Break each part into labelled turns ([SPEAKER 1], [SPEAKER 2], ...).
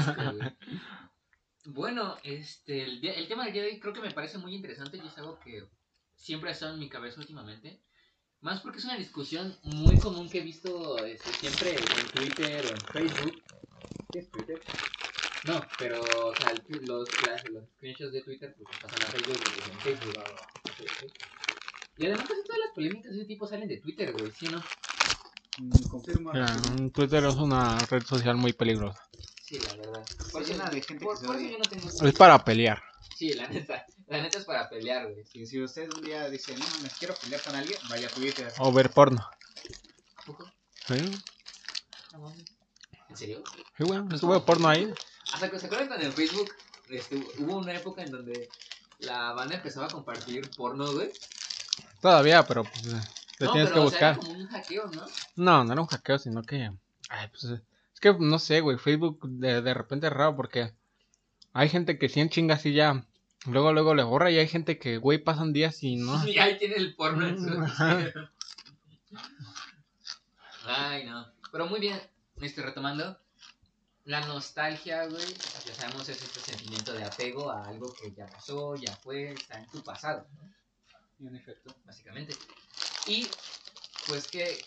[SPEAKER 1] bueno, este, el, el tema del día de hoy creo que me parece muy interesante y es algo que siempre ha estado en mi cabeza últimamente. Más porque es una discusión muy común que he visto este, siempre en Twitter o en Facebook. ¿Qué es Twitter? No, pero o sea, los, los screenshots de Twitter pues, pasan a Facebook y en Facebook. Y además casi todas las polémicas de ese tipo salen de Twitter, güey, ¿sí o no?
[SPEAKER 2] Mm, confirmo.
[SPEAKER 3] Twitter es una red social muy peligrosa.
[SPEAKER 1] Sí, la verdad.
[SPEAKER 2] Por, eso, de gente
[SPEAKER 1] por,
[SPEAKER 2] que se
[SPEAKER 1] por eso
[SPEAKER 2] odia.
[SPEAKER 1] yo no tengo...
[SPEAKER 3] Es para pelear.
[SPEAKER 1] Sí, la neta. La neta es para pelear, güey.
[SPEAKER 2] Si, si usted un día dice, no, me quiero pelear con alguien, vaya a Twitter.
[SPEAKER 3] O ver porno.
[SPEAKER 1] ¿A poco?
[SPEAKER 3] ¿Sí?
[SPEAKER 1] No mames. ¿En serio?
[SPEAKER 3] Sí, güey. Estuve porno ahí.
[SPEAKER 1] Hasta que se acuerdan cuando en Facebook este, hubo una época en donde la banda empezaba a compartir porno, güey.
[SPEAKER 3] Todavía, pero pues te
[SPEAKER 1] no,
[SPEAKER 3] tienes
[SPEAKER 1] pero,
[SPEAKER 3] que
[SPEAKER 1] o sea, era
[SPEAKER 3] buscar.
[SPEAKER 1] como un hackeo, ¿no?
[SPEAKER 3] No, no era un hackeo, sino que. Ay, pues. Es que no sé, güey. Facebook de, de repente es raro porque hay gente que 100 chingas y ya. Luego, luego le borra y hay gente que, güey, pasan días y no.
[SPEAKER 1] Y ahí tiene el porno en su... Ay, no. Pero muy bien, este, retomando. La nostalgia, güey, ya sabemos, es este sentimiento de apego a algo que ya pasó, ya fue, está en tu pasado, ¿no?
[SPEAKER 2] Y en efecto.
[SPEAKER 1] básicamente. Y, pues, ¿qué,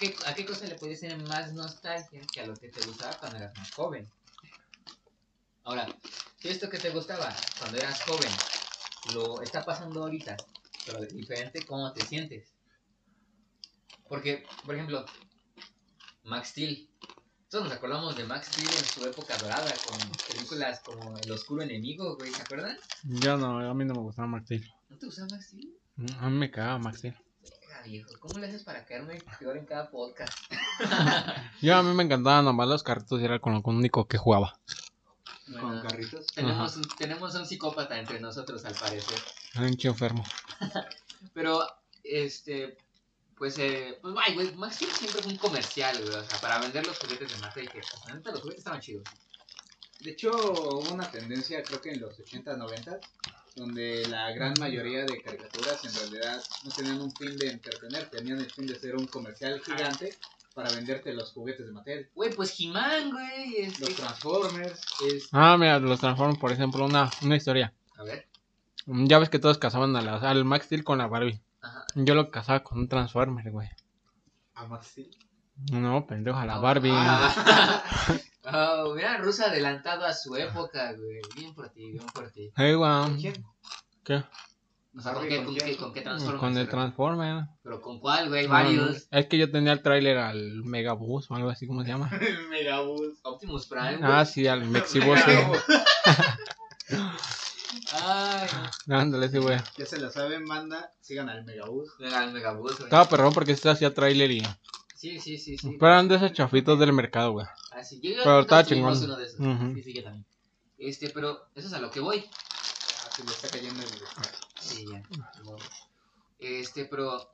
[SPEAKER 1] qué, a qué cosa le puede ser más nostalgia que a lo que te gustaba cuando eras más joven? Ahora, si esto que te gustaba cuando eras joven lo está pasando ahorita, pero de diferente, ¿cómo te sientes? Porque, por ejemplo, Max Steel. Todos nos acordamos de Max Steel en su época dorada, con películas como El Oscuro Enemigo, güey, ¿se acuerdan?
[SPEAKER 3] Yo no, a mí no me gustaba Max Steel.
[SPEAKER 1] ¿No te gustaba Max Steel?
[SPEAKER 3] A mí me cagaba Max Steel.
[SPEAKER 1] Viejo, ¿cómo le haces para caerme peor en cada podcast?
[SPEAKER 3] Yo a mí me encantaban nomás los carritos y era con lo único que jugaba.
[SPEAKER 1] Bueno,
[SPEAKER 2] Con carritos.
[SPEAKER 1] tenemos, un, tenemos un psicópata entre nosotros, al parecer.
[SPEAKER 3] Un enfermo.
[SPEAKER 1] Pero, este, pues, eh, pues, ay, güey, Max Steel siempre fue un comercial, güey, o sea, para vender los juguetes de Mattel, que, pues, los juguetes estaban chidos.
[SPEAKER 2] De hecho, hubo una tendencia, creo que en los 80, 90, donde la gran mayoría de caricaturas en realidad no tenían un fin de entretener, tenían el fin de ser un comercial gigante para venderte los juguetes de Mattel.
[SPEAKER 1] Güey, pues He-Man, güey, este,
[SPEAKER 2] Los Transformers.
[SPEAKER 1] es-
[SPEAKER 3] Ah, mira, los Transformers, por ejemplo, una, una historia.
[SPEAKER 1] a ver,
[SPEAKER 3] Mm, Ya ves que todos casaban a la- al Max Steel con la Barbie.
[SPEAKER 1] ajá.
[SPEAKER 3] Yo lo casaba con un Transformer, güey.
[SPEAKER 2] ¿A Max Steel?
[SPEAKER 3] No, pendejo, a la Barbie.
[SPEAKER 1] Ah. Oh, mira, Rusa adelantado a su época, güey, bien por ti, bien por ti.
[SPEAKER 3] Hey,
[SPEAKER 2] ¿Con
[SPEAKER 3] güey.
[SPEAKER 2] quién?
[SPEAKER 3] ¿Qué?
[SPEAKER 1] O sea, ¿con qué,
[SPEAKER 2] ¿con
[SPEAKER 1] qué, con qué Transformers?
[SPEAKER 3] Con el? Transformer.
[SPEAKER 1] ¿Pero con cuál, güey?
[SPEAKER 3] No,
[SPEAKER 1] Varios.
[SPEAKER 3] Es que yo tenía el tráiler al Megabus o algo así, ¿cómo se llama?
[SPEAKER 2] El Megabus.
[SPEAKER 1] Optimus Prime, güey.
[SPEAKER 3] Ah, sí, al Mexibus.
[SPEAKER 1] Ay,
[SPEAKER 3] Ándale, sí, güey.
[SPEAKER 2] Ya se la saben, banda. Sigan al Megabus.
[SPEAKER 1] Mega, el Megabus, güey.
[SPEAKER 3] Estaba perrón porque este hacía tráiler y...
[SPEAKER 1] Sí, sí, sí, sí.
[SPEAKER 3] Pero eran de esos chafitos del mercado, güey.
[SPEAKER 1] Ah, sí, yo, yo-
[SPEAKER 3] Pero estaba chingón.
[SPEAKER 1] uno de esos.
[SPEAKER 3] Ujú.
[SPEAKER 1] Sí, sí, yo también. Este, pero eso es a lo que voy.
[SPEAKER 2] Ah, se le está cayendo el...
[SPEAKER 1] Sí, ya. ni modo. Este, pero.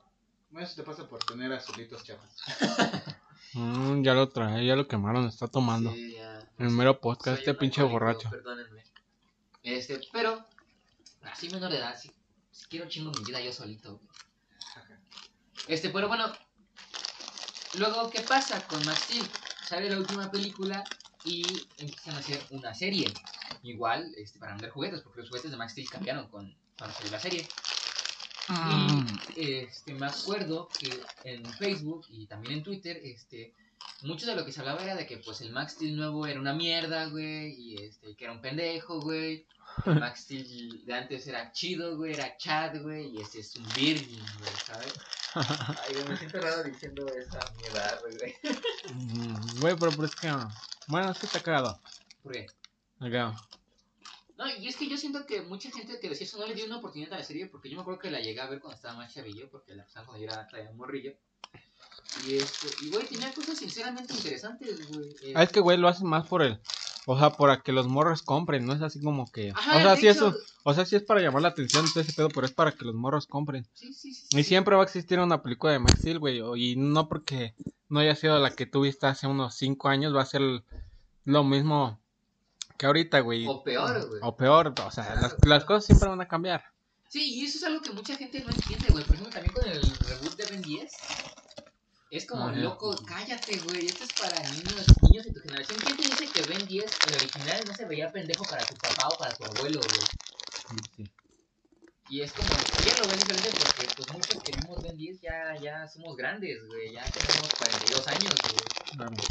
[SPEAKER 2] Bueno, eso te pasa por tener azulitos chafas.
[SPEAKER 3] Mm, ya lo trae, ya lo quemaron, está tomando.
[SPEAKER 1] Sí, ya.
[SPEAKER 3] El mero podcast,
[SPEAKER 1] Soy
[SPEAKER 3] este pinche borracho.
[SPEAKER 1] Perdónenme. Este, pero. Así menor de edad, sí. sí quiero chingo mi vida yo solito, güey. Este, pero bueno. Luego, ¿qué pasa con Max Steel? Sale la última película y empiezan a hacer una serie. Igual, este, para vender juguetes, porque los juguetes de Max Steel cambiaron con, cuando salió la serie. Y este, me acuerdo que en Facebook y también en Twitter, este, mucho de lo que se hablaba era de que pues el Max Steel nuevo era una mierda, güey, y este, que era un pendejo, güey. El Max Steel de antes era chido, güey, era Chad, güey, y este es un virgin, güey, ¿sabes? Ay, güey, me siento raro diciendo esa mierda, güey.
[SPEAKER 3] Mm, Güey, pero, pero es que... Bueno, es que está cagado.
[SPEAKER 1] ¿Por qué?
[SPEAKER 3] Acá.
[SPEAKER 1] No, y es que yo siento que mucha gente que decía eso no le dio una oportunidad a la serie, porque yo me acuerdo que la llegué a ver cuando estaba más chavillo, porque la pasaban cuando yo era un morrillo. Y este, y güey, tenía cosas sinceramente interesantes, güey.
[SPEAKER 3] Ah, es que, güey, lo hacen más por el... O sea, para que los morros compren, no es así como que...
[SPEAKER 1] Ajá,
[SPEAKER 3] o sea, sí
[SPEAKER 1] hecho-
[SPEAKER 3] eso... O sea, sí es para llamar la atención todo ese pedo, pero es para que los morros compren.
[SPEAKER 1] Sí, sí, sí.
[SPEAKER 3] Y
[SPEAKER 1] sí.
[SPEAKER 3] siempre va a existir una película de Max Steel, güey. Y no porque no haya sido la que tuviste hace unos 5 años, va a ser lo mismo que ahorita, güey.
[SPEAKER 1] O peor, güey.
[SPEAKER 3] O peor, o sea, las, las cosas siempre van a cambiar.
[SPEAKER 1] Sí, y eso es algo que mucha gente no entiende, güey. Por ejemplo, también con el reboot de Ben 10. Es como,
[SPEAKER 3] Ajá.
[SPEAKER 1] loco, cállate, güey. Esto es para niños, niños de tu generación. ¿Quién te dice que Ben 10, el original, no se veía pendejo para tu papá o para tu abuelo, güey?
[SPEAKER 3] Sí.
[SPEAKER 1] Y es como, ya lo ven diferente porque, pues, muchos que vimos Ben 10 ya, ya somos grandes, güey. Ya tenemos 42 años, güey.
[SPEAKER 3] Claro.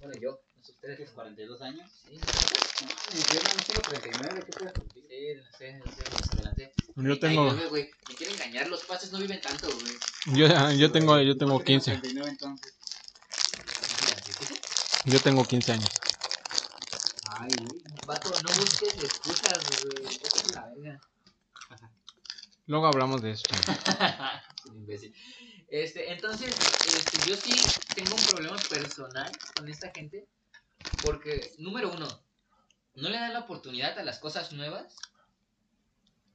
[SPEAKER 1] Bueno, yo, no sé ustedes.
[SPEAKER 2] ¿Tienes 42 años?
[SPEAKER 1] Sí,
[SPEAKER 2] yo no tengo 39, ¿qué puedes cumplir?
[SPEAKER 1] sí, no sé, no sé, más adelante.
[SPEAKER 3] Yo tengo,
[SPEAKER 1] 39, güey. Me quieren engañar, los pases no viven tanto, güey.
[SPEAKER 3] yo, yo tengo, yo tengo
[SPEAKER 2] ¿Por qué tienes
[SPEAKER 3] 15.
[SPEAKER 2] 39 entonces?
[SPEAKER 1] Imagínate, ¿sí?
[SPEAKER 3] Yo tengo 15 años.
[SPEAKER 2] Ay, güey.
[SPEAKER 1] Vato, no busques excusas, güey. La verga.
[SPEAKER 3] Luego hablamos de eso.
[SPEAKER 1] Un imbécil. Este, entonces, este, yo sí tengo un problema personal con esta gente. Porque, número uno, no le dan la oportunidad a las cosas nuevas.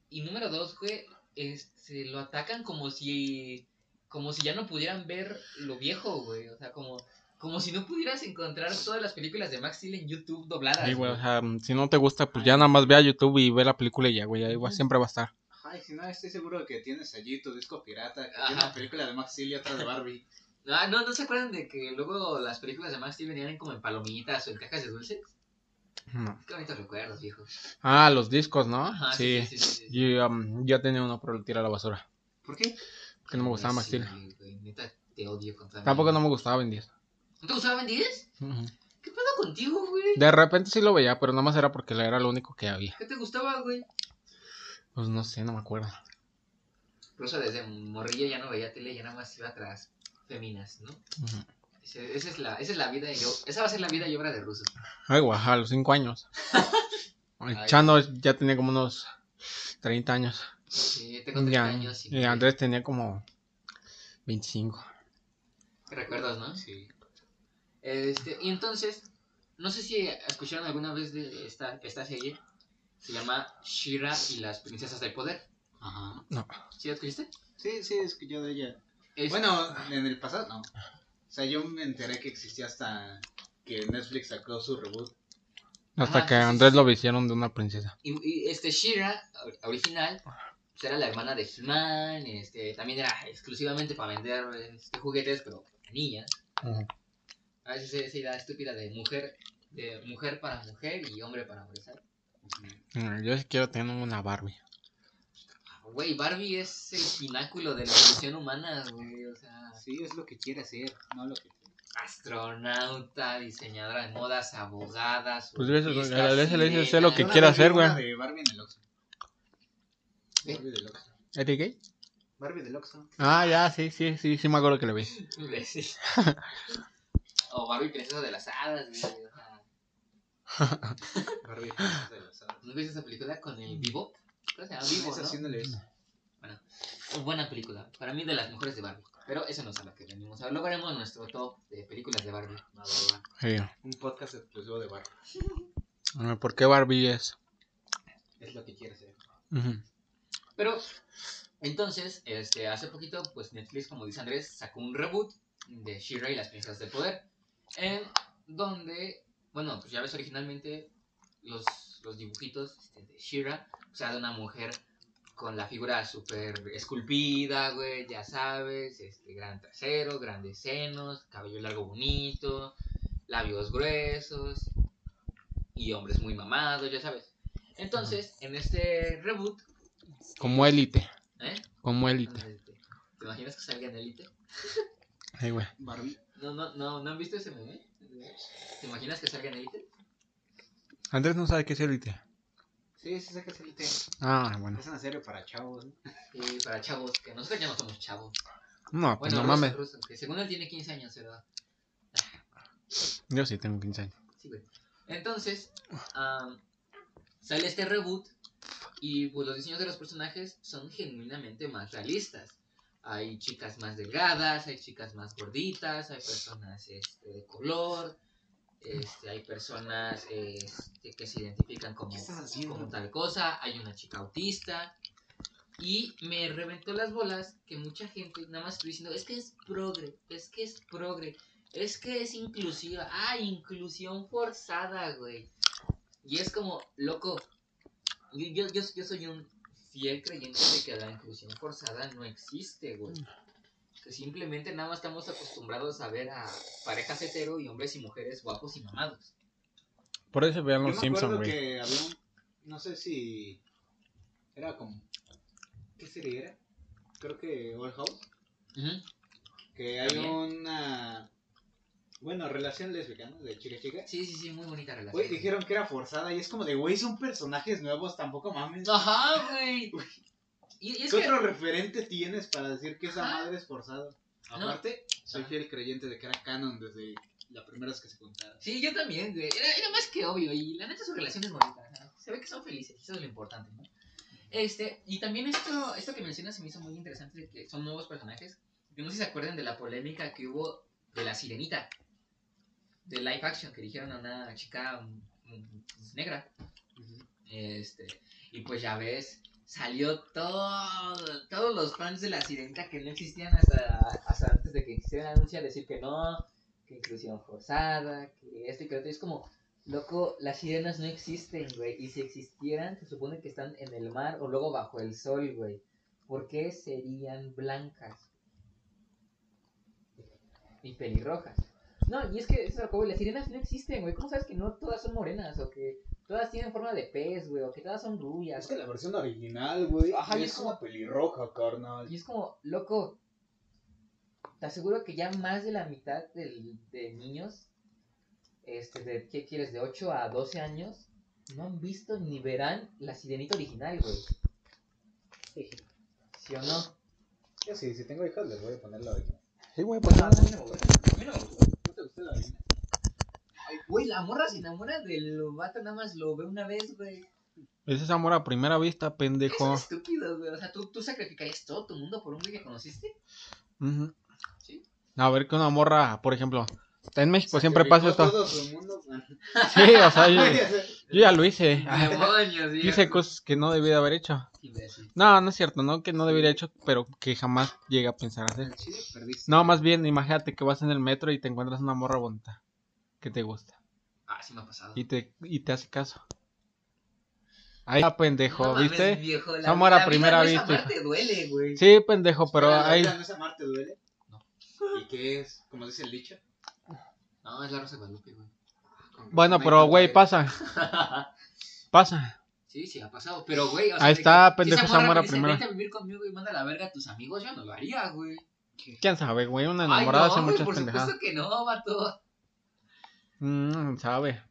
[SPEAKER 1] Y número dos, güey, este, lo atacan como si. Como si ya no pudieran ver lo viejo, güey. O sea, como. Como si no pudieras encontrar todas las películas de Max Steel en YouTube dobladas.
[SPEAKER 3] Sí, güey,
[SPEAKER 1] güey.
[SPEAKER 3] si no te gusta, pues ya nada más ve a YouTube y ve la película y ya, güey, ahí va, siempre va a estar.
[SPEAKER 2] Ay, si no, estoy seguro de que tienes allí tu disco pirata, que
[SPEAKER 1] Ajá.
[SPEAKER 2] tiene una película de Max Steel y otra de Barbie.
[SPEAKER 1] Ah, no, ¿no se acuerdan de que luego las películas de Max Steel venían como en palomitas o en cajas de dulces?
[SPEAKER 3] No.
[SPEAKER 1] Qué bonitos recuerdos, viejo.
[SPEAKER 3] Ah, los discos, ¿no?
[SPEAKER 1] Ajá,
[SPEAKER 3] sí.
[SPEAKER 1] sí, sí, sí, sí.
[SPEAKER 3] Yo um, ya tenía uno, pero lo tiré a la basura.
[SPEAKER 2] ¿Por qué?
[SPEAKER 3] Porque no me gustaba Max Steel.
[SPEAKER 1] Güey, neta, te odio contra
[SPEAKER 3] Tampoco no me gustaba Ben 10.
[SPEAKER 1] ¿No te gustaba Ben 10?
[SPEAKER 3] Ujú.
[SPEAKER 1] ¿Qué pedo contigo, güey?
[SPEAKER 3] De repente sí lo veía, pero nada más era porque era lo único que había.
[SPEAKER 1] ¿Qué te gustaba, güey?
[SPEAKER 3] Pues no sé, no me acuerdo.
[SPEAKER 1] Eso desde morrilla ya no veía tele, ya nada más iba atrás feminas, ¿no? Ese- esa, es la, esa es la vida, y yo, esa va a ser la vida y obra de Russo.
[SPEAKER 3] Ay, guau, a los 5 años. El. Chano ya tenía como unos 30 años.
[SPEAKER 1] Sí, tengo 30
[SPEAKER 3] Ya,
[SPEAKER 1] años y
[SPEAKER 3] y Andrés tenía como 25.
[SPEAKER 1] ¿Qué recuerdos, no?
[SPEAKER 2] Sí.
[SPEAKER 1] Este, y entonces, no sé si escucharon alguna vez de esta, esta serie. Se llama Shira y las princesas del poder.
[SPEAKER 2] Ajá.
[SPEAKER 3] No.
[SPEAKER 1] ¿Sí la escuchaste?
[SPEAKER 2] Sí, sí, es que yo de ella.
[SPEAKER 1] Es-
[SPEAKER 2] Bueno, en el pasado no. O sea, yo me enteré que existía hasta que Netflix sacó su reboot.
[SPEAKER 3] Hasta
[SPEAKER 1] Ajá,
[SPEAKER 3] que
[SPEAKER 1] sí,
[SPEAKER 3] Andrés
[SPEAKER 1] sí.
[SPEAKER 3] lo vistieron de una princesa.
[SPEAKER 1] Y, y, este Shira, or- original, pues era la hermana de He-Man, este, también era exclusivamente para vender este, juguetes, pero para niñas. A veces esa idea estúpida de mujer, de mujer para mujer y hombre para hombre, ¿sabes?
[SPEAKER 3] Mm, Yo quiero tener una Barbie.
[SPEAKER 1] Güey, Barbie es el pináculo de la evolución humana, güey, o sea...
[SPEAKER 2] Sí, es lo que quiere hacer, no lo que.
[SPEAKER 1] astronauta, diseñadora de modas, abogada,
[SPEAKER 3] Pues
[SPEAKER 1] surfista,
[SPEAKER 3] a la vez le dice, sé lo que
[SPEAKER 2] vi
[SPEAKER 3] hacer, güey.
[SPEAKER 2] de Barbie en el Oxxo.
[SPEAKER 1] ¿Eh?
[SPEAKER 2] Barbie del Oxxo.
[SPEAKER 3] ¿Eddie Gay?
[SPEAKER 2] Barbie del Oxxo.
[SPEAKER 3] Ah, ya, sí, sí, sí, sí me acuerdo que lo vi.
[SPEAKER 1] O Barbie princesa de las hadas, güey. ¿No viste esa película con el Vivo? ¿Cómo se llama? Vivo,
[SPEAKER 2] Esa
[SPEAKER 1] ¿no?
[SPEAKER 2] sí no la he visto.
[SPEAKER 1] Muy buena película. Para mí de las mejores de Barbie. Pero eso no es a lo que venimos. Ahora luego haremos nuestro top de películas de Barbie.
[SPEAKER 3] Sí.
[SPEAKER 2] Un podcast exclusivo de Barbie.
[SPEAKER 3] ¿Por qué Barbie es?
[SPEAKER 2] Es lo que quiere.
[SPEAKER 3] Ujú.
[SPEAKER 1] Pero, entonces, este, hace poquito, pues Netflix, como dice Andrés, sacó un reboot de She-Ra y las princesas del poder. En donde, bueno, pues ya ves originalmente los, los dibujitos este, de She-Ra, o sea, de una mujer con la figura súper esculpida, güey, ya sabes, este, gran trasero, grandes senos, cabello largo bonito, labios gruesos y hombres muy mamados, ya sabes. Entonces, en este reboot,
[SPEAKER 3] Como élite.
[SPEAKER 1] ¿eh?
[SPEAKER 3] Como élite.
[SPEAKER 1] ¿Te imaginas que salga en Elite?
[SPEAKER 3] Ay, güey.
[SPEAKER 2] Barbie.
[SPEAKER 1] ¿No, no, no, ¿no han visto ese meme? ¿Te imaginas que salga en Elite?
[SPEAKER 3] Andrés no sabe qué es élite.
[SPEAKER 2] Sí, sí, sé que es el
[SPEAKER 3] Ah, bueno.
[SPEAKER 2] Es una serie para chavos. ¿no?
[SPEAKER 1] Sí, para chavos, que nosotros ya no somos chavos.
[SPEAKER 3] No, pues
[SPEAKER 1] Bueno,
[SPEAKER 3] no
[SPEAKER 1] Russo,
[SPEAKER 3] mames.
[SPEAKER 1] Russo, que según él tiene 15 años, ¿verdad?
[SPEAKER 3] Yo sí tengo 15 años.
[SPEAKER 1] Sí, güey. Entonces, am, sale este reboot y pues los diseños de los personajes son genuinamente más realistas. Hay chicas más delgadas, hay chicas más gorditas, hay personas este, de color, este, hay personas este, que se identifican como, como tal cosa, hay una chica autista. Y me reventó las bolas que mucha gente nada más estoy diciendo, es que es progre, es que es progre, es que es inclusiva. Ah, inclusión forzada, güey. Y es como, loco, yo, yo, yo, yo soy un fiel creyente de que la inclusión forzada no existe, güey. Simplemente nada más estamos acostumbrados a ver a parejas hetero y hombres y mujeres guapos y mamados.
[SPEAKER 3] Por eso vean los Simpsons, güey.
[SPEAKER 2] que había un. No sé si. Era como. ¿Qué serie era? Creo que All House.
[SPEAKER 1] Ujú.
[SPEAKER 2] Que hay una. Bueno, relación lésbica, ¿no? De chica-chica.
[SPEAKER 1] Sí, sí, sí, muy bonita relación.
[SPEAKER 2] Güey, dijeron que era forzada y es como de, güey, son personajes nuevos, tampoco mames.
[SPEAKER 1] Ajá, güey. Y, y es
[SPEAKER 2] ¿Qué
[SPEAKER 1] que...
[SPEAKER 2] otro referente tienes para decir que esa
[SPEAKER 1] Ajá.
[SPEAKER 2] madre es forzada?
[SPEAKER 1] No.
[SPEAKER 2] Aparte, soy
[SPEAKER 1] Ajá.
[SPEAKER 2] fiel creyente de que era canon desde la primera vez que se contaron.
[SPEAKER 1] Sí, yo también, güey. Era, era más que obvio. Y la neta su relación es bonita. ¿no? Se ve que son felices. Eso es lo importante, ¿no? Este, y también esto, esto que mencionas se me hizo muy interesante de que son nuevos personajes. Yo no sé si se acuerdan de la polémica que hubo de la sirenita. De live action, que dijeron a una chica mm, mm, negra. Este, y pues ya ves, salió todo, todos los fans de la sirenita que no existían hasta, hasta antes de que existiera el anuncio decir que no, que inclusión forzada, que esto y que otro. Es como, loco, las sirenas no existen, güey. Y si existieran, se supone que están en el mar o luego bajo el sol, güey. ¿Por qué serían blancas? Y pelirrojas. No, y es que, eso es lo que voy, las sirenas no existen, güey. ¿Cómo sabes que no todas son morenas? O que todas tienen forma de pez, güey. O que todas son rubias.
[SPEAKER 2] Es que la versión original, güey,
[SPEAKER 1] Ajá, y
[SPEAKER 2] es
[SPEAKER 1] es como-
[SPEAKER 2] una pelirroja, carnal.
[SPEAKER 1] Y es como, loco, te aseguro que ya más de la mitad del- de niños, este, de, ¿qué quieres? De 8 a 12 años, no han visto ni verán la sirenita original, güey. ¿Sí o no?
[SPEAKER 2] Yo sí, si tengo hijas les voy a poner la original.
[SPEAKER 3] Sí, güey, pues
[SPEAKER 1] No, a mí no me gusta. Güey, la morra se enamora del vato, nada más lo ve una vez, güey.
[SPEAKER 3] Ese es amor a primera vista, pendejo.
[SPEAKER 1] Es estúpido, güey. O sea, ¿tú, tú sacrificarías todo tu mundo por un güey que conociste.
[SPEAKER 3] Ujú.
[SPEAKER 1] Sí.
[SPEAKER 3] A ver que una morra, por ejemplo, en México siempre pasa esto.
[SPEAKER 2] todo su mundo.
[SPEAKER 3] Sí, o sea, yo, yo ya lo hice.
[SPEAKER 1] Demonios,
[SPEAKER 3] Yo hice cosas que no debía de haber hecho. No, no es cierto, no que no debería hecho, pero que jamás llegué a pensar hacer. No, más bien, imagínate que vas en el metro y te encuentras una morra bonita que te gusta
[SPEAKER 1] Ah, sí me ha pasado.
[SPEAKER 3] y te, y te hace caso. Ahí está, pendejo,
[SPEAKER 1] No mames,
[SPEAKER 3] ¿viste?
[SPEAKER 1] viejo, la, la
[SPEAKER 3] primera
[SPEAKER 1] te duele, güey.
[SPEAKER 3] Sí, pendejo, pero
[SPEAKER 2] Espera, ¿la
[SPEAKER 3] hay...
[SPEAKER 2] vida ¿No es amar te duele?
[SPEAKER 1] No.
[SPEAKER 2] ¿Y qué es? Como dice el dicho.
[SPEAKER 1] No, es la Rosa de Guadalupe, güey.
[SPEAKER 3] Bueno, pero güey, pasa, pasa.
[SPEAKER 1] sí, sí, ha pasado. Pero, güey, o sea,
[SPEAKER 3] Ahí está, pendejo,
[SPEAKER 1] si dice,
[SPEAKER 3] primera.
[SPEAKER 1] Vente a vivir conmigo y manda la verga a tus amigos, yo no lo haría, güey.
[SPEAKER 3] ¿Quién sabe, güey? Una
[SPEAKER 1] Ay,
[SPEAKER 3] enamorada
[SPEAKER 1] no,
[SPEAKER 3] hace
[SPEAKER 1] güey,
[SPEAKER 3] muchas
[SPEAKER 1] por
[SPEAKER 3] pendejadas.
[SPEAKER 1] supuesto que no, vato.
[SPEAKER 3] Mm, sabe.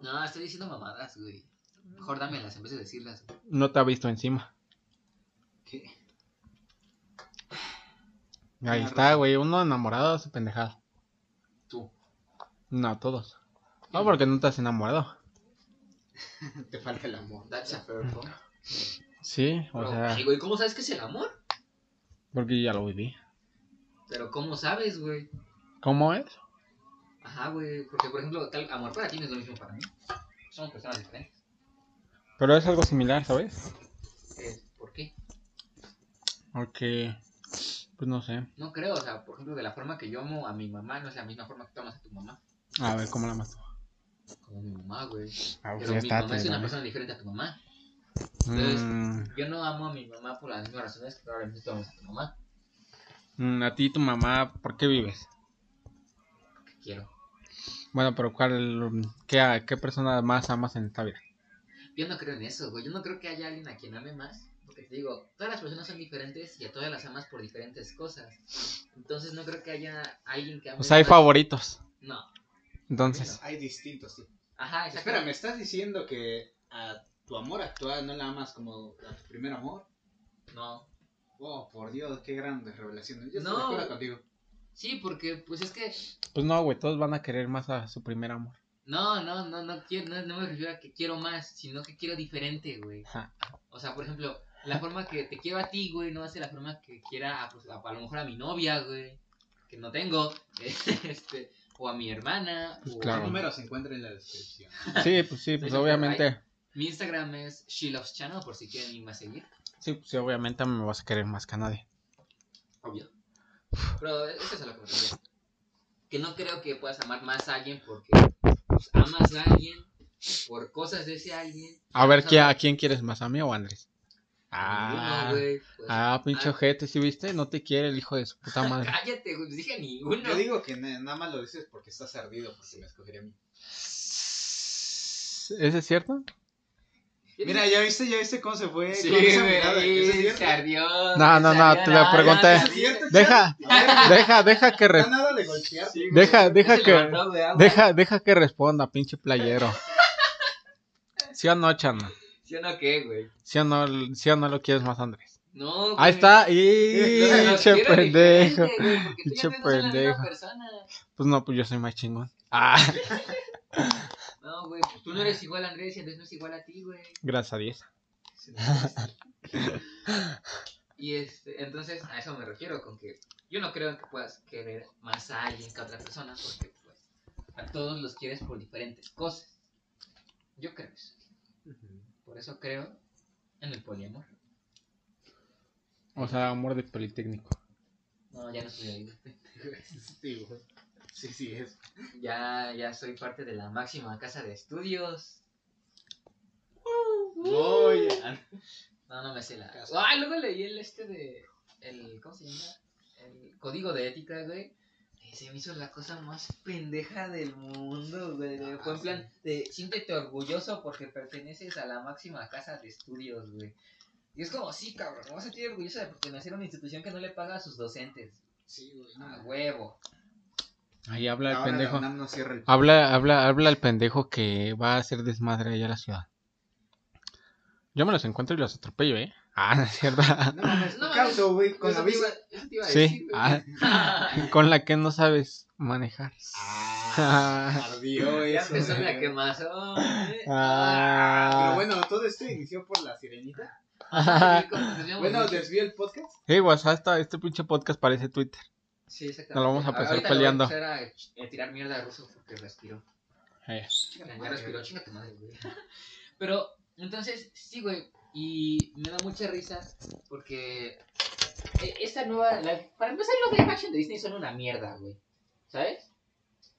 [SPEAKER 1] No, estoy diciendo mamadas, güey. Mejor dámelas en vez de decirlas. güey.
[SPEAKER 3] No te ha visto encima.
[SPEAKER 2] ¿Qué?
[SPEAKER 3] Ahí está, güey. Uno enamorado hace pendejada.
[SPEAKER 1] Tú.
[SPEAKER 3] No, todos. No, porque no te has enamorado.
[SPEAKER 2] Te falta el amor.
[SPEAKER 1] That's a fair point.
[SPEAKER 3] Sí, o
[SPEAKER 1] Pero,
[SPEAKER 3] sea,
[SPEAKER 1] ay, güey, ¿cómo sabes que es el amor?
[SPEAKER 3] porque ya lo viví.
[SPEAKER 1] Pero, ¿cómo sabes, güey?
[SPEAKER 3] ¿Cómo es?
[SPEAKER 1] Ajá, güey. Porque, por ejemplo, tal amor para ti no es lo mismo para mí. Somos personas diferentes.
[SPEAKER 3] Pero es algo similar, ¿sabes?
[SPEAKER 1] Eh, ¿Por qué?
[SPEAKER 3] Porque, pues no sé.
[SPEAKER 1] No creo, o sea, por ejemplo, de la forma que yo amo a mi mamá no es la misma forma que tú amas a tu mamá.
[SPEAKER 3] A ver, ¿cómo la mato?
[SPEAKER 1] Como mi mamá, güey.
[SPEAKER 3] Ah, pues
[SPEAKER 1] Pero mi
[SPEAKER 3] está,
[SPEAKER 1] mamá es una persona diferente a tu mamá.
[SPEAKER 3] Mm,
[SPEAKER 1] Yo no amo a mi mamá por las mismas razones que probablemente tú amas a tu mamá.
[SPEAKER 3] mm, a ti, y tu mamá, ¿por qué vives?
[SPEAKER 1] Que quiero.
[SPEAKER 3] Bueno, pero ¿cuál, qué, qué persona más amas en esta vida?
[SPEAKER 1] Yo no creo en eso, güey. Yo no creo que haya alguien a quien ame más. Porque te digo, todas las personas son diferentes y a todas las amas por diferentes cosas. Entonces no creo que haya alguien que ame
[SPEAKER 3] O sea, hay
[SPEAKER 1] más-
[SPEAKER 3] favoritos.
[SPEAKER 1] No.
[SPEAKER 3] Entonces,
[SPEAKER 2] Hay distintos, sí.
[SPEAKER 1] Ajá, exacto.
[SPEAKER 2] Espera, ¿me estás diciendo que a tu amor actual no la amas como a tu primer amor?
[SPEAKER 1] No.
[SPEAKER 2] Oh, por Dios, qué grandes revelaciones. Yo
[SPEAKER 1] No.
[SPEAKER 2] estoy de acuerdo contigo.
[SPEAKER 1] Sí, porque pues es que
[SPEAKER 3] pues no, güey, todos van a querer más a su primer amor.
[SPEAKER 1] No, no, no, no, quiero, no, no me refiero a que quiero más, sino que quiero diferente, güey.
[SPEAKER 3] Ajá.
[SPEAKER 1] O sea, por ejemplo, la forma que te quiero a ti, güey, no hace la forma que quiera a, pues, a, a lo mejor a mi novia, güey, que no tengo, este, o a mi hermana,
[SPEAKER 3] Pues
[SPEAKER 1] o
[SPEAKER 3] claro.
[SPEAKER 2] El número se encuentra en la descripción.
[SPEAKER 3] Sí, pues sí, pues obviamente.
[SPEAKER 1] Mi Instagram es She Loves Channel, por si quieren irme a seguir,
[SPEAKER 3] Sí, pues sí, obviamente me vas a querer más que a nadie.
[SPEAKER 1] obvio. Pero eso es a lo que me refiero. Que no creo que puedas amar más a alguien porque pues, amas a alguien por cosas de ese alguien.
[SPEAKER 3] A ver,
[SPEAKER 1] O sea,
[SPEAKER 3] ¿quién- ¿a quién quieres más, a mí o a Andrés? Ah,
[SPEAKER 1] güey. Pues,
[SPEAKER 3] ah, pinche
[SPEAKER 1] ah,
[SPEAKER 3] ojete, ¿sí viste? No te quiere el hijo de su puta madre.
[SPEAKER 1] Cállate, güey. Dije ninguno.
[SPEAKER 2] Yo digo que na- nada más lo dices porque estás ardido, porque me escogería a mí.
[SPEAKER 3] ¿Ese es cierto?
[SPEAKER 1] Yo
[SPEAKER 2] Mira, ya viste, ya viste cómo se fue
[SPEAKER 1] Sí, güey,
[SPEAKER 2] ¿Eso es
[SPEAKER 1] se ardió.
[SPEAKER 3] No, no, no, te lo pregunté.
[SPEAKER 2] ¿Es cierto,
[SPEAKER 3] Deja, deja, deja que
[SPEAKER 2] No
[SPEAKER 3] re-.
[SPEAKER 1] Sí,
[SPEAKER 3] Deja- deja que- deja, deja que responda, pinche playero. ¿Sí o no, Chana?
[SPEAKER 1] ¿Sí o no qué, güey?
[SPEAKER 3] ¿Sí o no, sí o no lo quieres más, Andrés?
[SPEAKER 1] No, güey.
[SPEAKER 3] Ahí está, pendejo.
[SPEAKER 1] y son la misma
[SPEAKER 3] pendejo. Pues no, pues yo soy más chingón. Ah,
[SPEAKER 1] No, güey, pues tú no eres igual a Andrés y Andrés no es igual a ti, güey.
[SPEAKER 3] gracias a Dios.
[SPEAKER 1] Y este, entonces a eso me refiero, con que yo no creo que puedas querer más a alguien que a otra persona, porque pues a todos los quieres por diferentes cosas. Yo creo eso. Por eso creo en el poliamor.
[SPEAKER 3] O sea, amor de politécnico.
[SPEAKER 1] No, ya no estoy ahí.
[SPEAKER 2] Sí. Sí, sí, es.
[SPEAKER 1] Ya, ya soy parte de la máxima casa de estudios.
[SPEAKER 2] Oye.
[SPEAKER 1] No, no me sé la.
[SPEAKER 2] Casa.
[SPEAKER 1] Ah, luego leí el este de. El, ¿Cómo se llama? El código de ética, güey. Se me hizo la cosa más pendeja del mundo, güey. de- Fue en plan de siéntete orgulloso porque perteneces a la máxima casa de estudios, güey. Y es como, sí, cabrón, me voy a sentir orgulloso de pertenecer a una institución que no le paga a sus docentes.
[SPEAKER 2] Sí, güey.
[SPEAKER 1] A huevo.
[SPEAKER 3] Ahí habla el
[SPEAKER 2] Ahora
[SPEAKER 3] pendejo.
[SPEAKER 2] No el...
[SPEAKER 3] Habla, habla, habla el pendejo que va a hacer desmadre allá a la ciudad. Yo me los encuentro y los atropello, ¿eh? Ah, no es cierto.
[SPEAKER 2] No mames,
[SPEAKER 1] No,
[SPEAKER 2] causo, güey, con la
[SPEAKER 1] a
[SPEAKER 3] Sí,
[SPEAKER 1] decir, güey.
[SPEAKER 3] ah, con la que no sabes manejar.
[SPEAKER 2] Ah, ardió
[SPEAKER 1] Ya
[SPEAKER 2] eso.
[SPEAKER 1] empezó la quemazón. eh.
[SPEAKER 3] Ah.
[SPEAKER 2] Pero bueno, todo esto inició por la sirenita.
[SPEAKER 1] Ah,
[SPEAKER 2] Bueno, desvió el podcast.
[SPEAKER 3] Hey, WhatsApp, esta- este pinche podcast parece Twitter.
[SPEAKER 1] Sí, exactamente.
[SPEAKER 3] Nos lo vamos a empezar
[SPEAKER 1] Ahorita
[SPEAKER 3] peleando.
[SPEAKER 1] Le voy a empezar a, a tirar mierda a Russo porque respiró.
[SPEAKER 3] Eh,
[SPEAKER 1] Ya respiró, chinga tu madre, güey. Pero, entonces, sí, güey. Y me da mucha risa porque eh, esta nueva. la- para empezar, los live action de Disney son una mierda, güey. ¿Sabes?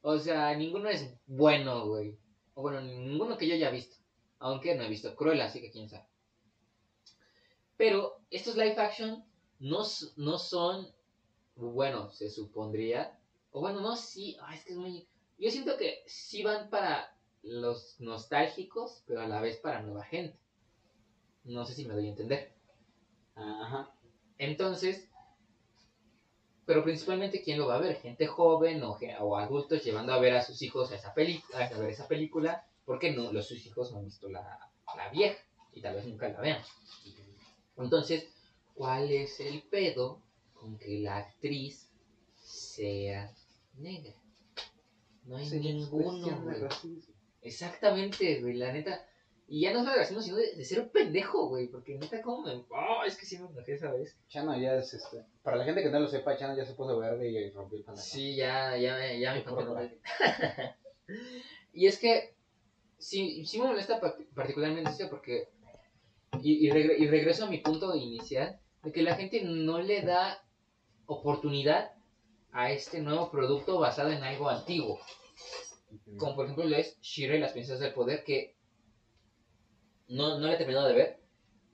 [SPEAKER 1] O sea, ninguno es bueno, güey. O bueno, ninguno que yo haya visto. Aunque no he visto Cruella, así que quién sabe. Pero estos live action no, no son. Bueno, se supondría. O bueno, no, sí. Ay, es que es muy. Yo siento que sí van para los nostálgicos, pero a la vez para nueva gente. No sé si me doy a entender.
[SPEAKER 2] Ajá.
[SPEAKER 1] Entonces, pero principalmente quién lo va a ver, gente joven o, o adultos llevando a ver a sus hijos a esa película, a ver esa película, porque no los sus hijos no han visto la, la vieja y tal vez nunca la vean. Entonces, ¿cuál es el pedo con que la actriz sea negra? No hay ninguno, güey. Exactamente, güey, la neta. Y ya no es de racismo, sino de, de ser un pendejo, güey. Porque neta, como me. Oh, es que sí me enojé esa vez.
[SPEAKER 2] Chano ya es este. Para la gente que no lo sepa, Chano ya se puso verde y rompió el pantalón.
[SPEAKER 1] Sí, ya, ya, me- ya me pantalón. y es que. Sí, sí me molesta pa- particularmente esto porque. Y, y, regre- y regreso a mi punto inicial. De que la gente no le da oportunidad a este nuevo producto basado en algo antiguo. Como por ejemplo lo es Shira y las princesas del poder, que no, no la he terminado de ver,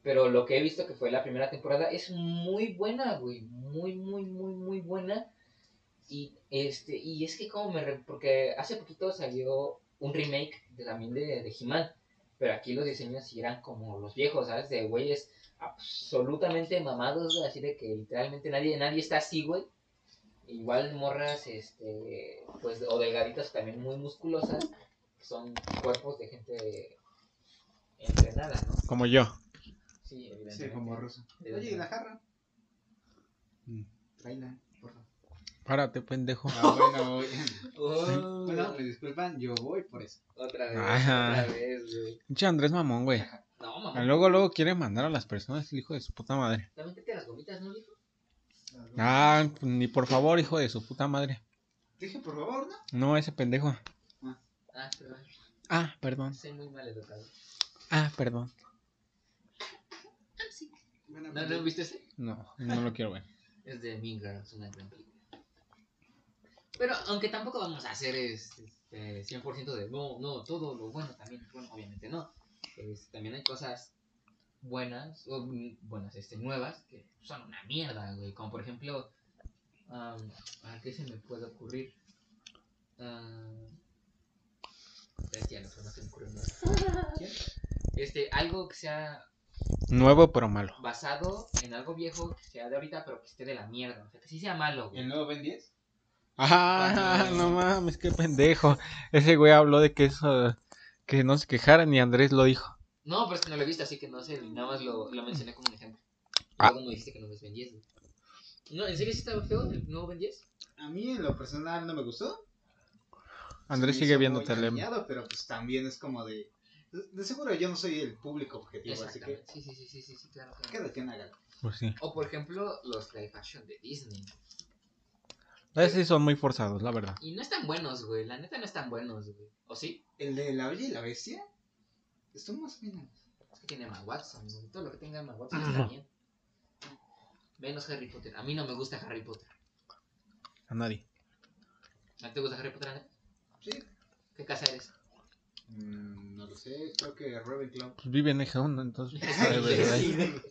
[SPEAKER 1] pero lo que he visto que fue la primera temporada es muy buena, güey. Muy, muy, muy, muy buena. Y este, y es que como me porque hace poquito salió un remake de, también de, de He-Man. Pero aquí los diseños eran como los viejos, ¿sabes? De güeyes absolutamente mamados, güey, así de que literalmente nadie, nadie está así, güey. Igual morras, este, pues, o delgaditas también muy musculosas, son cuerpos de gente entrenada, ¿no?
[SPEAKER 3] como yo.
[SPEAKER 1] Sí,
[SPEAKER 2] Sí,
[SPEAKER 1] evidentemente.
[SPEAKER 2] como ruso. Oye, ¿y la jarra?
[SPEAKER 3] Mm.
[SPEAKER 2] Tráela, por favor.
[SPEAKER 3] Párate, pendejo.
[SPEAKER 2] Ah, bueno, voy.
[SPEAKER 1] Oh,
[SPEAKER 2] bueno, me disculpan, yo voy por eso.
[SPEAKER 1] otra vez,
[SPEAKER 3] Ajá.
[SPEAKER 1] otra vez, güey.
[SPEAKER 3] Pinche Andrés Mamón, güey.
[SPEAKER 1] No, mamá.
[SPEAKER 3] Luego, luego quiere mandar a las personas el hijo de su puta madre.
[SPEAKER 1] También te las gomitas, ¿no, hijo?
[SPEAKER 3] Ah, ni por favor, hijo de su puta madre.
[SPEAKER 2] Dije, por favor, ¿no?
[SPEAKER 3] No, ese pendejo.
[SPEAKER 1] Ah, perdón.
[SPEAKER 3] Ah, perdón.
[SPEAKER 1] Soy muy mal educado.
[SPEAKER 3] Ah, perdón.
[SPEAKER 2] Bueno,
[SPEAKER 1] ¿No, ¿No viste ese?
[SPEAKER 3] No, no lo quiero ver.
[SPEAKER 1] Es de Mean Girls, una gran película. Pero aunque tampoco vamos a hacer este, 100% de no, no, todo lo bueno también, bueno, obviamente no. Pues, también hay cosas buenas, o buenas, este, nuevas, que son una mierda, güey. Como por ejemplo, am, ¿a qué se me puede ocurrir? Ya no, no se me ocurre nada. Este, algo que sea
[SPEAKER 3] Nuevo pero malo.
[SPEAKER 1] basado en algo viejo, que sea de ahorita, pero que esté de la mierda. O sea, que sí sea malo, güey.
[SPEAKER 2] ¿El nuevo Ben 10?
[SPEAKER 3] Ah, no mames, qué pendejo. Ese güey habló de que eso, que no se quejaran y Andrés lo dijo.
[SPEAKER 1] No, pero es que no lo he visto, así que no sé, nada más lo, lo mencioné como un ejemplo.
[SPEAKER 3] Ah.
[SPEAKER 1] Luego me dijiste que no ves Ben 10, güey. No, ¿en serio sí estaba feo el nuevo Ben 10?
[SPEAKER 2] A mí en lo personal no me gustó.
[SPEAKER 3] Andrés
[SPEAKER 2] Se me
[SPEAKER 3] sigue
[SPEAKER 2] hizo
[SPEAKER 3] viendo
[SPEAKER 2] muy
[SPEAKER 3] tele.
[SPEAKER 2] dañado, pero pues también es como de... De seguro yo no soy el público objetivo, así que...
[SPEAKER 1] Sí, sí, sí, sí, sí, sí, claro.
[SPEAKER 2] Cada quien haga.
[SPEAKER 3] Pues sí.
[SPEAKER 1] O por ejemplo, los live action de Disney.
[SPEAKER 3] Esos sí son muy forzados, la verdad.
[SPEAKER 1] Y no están buenos, güey. La neta no están buenos, güey. ¿O sí?
[SPEAKER 2] El de La Bella y la Bestia. Estuvo más o menos.
[SPEAKER 1] Es que tiene Emma Watson, güey. Todo lo que tenga Emma Watson está bien. Menos Harry Potter. A mí no me gusta Harry Potter.
[SPEAKER 3] A nadie.
[SPEAKER 1] ¿A ti te gusta Harry Potter, Ana?
[SPEAKER 2] Sí.
[SPEAKER 1] ¿Qué casa eres?
[SPEAKER 2] Mm, no lo sé, creo que Ravenclaw.
[SPEAKER 3] Pues vive en Eje1, entonces.
[SPEAKER 1] Ay,
[SPEAKER 3] debe de
[SPEAKER 1] sí,
[SPEAKER 3] ahí.
[SPEAKER 1] güey.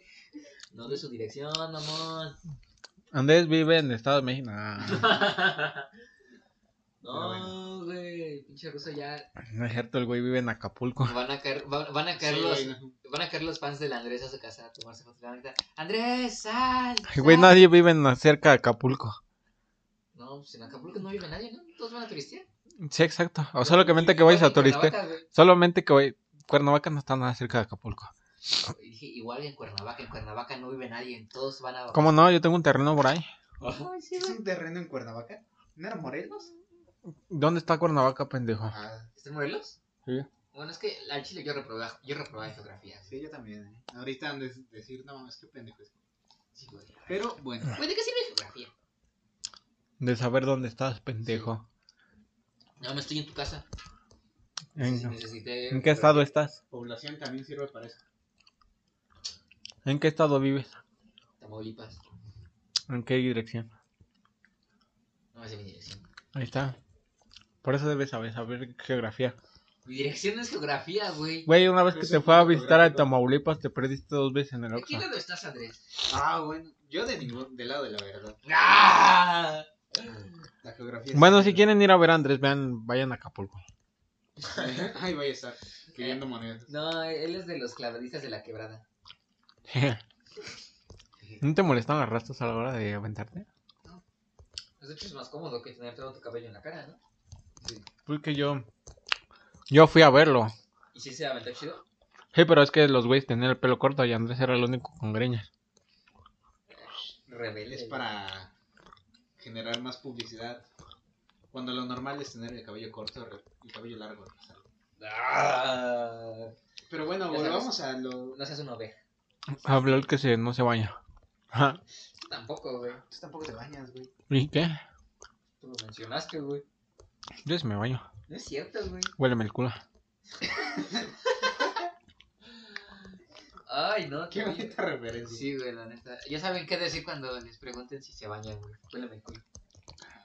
[SPEAKER 1] No de su dirección, mamón.
[SPEAKER 3] Andrés vive en el Estado de México. Nah,
[SPEAKER 1] no, güey. Pinche ruso ya.
[SPEAKER 3] no es cierto, el güey vive en Acapulco.
[SPEAKER 1] Van a caer, van, van a caer
[SPEAKER 2] Sí,
[SPEAKER 1] los.
[SPEAKER 2] güey, no.
[SPEAKER 1] Van a caer los fans del Andrés a su casa a tomarse fotos. Andrés, sal.
[SPEAKER 3] Ay, Güey,
[SPEAKER 1] sal".
[SPEAKER 3] nadie vive en cerca de Acapulco.
[SPEAKER 1] No, pues en Acapulco no vive nadie, ¿no? Todos van a turistear.
[SPEAKER 3] Sí, exacto. O solamente que vayas a
[SPEAKER 1] güey.
[SPEAKER 3] Solamente que vay- Cuernavaca no está nada cerca de Acapulco.
[SPEAKER 1] Igual en Cuernavaca, en Cuernavaca no vive nadie, todos van a...
[SPEAKER 3] ¿Cómo no? Yo tengo un terreno por ahí.
[SPEAKER 2] ¿Es un terreno en Cuernavaca? ¿No era Morelos?
[SPEAKER 3] ¿Dónde está Cuernavaca, pendejo?
[SPEAKER 2] Ah,
[SPEAKER 1] ¿Está en Morelos?
[SPEAKER 3] Sí.
[SPEAKER 1] Bueno, es que al Chile yo reprobé, yo reprobé geografía.
[SPEAKER 2] sí, yo también. ¿eh? Ahorita han de decir, no mames, qué pendejo es.
[SPEAKER 1] Sí, güey.
[SPEAKER 2] Pero bueno,
[SPEAKER 1] ¿de qué sirve geografía?
[SPEAKER 3] De saber dónde estás, pendejo.
[SPEAKER 1] No, me estoy en tu casa.
[SPEAKER 3] ¿En,
[SPEAKER 1] Necesité...
[SPEAKER 3] en qué estado estás?
[SPEAKER 2] población también sirve para eso.
[SPEAKER 3] ¿En qué estado vives?
[SPEAKER 1] Tamaulipas.
[SPEAKER 3] ¿En qué dirección?
[SPEAKER 1] No me sé mi dirección.
[SPEAKER 3] Ahí está. Por eso debes saber, saber geografía.
[SPEAKER 1] Mi dirección es geografía, güey.
[SPEAKER 3] Güey, una vez que
[SPEAKER 2] Es
[SPEAKER 3] te fue a visitar a. Tamaulipas, te perdiste dos veces en el
[SPEAKER 1] ¿De qué
[SPEAKER 3] Oxxo.
[SPEAKER 1] lado estás, Andrés?
[SPEAKER 2] Ah, bueno. Yo de ningún, del lado de la verdad.
[SPEAKER 1] ¡Ah!
[SPEAKER 2] La geografía.
[SPEAKER 3] Bueno, si quieren ir a ver a Andrés, vean, vayan a Acapulco.
[SPEAKER 2] Ahí voy a estar, pidiendo monedas.
[SPEAKER 1] No, él es de los clavadistas de la quebrada.
[SPEAKER 3] ¿No te molestan las rastas a la hora de aventarte?
[SPEAKER 1] Pues de hecho es más cómodo que tener todo tu cabello en la cara, ¿no? Sí.
[SPEAKER 3] Porque yo. Yo fui a verlo.
[SPEAKER 1] ¿Y si se aventó chido?
[SPEAKER 3] Sí, pero es que los güeyes tenían el pelo corto y Andrés era el único con greñas.
[SPEAKER 1] Rebelde.
[SPEAKER 2] Es para generar más publicidad. Cuando lo normal es tener el cabello corto y el cabello largo. o sea.
[SPEAKER 1] Ah,
[SPEAKER 2] Pero bueno,
[SPEAKER 1] Ya sabes.
[SPEAKER 2] volvamos a lo...
[SPEAKER 1] no seas una oveja.
[SPEAKER 3] Habló el que se, no se baña. Ajá.
[SPEAKER 1] Tampoco, güey.
[SPEAKER 2] Tú tampoco te bañas, güey.
[SPEAKER 3] ¿Y qué?
[SPEAKER 1] Tú lo mencionaste, güey.
[SPEAKER 3] Yo sí me baño.
[SPEAKER 1] No es cierto, güey.
[SPEAKER 3] Huéleme el culo.
[SPEAKER 1] Ay, no.
[SPEAKER 2] Qué bonita referencia.
[SPEAKER 1] Sí, güey, la neta. Ya saben qué decir cuando les pregunten si se bañan, güey. Huéleme el culo.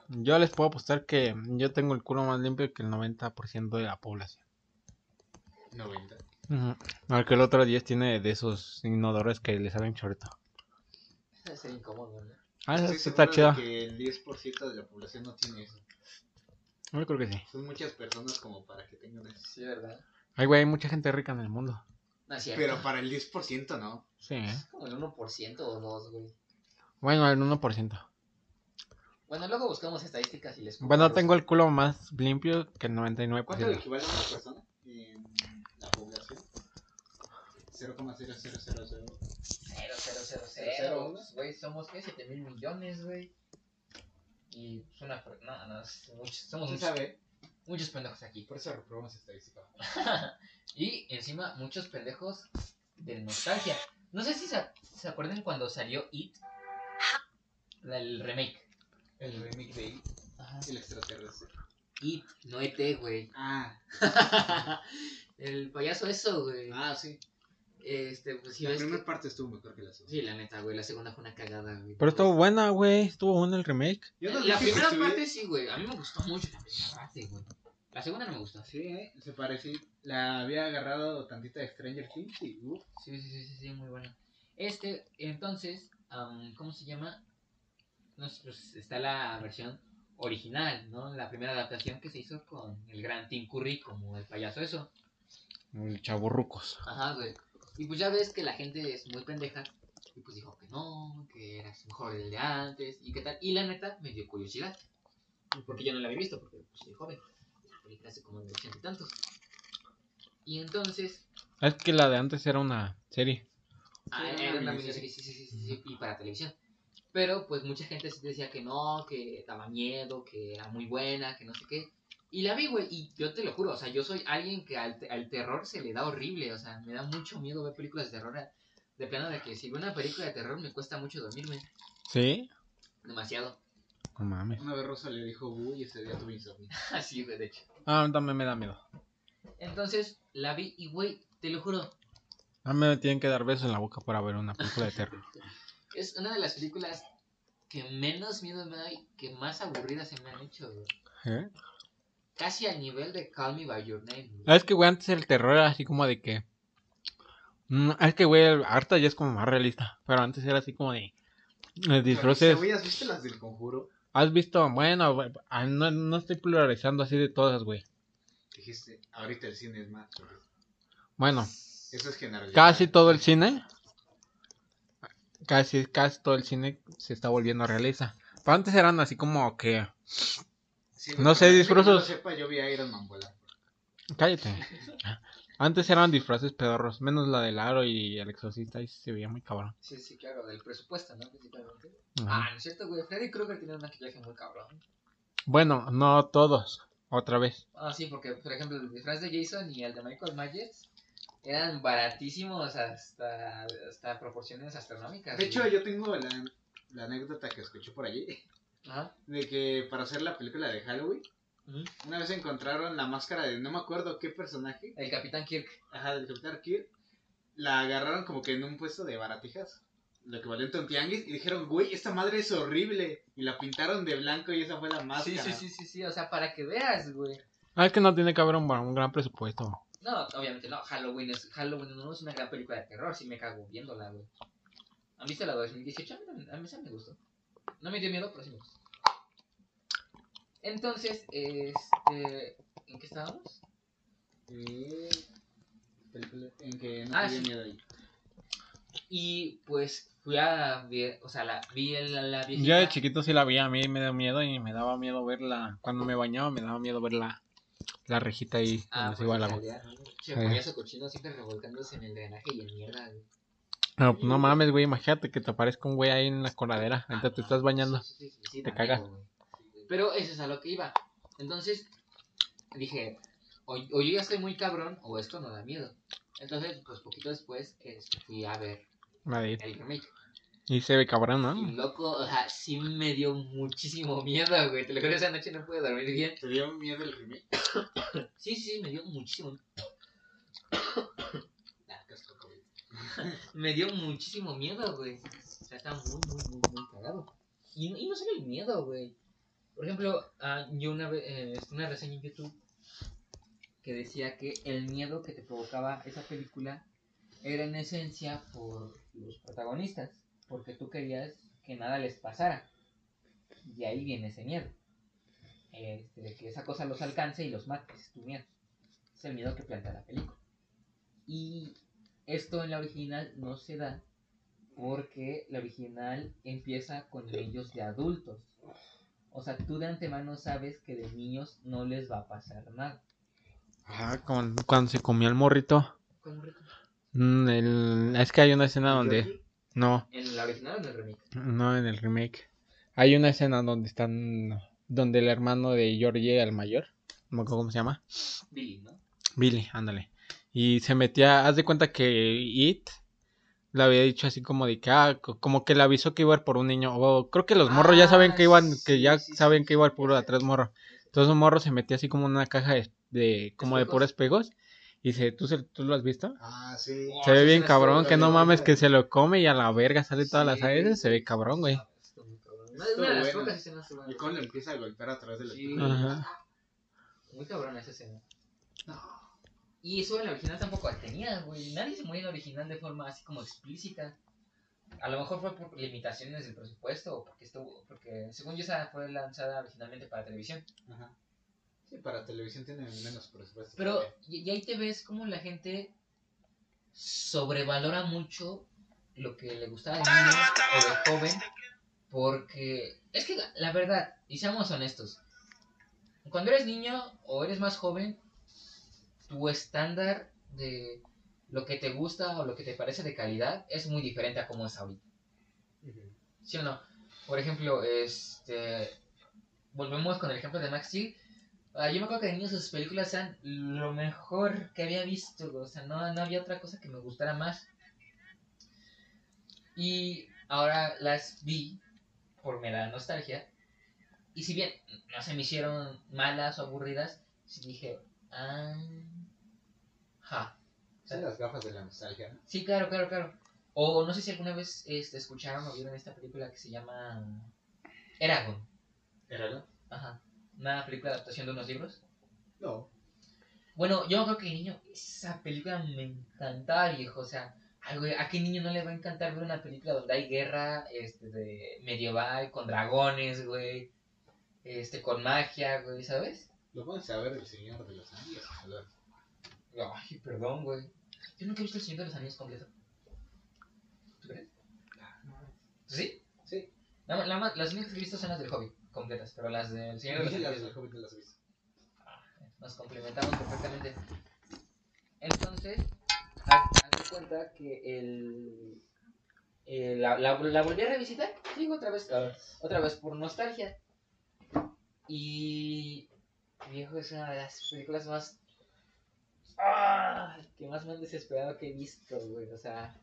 [SPEAKER 3] Yo les puedo apostar que yo tengo el culo más limpio que el 90% de la población.
[SPEAKER 2] 90.
[SPEAKER 3] Ujú. Al que el otro 10 tiene de esos inodores que le salen chorito.
[SPEAKER 1] Debe ser incómodo, ¿no?
[SPEAKER 3] Ah, eso está chido.
[SPEAKER 2] que el 10% de la población no tiene eso.
[SPEAKER 3] Yo creo que sí.
[SPEAKER 2] Son muchas personas como para que tengan eso.
[SPEAKER 1] Sí, ¿verdad?
[SPEAKER 3] Ay, güey, hay mucha gente rica en el mundo.
[SPEAKER 1] No es cierto.
[SPEAKER 2] Pero para el 10% no.
[SPEAKER 3] Sí, ¿eh?
[SPEAKER 1] Es como el 1% o 2, güey.
[SPEAKER 3] Bueno, el 1%.
[SPEAKER 1] Bueno, luego buscamos estadísticas y les
[SPEAKER 3] Bueno, tengo el culo más limpio que el 99%.
[SPEAKER 2] ¿Cuánto le equivale a una persona en la población? 0,0000.
[SPEAKER 1] Cero, cero, cero,
[SPEAKER 2] Cero,
[SPEAKER 1] cero.
[SPEAKER 2] cero,
[SPEAKER 1] Pues, Güey, somos, ¿qué? 7 mil millones, güey. Y es una... No, no, es somos
[SPEAKER 2] ¿Quién
[SPEAKER 1] muchos,
[SPEAKER 2] sabe?
[SPEAKER 1] muchos pendejos aquí.
[SPEAKER 2] Por eso reprobamos estadística.
[SPEAKER 1] Y encima, muchos pendejos de nostalgia. No sé si se, se acuerdan cuando salió It. La- el remake.
[SPEAKER 2] El remake de It,
[SPEAKER 1] Ajá.
[SPEAKER 2] el extraterrestre.
[SPEAKER 1] It, no ET, güey.
[SPEAKER 2] Ah,
[SPEAKER 1] el payaso eso, güey.
[SPEAKER 2] ah, sí.
[SPEAKER 1] Este, pues sí,
[SPEAKER 2] la primera
[SPEAKER 1] que-
[SPEAKER 2] parte estuvo mejor que la segunda.
[SPEAKER 1] Sí, la neta, güey. La segunda fue una cagada, güey.
[SPEAKER 3] Pero estuvo buena, güey. Estuvo bueno el remake.
[SPEAKER 2] Yo no
[SPEAKER 1] la primera
[SPEAKER 2] estuviera-
[SPEAKER 1] parte sí, güey. A mí me gustó mucho la primera parte, güey. La segunda no me gustó.
[SPEAKER 2] Sí, ¿eh? se parecía. La había agarrado tantita de Stranger Things y. uh,
[SPEAKER 1] Sí, sí, sí, sí, sí, muy buena. Este, entonces, am, ¿cómo se llama? No sé, pues está la versión original, ¿no? La primera adaptación que se hizo con el gran Tim Curry como el payaso eso.
[SPEAKER 3] El chavorrucos.
[SPEAKER 1] Ajá, güey. Y pues ya ves que la gente es muy pendeja. Y pues dijo que no, que era mejor el de antes y qué tal. Y la neta me dio curiosidad. Porque yo no la había visto, porque pues, soy joven. La película hace como de ochenta y tantos. Y entonces,
[SPEAKER 3] Es que la de antes era una serie.
[SPEAKER 1] Ah,
[SPEAKER 2] Sí,
[SPEAKER 1] era
[SPEAKER 2] una miniserie.
[SPEAKER 1] sí, sí, sí, sí, sí, y para televisión. Pero pues mucha gente sí decía que no, que daba miedo, que era muy buena, que no sé qué. Y la vi, güey, y yo te lo juro, o sea, yo soy alguien que al, te- al terror se le da horrible, o sea, me da mucho miedo ver películas de terror. De plano de que si veo una película de terror me cuesta mucho dormirme,
[SPEAKER 3] ¿Sí?
[SPEAKER 1] demasiado.
[SPEAKER 3] No mames.
[SPEAKER 2] Una vez Rosa le dijo bu y ese día tuve insomnio.
[SPEAKER 1] Así, güey, de hecho.
[SPEAKER 3] Ah, también me da miedo.
[SPEAKER 1] Entonces la vi y, güey, te lo juro,
[SPEAKER 3] A mí me tienen que dar besos en la boca para ver una película de terror.
[SPEAKER 1] es una de las películas que menos miedo me da y que más aburridas se me han hecho, güey.
[SPEAKER 3] ¿Eh?
[SPEAKER 1] Casi al nivel de Call Me By Your Name. güey.
[SPEAKER 3] Ah, Es que, güey, antes el terror era así como de que... Mm, Es que, güey, ahorita ya es como más realista. Pero antes era así como de... eh, Disfraces...
[SPEAKER 2] Güey, ¿has visto las del conjuro?
[SPEAKER 3] ¿Has visto? Bueno, güey, ah, no, no estoy pluralizando así de todas, güey.
[SPEAKER 2] Dijiste, ahorita el cine es más.
[SPEAKER 3] Bueno,
[SPEAKER 2] Eso es
[SPEAKER 3] casi todo el cine... Casi, casi todo el cine se está volviendo realista. Pero antes eran así como que...
[SPEAKER 2] Sí,
[SPEAKER 3] no sé,
[SPEAKER 2] para que
[SPEAKER 3] disfrazos.
[SPEAKER 2] no lo sepa, yo vi a Iron Man volar.
[SPEAKER 3] Cállate. Antes eran disfraces pedorros, menos la del aro y el exorcista y se veía muy cabrón.
[SPEAKER 1] Sí, sí, claro, del presupuesto, ¿no? Principalmente. Ah, no es cierto, güey. Freddy Krueger tiene un maquillaje muy cabrón.
[SPEAKER 3] Bueno, no todos, otra vez.
[SPEAKER 1] Ah, sí, porque, por ejemplo, el disfraz de Jason y el de Michael Myers eran baratísimos hasta, hasta proporciones astronómicas.
[SPEAKER 2] De hecho,
[SPEAKER 1] güey.
[SPEAKER 2] yo tengo la, la anécdota que escuché por allí.
[SPEAKER 1] Ajá.
[SPEAKER 2] De que para hacer la película de Halloween, Una vez encontraron la máscara de no me acuerdo qué personaje.
[SPEAKER 1] El Capitán Kirk.
[SPEAKER 2] Ajá, del Capitán Kirk. La agarraron como que en un puesto de baratijas. Lo equivalente a un tianguis. Y dijeron, güey, esta madre es horrible. Y la pintaron de blanco y esa fue la
[SPEAKER 1] Sí,
[SPEAKER 2] máscara.
[SPEAKER 1] sí, sí, sí, sí. O sea, para que veas, güey.
[SPEAKER 3] Ah, es que no tiene que haber un, un gran presupuesto.
[SPEAKER 1] No, obviamente no. Halloween es Halloween no es una gran película de terror. Sí me cago viéndola, güey. ¿Han visto la 2018? A mí, a mí esa me gustó. No me dio miedo, pero sí me gustó. Entonces, este... ¿En qué estábamos?
[SPEAKER 2] Eh, en que no
[SPEAKER 1] Ah, sí.
[SPEAKER 2] miedo ahí.
[SPEAKER 1] Y pues fui a ver, o sea, la, vi la, la viejita.
[SPEAKER 3] Yo de chiquito sí la vi, a mí me dio miedo y me daba miedo verla. Cuando me bañaba me daba miedo ver la, la rejita ahí
[SPEAKER 1] Ah,
[SPEAKER 3] donde se
[SPEAKER 1] pues
[SPEAKER 3] iba agua.
[SPEAKER 1] ¿no? Che,
[SPEAKER 3] Eh.
[SPEAKER 1] payaso cochino siempre revolcándose en el drenaje y en mierda, güey.
[SPEAKER 3] Pero pues, no mames, güey, imagínate que te aparezca un güey ahí en la coladera mientras te estás bañando.
[SPEAKER 1] sí, sí, sí, sí,
[SPEAKER 3] Te
[SPEAKER 1] da
[SPEAKER 3] cagas.
[SPEAKER 1] güey. Pero eso es a lo que iba. Entonces, dije, o, o yo ya estoy muy cabrón, o esto no da miedo. Entonces, pues poquito después este, fui a ver
[SPEAKER 3] Nadie.
[SPEAKER 1] el remake.
[SPEAKER 3] Y se ve cabrón,
[SPEAKER 1] Y
[SPEAKER 3] ¿no?
[SPEAKER 1] loco, o sea, sí me dio muchísimo miedo, güey. Te lo juro, esa noche no pude dormir bien.
[SPEAKER 2] ¿Te dio miedo el remake?
[SPEAKER 1] Sí, sí, sí, me dio muchísimo.
[SPEAKER 2] Ah, COVID.
[SPEAKER 1] Me dio muchísimo miedo, güey. O sea, estaba muy, muy, muy, muy cagado. Y, y no solo el miedo, güey. Por ejemplo, ah, yo una eh, una reseña en YouTube que decía que el miedo que te provocaba esa película era en esencia por los protagonistas. Porque tú querías que nada les pasara. Y ahí viene ese miedo. Este, de que esa cosa los alcance y los mate. Es tu miedo. Es el miedo que plantea la película. Y esto en la original no se da porque la original empieza con ellos de adultos. O sea, tú de antemano sabes que de niños no les va a pasar nada.
[SPEAKER 3] Ah, con- cuando se comió el morrito.
[SPEAKER 1] ¿Cómo rico?
[SPEAKER 3] Mm, el- es que hay una escena donde... No,
[SPEAKER 1] ¿En la original o en el remake?
[SPEAKER 3] no en el remake. Hay una escena donde están... Donde el hermano de Georgie, el mayor, no me acuerdo cómo se llama.
[SPEAKER 1] Billy, ¿no?
[SPEAKER 3] Billy, ándale. Y se metía, haz de cuenta que It le había dicho así como de que, ah, co- como que le avisó que iba a ir por un niño. O creo que los morros ya saben que iban,
[SPEAKER 1] Ah,
[SPEAKER 3] que ya
[SPEAKER 1] sí,
[SPEAKER 3] saben
[SPEAKER 1] sí,
[SPEAKER 3] que iba a ir por atrás morro. Entonces un morro se metía así como en una caja de, de- como de puros espejos. Y dice, ¿tú, se- ¿tú lo has visto?
[SPEAKER 2] Ah, sí.
[SPEAKER 1] Oh,
[SPEAKER 3] se ve bien cabrón, que no mames que se lo come y a la verga sale todas las aires. Se ve cabrón, güey.
[SPEAKER 1] Está muy cabrón. Una
[SPEAKER 2] Estuvo
[SPEAKER 1] una de las
[SPEAKER 2] bueno.
[SPEAKER 1] pocas escenas que
[SPEAKER 2] Y le empieza a golpear a través de la
[SPEAKER 1] Sí.
[SPEAKER 3] Ajá.
[SPEAKER 1] Muy cabrón esa escena.
[SPEAKER 2] No.
[SPEAKER 1] Y eso en la original tampoco la tenía, güey. Nadie se murió en la original de forma así como explícita. A lo mejor fue por limitaciones del presupuesto, o porque estuvo, porque según yo esa fue lanzada originalmente para televisión.
[SPEAKER 2] Ajá. Sí, para televisión tienen menos presupuesto.
[SPEAKER 1] Pero y, y ahí te ves como la gente sobrevalora mucho lo que le gustaba de niño o de joven, porque es que la verdad, y seamos honestos, cuando eres niño o eres más joven, tu estándar de lo que te gusta o lo que te parece de calidad es muy diferente a como es ahorita. ¿Sí o no? Por ejemplo, este. Volvemos con el ejemplo de Max Steel. Ah, yo me acuerdo que de niño sus películas eran lo mejor que había visto. O sea, no, no había otra cosa que me gustara más. Y ahora las vi por mera nostalgia. Y si bien no se me hicieron malas o aburridas, sí dije, ah, ja.
[SPEAKER 2] Son las gafas de la nostalgia, ¿no?
[SPEAKER 1] Sí, claro, claro, claro. O no sé si alguna vez este, escucharon o vieron esta película que se llama Eragon.
[SPEAKER 2] ¿Era no?
[SPEAKER 1] Ajá. Una película de adaptación de unos libros.
[SPEAKER 2] No.
[SPEAKER 1] Bueno, yo creo que niño esa película me encantaba, viejo. O sea, ay, güey, ¿a qué niño no le va a encantar ver una película donde hay guerra este, de medieval, con dragones, güey? Este, con magia, güey, ¿sabes?
[SPEAKER 2] Lo pones a ver el Señor de los Anillos.
[SPEAKER 1] Ay, perdón, güey. Yo nunca he visto El Señor de los Anillos completo. ¿Tú crees? ¿Sí?
[SPEAKER 2] Sí.
[SPEAKER 1] Más- nada más- las únicas que he visto son las del Hobbit, completas, pero las del Señor de los
[SPEAKER 2] Sí, las
[SPEAKER 1] Anillos
[SPEAKER 2] del Hobbit no las he visto.
[SPEAKER 1] nos complementamos perfectamente. Entonces, haz, cuenta que el, el- la, la, la volví a revisitar, digo otra vez, otra vez por nostalgia. Y viejo es una de las películas más ¡ah! que más me han desesperado que he visto, güey. O sea,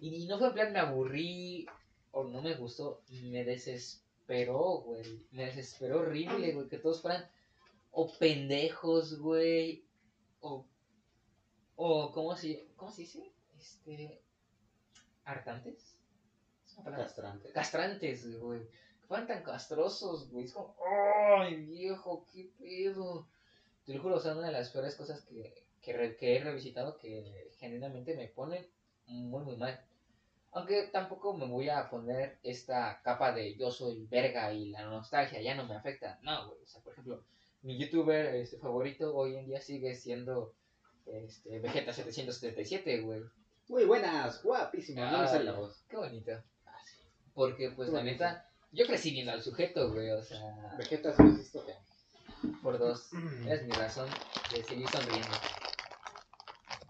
[SPEAKER 1] y no fue en plan me aburrí o no me gustó, me desesperó, güey. Me desesperó horrible, güey, que todos fueran o pendejos, güey, o, o ¿cómo se, ¿cómo se dice? Este, hartantes. ¿Es una palabra?
[SPEAKER 2] Castrante.
[SPEAKER 1] Castrantes, güey. Que fueran tan castrosos, güey. Es como, ¡ay, viejo, qué pedo! Te lo juro, o sea, una de las peores cosas que, que, re- que he revisitado que genuinamente me ponen muy, muy mal. Aunque tampoco me voy a poner esta capa de yo soy verga y la nostalgia ya no me afecta. No, güey. O sea, por ejemplo, mi youtuber este, favorito hoy en día sigue siendo este, Vegeta777, güey.
[SPEAKER 2] Muy buenas, guapísimas. No me sale la
[SPEAKER 1] Ay,
[SPEAKER 2] voz.
[SPEAKER 1] Qué bonito. Porque, pues, la neta, yo crecí viendo al sujeto, güey. O sea,
[SPEAKER 2] Vegeta, que.
[SPEAKER 1] Por dos. Es mi razón de seguir sonriendo.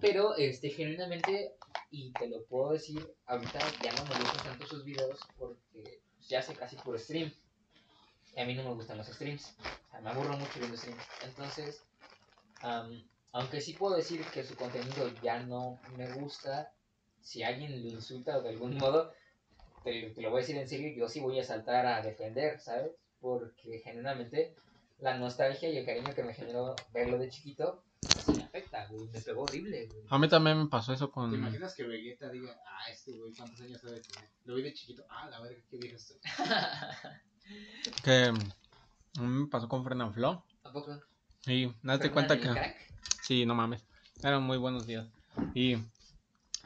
[SPEAKER 1] Pero, este, genuinamente, y te lo puedo decir, ahorita ya no me gustan tanto sus videos porque ya hace casi puro stream. Y a mí no me gustan los streams. O sea, me aburro mucho viendo streams. Entonces, am, aunque sí puedo decir que su contenido ya no me gusta, si alguien lo insulta de algún modo, te, lo voy a decir en serio, yo sí voy a saltar a defender, ¿sabes? Porque genuinamente la nostalgia y el cariño que me generó verlo de chiquito, sí me afecta, güey. Me pegó horrible, güey.
[SPEAKER 3] A mí también me pasó eso con...
[SPEAKER 2] ¿Te imaginas que Vegeta diga, ah, este güey, ¿cuántos años debe tener? Lo vi de chiquito, ah, la verga, qué viejo estoy.
[SPEAKER 3] Que a mí me pasó con Fernand Flo.
[SPEAKER 1] ¿A poco?
[SPEAKER 3] Y date
[SPEAKER 1] ¿Fernán
[SPEAKER 3] cuenta que...
[SPEAKER 1] crack?
[SPEAKER 3] Sí, no mames. Eran muy buenos videos. Y,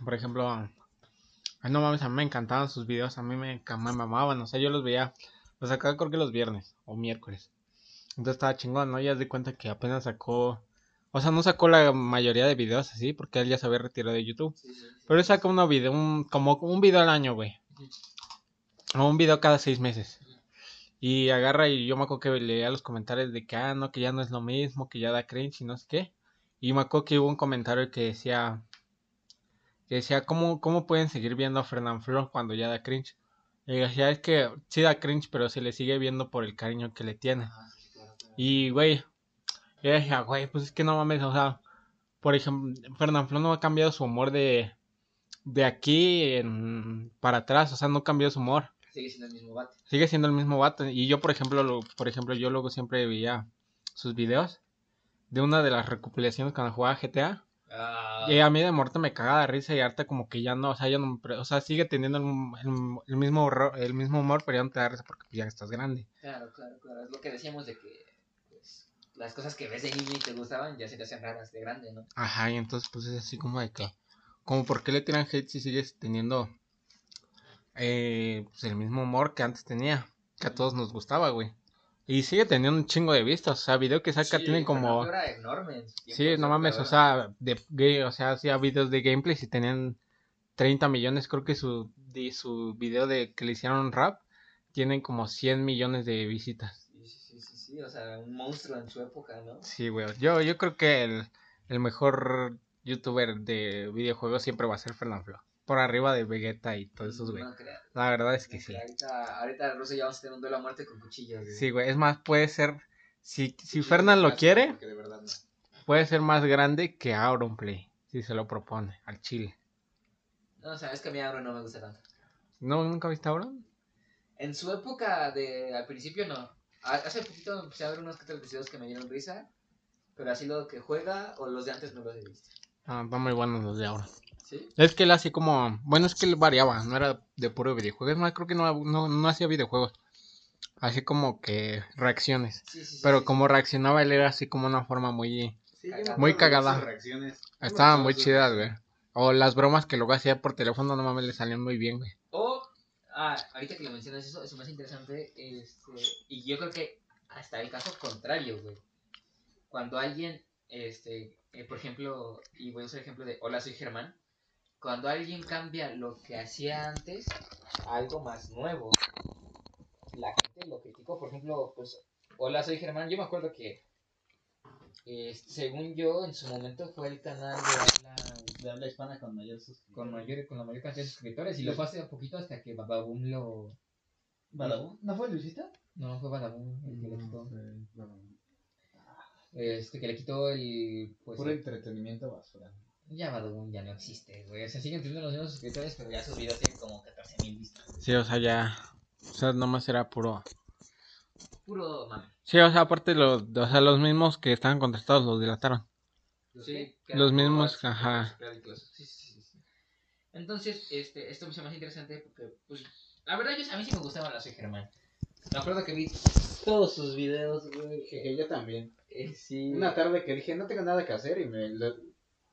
[SPEAKER 3] por ejemplo, ay, no mames, a mí me encantaban sus videos. A mí me, me mamaban. O sea, yo los veía, los sacaba creo que los viernes o miércoles. Entonces estaba chingón, ¿no? Ya de cuenta que apenas sacó. O sea, no sacó la mayoría de videos así, porque él ya se había retirado de YouTube.
[SPEAKER 1] Sí, sí, sí.
[SPEAKER 3] Pero él saca uno video, un, como un video al año, güey. O un video cada seis meses. Y agarra y yo me acuerdo que leía los comentarios de que, ah, no, que ya no es lo mismo, que ya da cringe y no sé qué. Y me acuerdo que hubo un comentario que decía, que decía, ¿cómo, cómo pueden seguir viendo a Fernand Flo cuando ya da cringe? Y decía, es que sí da cringe, pero se le sigue viendo por el cariño que le tiene.
[SPEAKER 1] Ah.
[SPEAKER 3] Y, güey, yo decía, güey, pues es que no mames, o sea, por ejemplo, Fernand Flo no ha cambiado su humor de, de aquí en- para atrás, o sea, no cambió su humor.
[SPEAKER 1] Sigue siendo el mismo bate.
[SPEAKER 3] Sigue siendo el mismo vato. Y yo, por ejemplo, lo, por ejemplo, yo luego siempre veía sus videos de una de las recopilaciones cuando jugaba GTA.
[SPEAKER 1] Ah,
[SPEAKER 3] Y a mí de muerte me caga de risa y harta como que ya no, o sea, ya no, o sea, sigue teniendo el, el- el mismo horror- el mismo humor, pero ya no te da risa porque ya estás grande.
[SPEAKER 1] Claro, claro, claro. Es lo que decíamos de que las cosas que ves de niño y te gustaban ya se te hacen raras de grande, ¿no?
[SPEAKER 3] Ajá, y entonces pues es así como de que, como por qué le tiran hate si sigues teniendo eh, pues, el mismo humor que antes tenía, que a todos nos gustaba, güey. Y sigue teniendo un chingo de vistas, o sea, video que saca
[SPEAKER 1] Sí,
[SPEAKER 3] tienen como...
[SPEAKER 1] Era enorme
[SPEAKER 3] Sí, no mames, o sea, de, o sea, hacía videos de gameplay y tenían 30 millones, creo que su, de su video de que le hicieron rap tienen como 100 millones de visitas.
[SPEAKER 1] Sí, sí, o sea, un monstruo en su época, ¿no?
[SPEAKER 3] Sí, güey, yo, yo creo que el, el mejor youtuber de videojuegos siempre va a ser Fernanfloo. Por arriba de Vegeta y todos esos, güey.
[SPEAKER 1] No.
[SPEAKER 3] La verdad es que
[SPEAKER 1] no
[SPEAKER 3] sí.
[SPEAKER 1] Ahorita, ahorita Russo ya vamos a tener un duelo a muerte con cuchillos, güey.
[SPEAKER 3] Sí, güey, es más, puede ser, si, si Fernan lo quiere,
[SPEAKER 2] porque de verdad no.
[SPEAKER 3] puede ser más grande que Auronplay, si se lo propone, al chile.
[SPEAKER 1] No, sabes que a mí Auro no me gusta tanto.
[SPEAKER 3] ¿No, nunca viste Auron?
[SPEAKER 1] En su época de al principio no. A- Hace poquito empecé a ver unos que otros videos que me dieron risa. Pero así lo que juega o los de antes no los he visto.
[SPEAKER 3] Ah, van muy buenos los de ahora.
[SPEAKER 1] ¿Sí?
[SPEAKER 3] Es que él así como, bueno, es que él variaba, no era de puro videojuegos, no, creo que no, no, no hacía videojuegos, así como que reacciones,
[SPEAKER 1] Sí, sí, sí,
[SPEAKER 3] pero
[SPEAKER 1] sí,
[SPEAKER 3] como reaccionaba él era así como una forma muy,
[SPEAKER 1] Muy
[SPEAKER 3] cagada. estaban muy chidas, güey. O las bromas que luego hacía por teléfono, no mames, le salían muy bien, güey.
[SPEAKER 1] Ah, ahorita que lo mencionas eso, eso hace interesante. Este, y yo creo que hasta el caso contrario, güey. Cuando alguien, este, eh, por ejemplo, y voy a usar el ejemplo de Hola, soy Germán. Cuando alguien cambia lo que hacía antes a algo más nuevo, la gente lo criticó. Por ejemplo, pues, Hola, soy Germán. Yo me acuerdo que, este, según yo, en su momento fue el canal de habla
[SPEAKER 2] De habla hispana con mayor
[SPEAKER 1] con mayor con la mayor cantidad de suscriptores y lo fue hace poquito hasta que Bababoom lo
[SPEAKER 2] ¿Badabun? ¿No fue Luisita?
[SPEAKER 1] no fue Bababoom el que le quitó este que le quitó el pues
[SPEAKER 2] Puro
[SPEAKER 1] el-
[SPEAKER 2] entretenimiento basura.
[SPEAKER 1] ya Bababoom ya no existe güey o sea siguen teniendo los mismos suscriptores pero ya sus videos tienen como 14 mil vistas
[SPEAKER 3] Sí, o sea, ya, o sea, nomás era puro...
[SPEAKER 1] puro mame
[SPEAKER 3] Sí, o sea, aparte, los, o sea, los mismos que estaban contratados los delataron.
[SPEAKER 1] Sí,
[SPEAKER 3] los mismos, ajá.
[SPEAKER 1] sí, sí, sí. Entonces, este, esto me hizo más interesante porque, pues, la verdad, yo, a mí sí me gustaba la Soy Germán. Me acuerdo que vi todos sus videos, güey.
[SPEAKER 2] Jeje, yo también.
[SPEAKER 1] Eh, sí.
[SPEAKER 2] Una tarde que dije, no tengo nada que hacer y me, lo-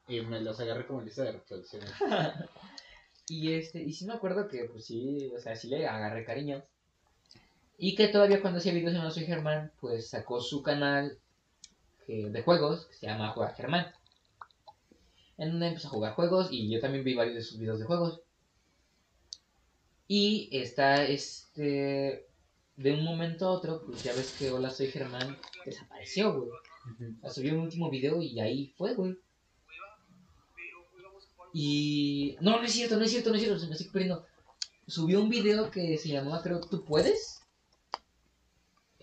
[SPEAKER 2] y me los agarré como lista de reproducciones.
[SPEAKER 1] Y este, y sí me acuerdo que, pues sí, o sea, sí le agarré cariño. Y que todavía cuando hacía videos en No Soy Germán, pues sacó su canal que- de juegos, que se llama Juega Germán. En donde empezó a jugar juegos y yo también vi varios de sus videos de juegos. Y está este. De un momento a otro, pues ya ves que Hola Soy Germán desapareció, güey. Subió un último video y ahí fue, güey. Y. No, no es cierto, no es cierto, no es cierto, se me estoy perdiendo. Subió un video que se llamaba, creo, ¿Tú puedes?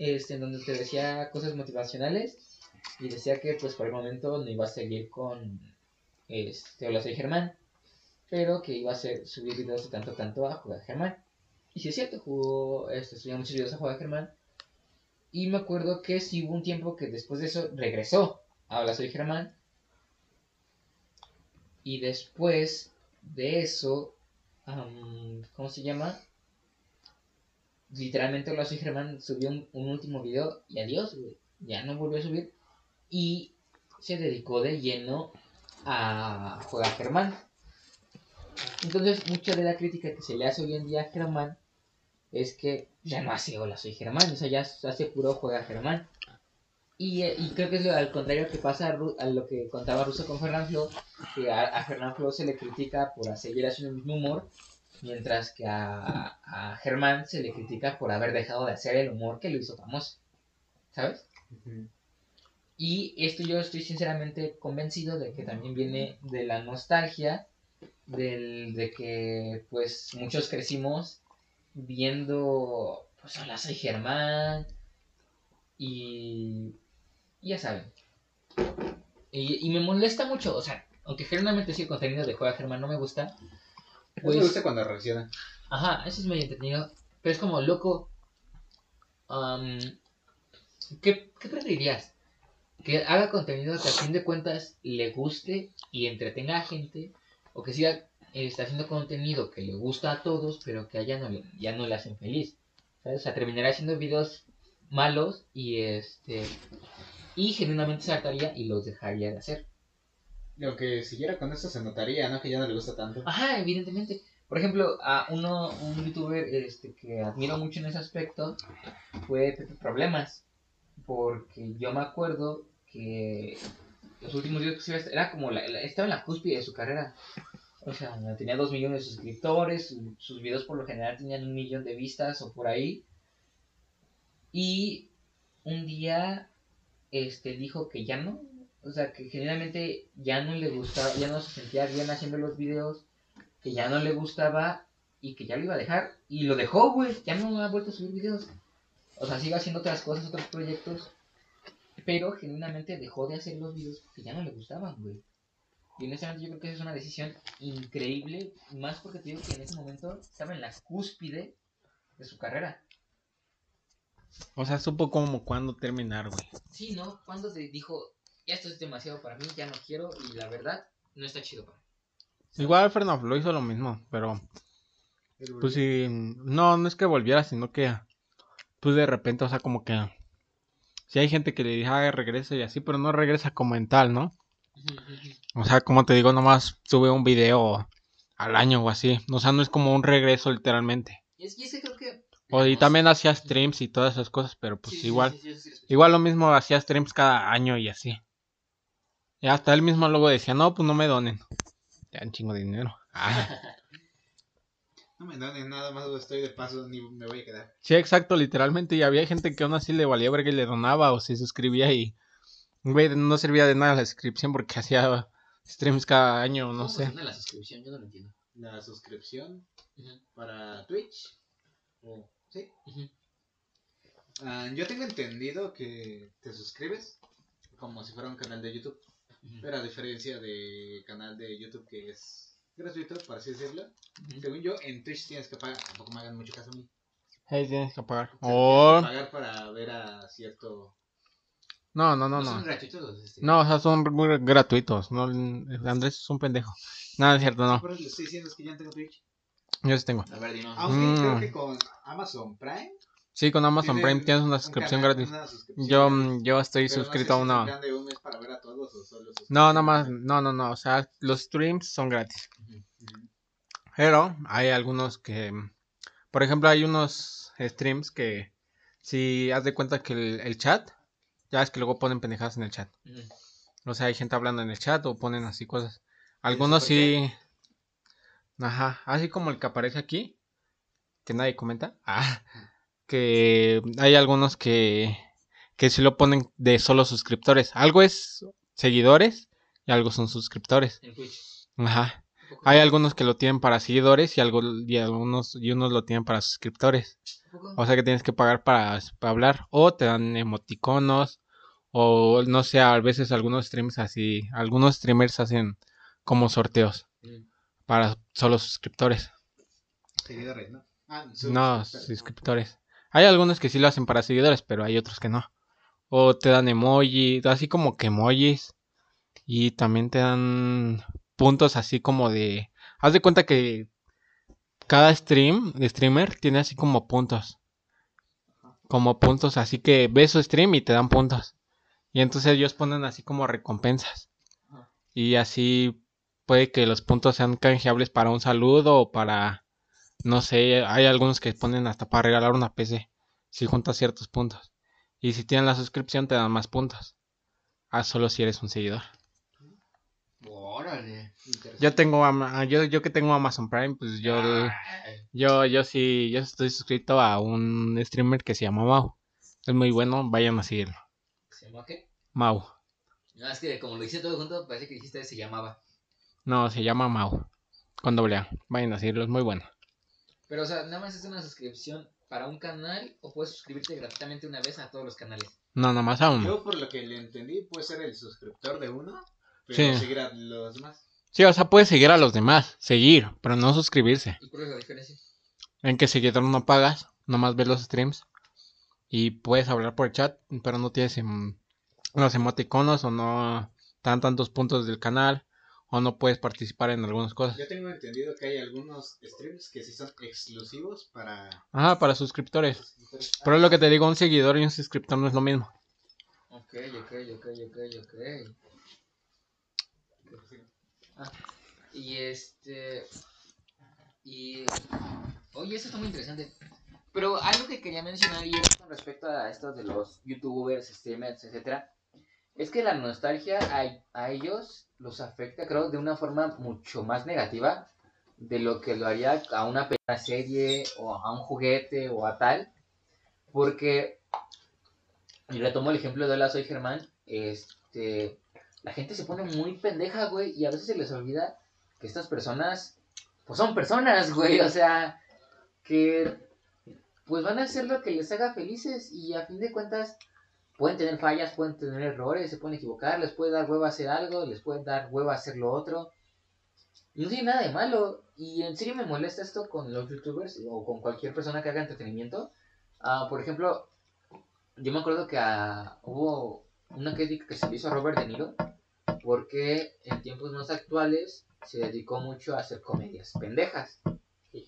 [SPEAKER 1] Este, en donde te decía cosas motivacionales. Y decía que, pues, por el momento no iba a seguir con. Este, Hola, soy Germán. Pero que iba a subir videos de tanto, tanto a jugar Germán. Y sí es cierto, jugó, este, subía muchos videos a jugar Germán. Y me acuerdo que sí hubo un tiempo que después de eso regresó a Hola, soy Germán. Y después de eso, am, ¿cómo se llama? Literalmente Hola, soy Germán subió un, último video y adiós, güey. Ya no volvió a subir. Y se dedicó de lleno a jugar Germán. Entonces, mucha de la crítica que se le hace hoy en día a Germán es que ya no hace hola, soy Germán, o sea, ya hace puro juega Germán. Y, eh, y creo que es lo, al contrario que pasa a, a lo que contaba Russo con Fernán Flo, que a, a se le critica por seguir haciendo el mismo humor, mientras que a, a Germán se le critica por haber dejado de hacer el humor que lo hizo famoso. ¿Sabes? Y esto yo estoy sinceramente convencido de que también viene de la nostalgia, del, de que pues muchos crecimos viendo, pues hola, soy Germán, y, y ya saben. Y, y me molesta mucho, o sea, aunque generalmente sí el contenido de Juega Germán no me gusta, pues,
[SPEAKER 2] me gusta cuando reacciona.
[SPEAKER 1] Ajá, eso es medio entretenido. Pero es como, loco. am, ¿qué, ¿Qué preferirías? ¿Que haga contenido que a fin de cuentas le guste y entretenga a gente? ¿O que siga eh, está haciendo contenido que le gusta a todos, pero que a ella no le, ya no le hacen feliz? ¿Sabes? O sea, terminará haciendo videos malos y este. y genuinamente se hartaría y los dejaría de hacer.
[SPEAKER 2] Lo que siguiera con eso se notaría, ¿no? Que ya no le gusta tanto.
[SPEAKER 1] Ajá, evidentemente. Por ejemplo, a uno, un youtuber este, que admiro mucho en ese aspecto fue Pepe Problemas. Porque yo me acuerdo que los últimos videos que subía era como la, estaba en la cúspide de su carrera. O sea, tenía dos millones de suscriptores, su- sus videos por lo general tenían un millón de vistas o por ahí. Y un día este dijo que ya no, o sea, que generalmente ya no le gustaba, ya no se sentía bien haciendo los videos, que ya no le gustaba y que ya lo iba a dejar. Y lo dejó, güey, ya no ha vuelto a subir videos. O sea, sigue haciendo otras cosas, otros proyectos, pero genuinamente dejó de hacer los videos porque ya no le gustaban, güey. Y honestamente yo creo que esa es una decisión increíble, más porque te digo que en ese momento estaba en la cúspide de su carrera.
[SPEAKER 3] O sea, supo como cuándo terminar, güey.
[SPEAKER 1] Sí, ¿no? Cuando se dijo, esto es demasiado para mí, ya no quiero, y la verdad, no está chido para mí.
[SPEAKER 3] Igual Fernando lo hizo lo mismo, pero pues sí, no, no es que volviera, sino que pues de repente, o sea, como que si hay gente que le dice, ah, regresa y así, pero no regresa como en tal, ¿no? O sea, como te digo, nomás sube un video al año o así. O sea, no es como un regreso literalmente.
[SPEAKER 1] Y es, y es que creo que...
[SPEAKER 3] O y
[SPEAKER 1] digamos,
[SPEAKER 3] también hacía streams y todas esas cosas, pero pues
[SPEAKER 1] sí, sí,
[SPEAKER 3] igual.
[SPEAKER 1] sí, sí, sí, sí, sí.
[SPEAKER 3] Igual lo mismo hacía streams cada año y así. Y hasta él mismo luego decía, no, pues no me donen. Te dan chingo de dinero. Ah.
[SPEAKER 2] No me donen nada más, estoy de paso, ni me voy a quedar.
[SPEAKER 3] Sí, exacto, literalmente. Y había gente que aún así le valía verga y le donaba o se suscribía y... Güey, no servía de nada la suscripción porque hacía streams cada año, no
[SPEAKER 1] ¿Cómo
[SPEAKER 3] sé.
[SPEAKER 1] la suscripción? Yo no lo entiendo.
[SPEAKER 2] La suscripción para Twitch. sí. Ah, yo tengo entendido que te suscribes como si fuera un canal de YouTube. Pero a diferencia de canal de YouTube que es gratuito, por así decirlo.
[SPEAKER 1] ujú.
[SPEAKER 2] Según yo, en Twitch tienes que pagar. Tampoco me hagan mucho caso a mí.
[SPEAKER 3] Hey, tienes que pagar.
[SPEAKER 2] O sea, tienes que pagar para ver a cierto.
[SPEAKER 3] no, no, no,
[SPEAKER 1] ¿No son
[SPEAKER 3] no.
[SPEAKER 1] gratuitos los este?
[SPEAKER 3] No, o sea, son muy gratuitos. No, Andrés es un pendejo. Nada, es cierto, no.
[SPEAKER 2] Por eso le estoy diciendo es que ya no tengo Twitch.
[SPEAKER 3] Yo sí tengo.
[SPEAKER 1] A ver, dinos.
[SPEAKER 2] Aunque
[SPEAKER 3] Mm.
[SPEAKER 2] creo que con Amazon Prime.
[SPEAKER 3] Sí, con Amazon Prime tienes una
[SPEAKER 2] un
[SPEAKER 3] suscripción
[SPEAKER 2] canal-
[SPEAKER 3] gratis.
[SPEAKER 2] una suscripción
[SPEAKER 3] Yo, mm, yo estoy
[SPEAKER 2] no
[SPEAKER 3] suscrito
[SPEAKER 2] sé
[SPEAKER 3] a una.
[SPEAKER 2] un mes para ver a todos o solo
[SPEAKER 3] No, nada más, no, no, no, o sea, los streams son gratis. Pero hay algunos que, por ejemplo, hay unos streams que si haz de cuenta que el, el chat, ya es que luego ponen pendejadas en el chat.
[SPEAKER 1] Ujú.
[SPEAKER 3] O sea, hay gente hablando en el chat o ponen así cosas. Algunos sí, ajá, así como el que aparece aquí, que nadie comenta. Ah, que hay algunos que, que sí lo ponen de solo suscriptores. Algo es seguidores y algo son suscriptores.
[SPEAKER 1] En Twitch.
[SPEAKER 3] Ajá. Hay algunos que lo tienen para seguidores y, algo, y algunos y unos lo tienen para suscriptores. O sea que tienes que pagar para, para hablar. O te dan emoticonos. O no sé, a veces algunos streams así. Algunos streamers hacen como sorteos
[SPEAKER 1] Ujú.
[SPEAKER 3] para solo suscriptores.
[SPEAKER 2] Seguidores, ¿no? Ah,
[SPEAKER 3] No,
[SPEAKER 2] suscriptores.
[SPEAKER 3] Hay algunos que sí lo hacen para seguidores, pero hay otros que no. O te dan emoji, así como que emojis. Y también te dan puntos así como de... Haz de cuenta que cada stream, de streamer, tiene así como puntos. Como puntos, así que ves su stream y te dan puntos. Y entonces ellos ponen así como recompensas. Y así puede que los puntos sean canjeables para un saludo o para... No sé, hay algunos que ponen hasta para regalar una PC. Si juntas ciertos puntos. Y si tienen la suscripción te dan más puntos. Ah, solo si eres un seguidor.
[SPEAKER 1] Órale.
[SPEAKER 3] Yo tengo Ama- yo, yo que tengo Amazon Prime, pues yo, yo, yo sí, yo estoy suscrito a un streamer que se llama Mau. Es muy bueno, vayan a seguirlo.
[SPEAKER 1] ¿Se llama qué?
[SPEAKER 3] Mau.
[SPEAKER 1] No, es que como lo hice todo junto, parece que dijiste se llamaba.
[SPEAKER 3] No, se llama Mau. Con doble A. Vayan a seguirlo, es muy bueno.
[SPEAKER 1] Pero, o sea, nada más es una suscripción para un canal o puedes suscribirte gratuitamente una vez a todos los canales.
[SPEAKER 3] No, nada más a uno.
[SPEAKER 2] Yo, por lo que le entendí, puede ser el suscriptor de uno, pero
[SPEAKER 3] Sí.
[SPEAKER 2] no seguir a los demás.
[SPEAKER 3] Sí, o sea, puedes seguir a los demás. Seguir, pero no suscribirse.
[SPEAKER 1] ¿Y cuál es la diferencia?
[SPEAKER 3] En que seguidor no pagas, nomás ves los streams. Y puedes hablar por el chat, pero no tienes em, los emoticonos o no te dan tantos puntos del canal. O no puedes participar en algunas cosas.
[SPEAKER 2] Yo tengo entendido que hay algunos streams que sí son exclusivos para
[SPEAKER 3] Ajá, para suscriptores.
[SPEAKER 2] suscriptores.
[SPEAKER 3] Pero es lo que te digo, un seguidor y un suscriptor no es lo mismo.
[SPEAKER 1] Ok, ok, ok, ok, ok. Ah, y este. Y. Oye, eso está muy interesante. Pero algo que quería mencionar y es con respecto a esto de los youtubers, streamers, etcétera, es que la nostalgia a, a ellos los afecta, creo, de una forma mucho más negativa de lo que lo haría a una serie o a un juguete o a tal. Porque, y retomo el ejemplo de Hola, soy Germán, este, la gente se pone muy pendeja, güey, y a veces se les olvida que estas personas, pues son personas, güey, o sea, que pues van a hacer lo que les haga felices y a fin de cuentas pueden tener fallas, pueden tener errores, se pueden equivocar, les puede dar hueva hacer algo, les puede dar hueva hacer lo otro. Y no tiene nada de malo. Y en serio me molesta esto con los youtubers o con cualquier persona que haga entretenimiento. Ah, por ejemplo, yo me acuerdo que ah, hubo una crítica que se le hizo a Robert De Niro porque en tiempos más actuales se dedicó mucho a hacer comedias pendejas. Y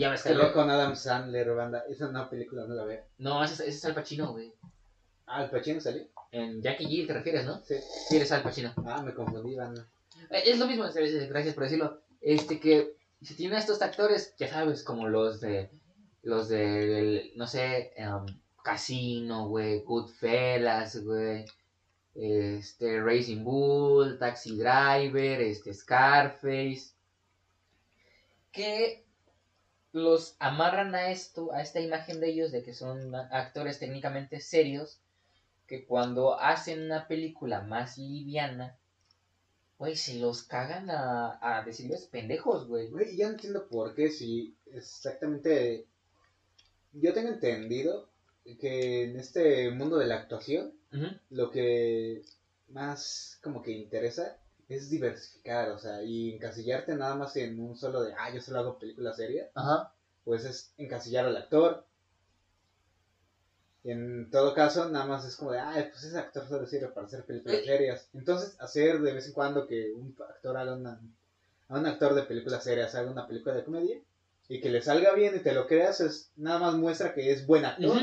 [SPEAKER 1] ya ves que
[SPEAKER 2] con Adam Sandler, banda. Esa es una película, no la veo.
[SPEAKER 1] No, ese, es- ese es Al Pacino, güey.
[SPEAKER 2] ¿El Pacino salió?
[SPEAKER 1] En Jackie Jill te refieres, ¿no?
[SPEAKER 2] Sí.
[SPEAKER 1] Sí, eres Al Pacino.
[SPEAKER 2] Ah, me confundí, banda.
[SPEAKER 1] Eh, Es lo mismo, eh, gracias por decirlo. Este que si tiene a estos actores, ya sabes, como los de los de no sé, em, Casino, güey, Goodfellas, güey. Este Racing Bull, Taxi Driver, este Scarface que los amarran a esto, a esta imagen de ellos de que son actores técnicamente serios que cuando hacen una película más liviana Güey, se los cagan a, a decirles pendejos, güey.
[SPEAKER 2] Güey, ya no entiendo por qué, si exactamente... Yo tengo entendido que en este mundo de la actuación, lo que más como que interesa es diversificar, o sea, y encasillarte nada más en un solo de, ah, yo solo hago películas serias,
[SPEAKER 1] Ajá.
[SPEAKER 2] pues es encasillar al actor. Y en todo caso, nada más es como de, ah, pues ese actor solo sirve para hacer películas
[SPEAKER 1] Eh.
[SPEAKER 2] serias. Entonces, hacer de vez en cuando que un actor haga una, a un actor de películas serias haga una película de comedia y que le salga bien y te lo creas, es nada más muestra que es buen actor.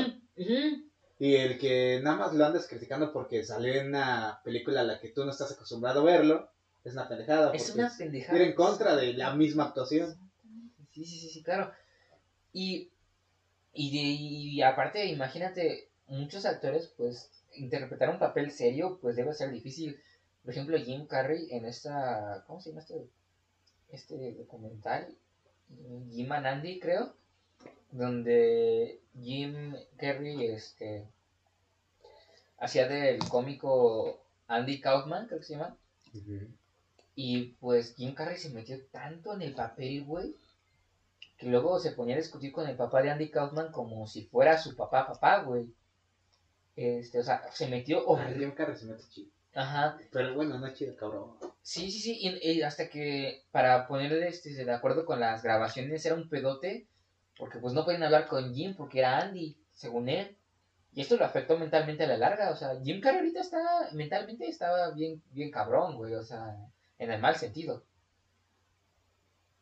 [SPEAKER 2] Y el que nada más lo andas criticando porque sale en una película a la que tú no estás acostumbrado a verlo, es una pendejada.
[SPEAKER 1] Es una pendejada.
[SPEAKER 2] ir en contra de la misma actuación.
[SPEAKER 1] Sí, sí, sí, sí, claro. Y, y, de- y aparte, imagínate, muchos actores, pues, interpretar un papel serio, pues debe ser difícil. Por ejemplo, Jim Carrey en esta, ¿cómo se llama este, este documental? Jim and Andy, creo. Donde Jim Carrey, este, hacía del cómico Andy Kaufman, creo que se llama. Y pues Jim Carrey se metió tanto en el papel, güey, que luego se ponía a discutir con el papá de Andy Kaufman como si fuera su papá, papá, güey. Este, o sea, se metió
[SPEAKER 2] Ah. Jim Carrey se mete chido.
[SPEAKER 1] Ajá.
[SPEAKER 2] Pero bueno, no es chido, cabrón.
[SPEAKER 1] Sí, sí, sí. Y, y hasta que para ponerle este, de acuerdo con las grabaciones era un pedote, porque pues no podían hablar con Jim porque era Andy, según él. Y esto lo afectó mentalmente a la larga. O sea, Jim Carrey ahorita está, mentalmente estaba bien, bien cabrón, güey. O sea, en el mal sentido.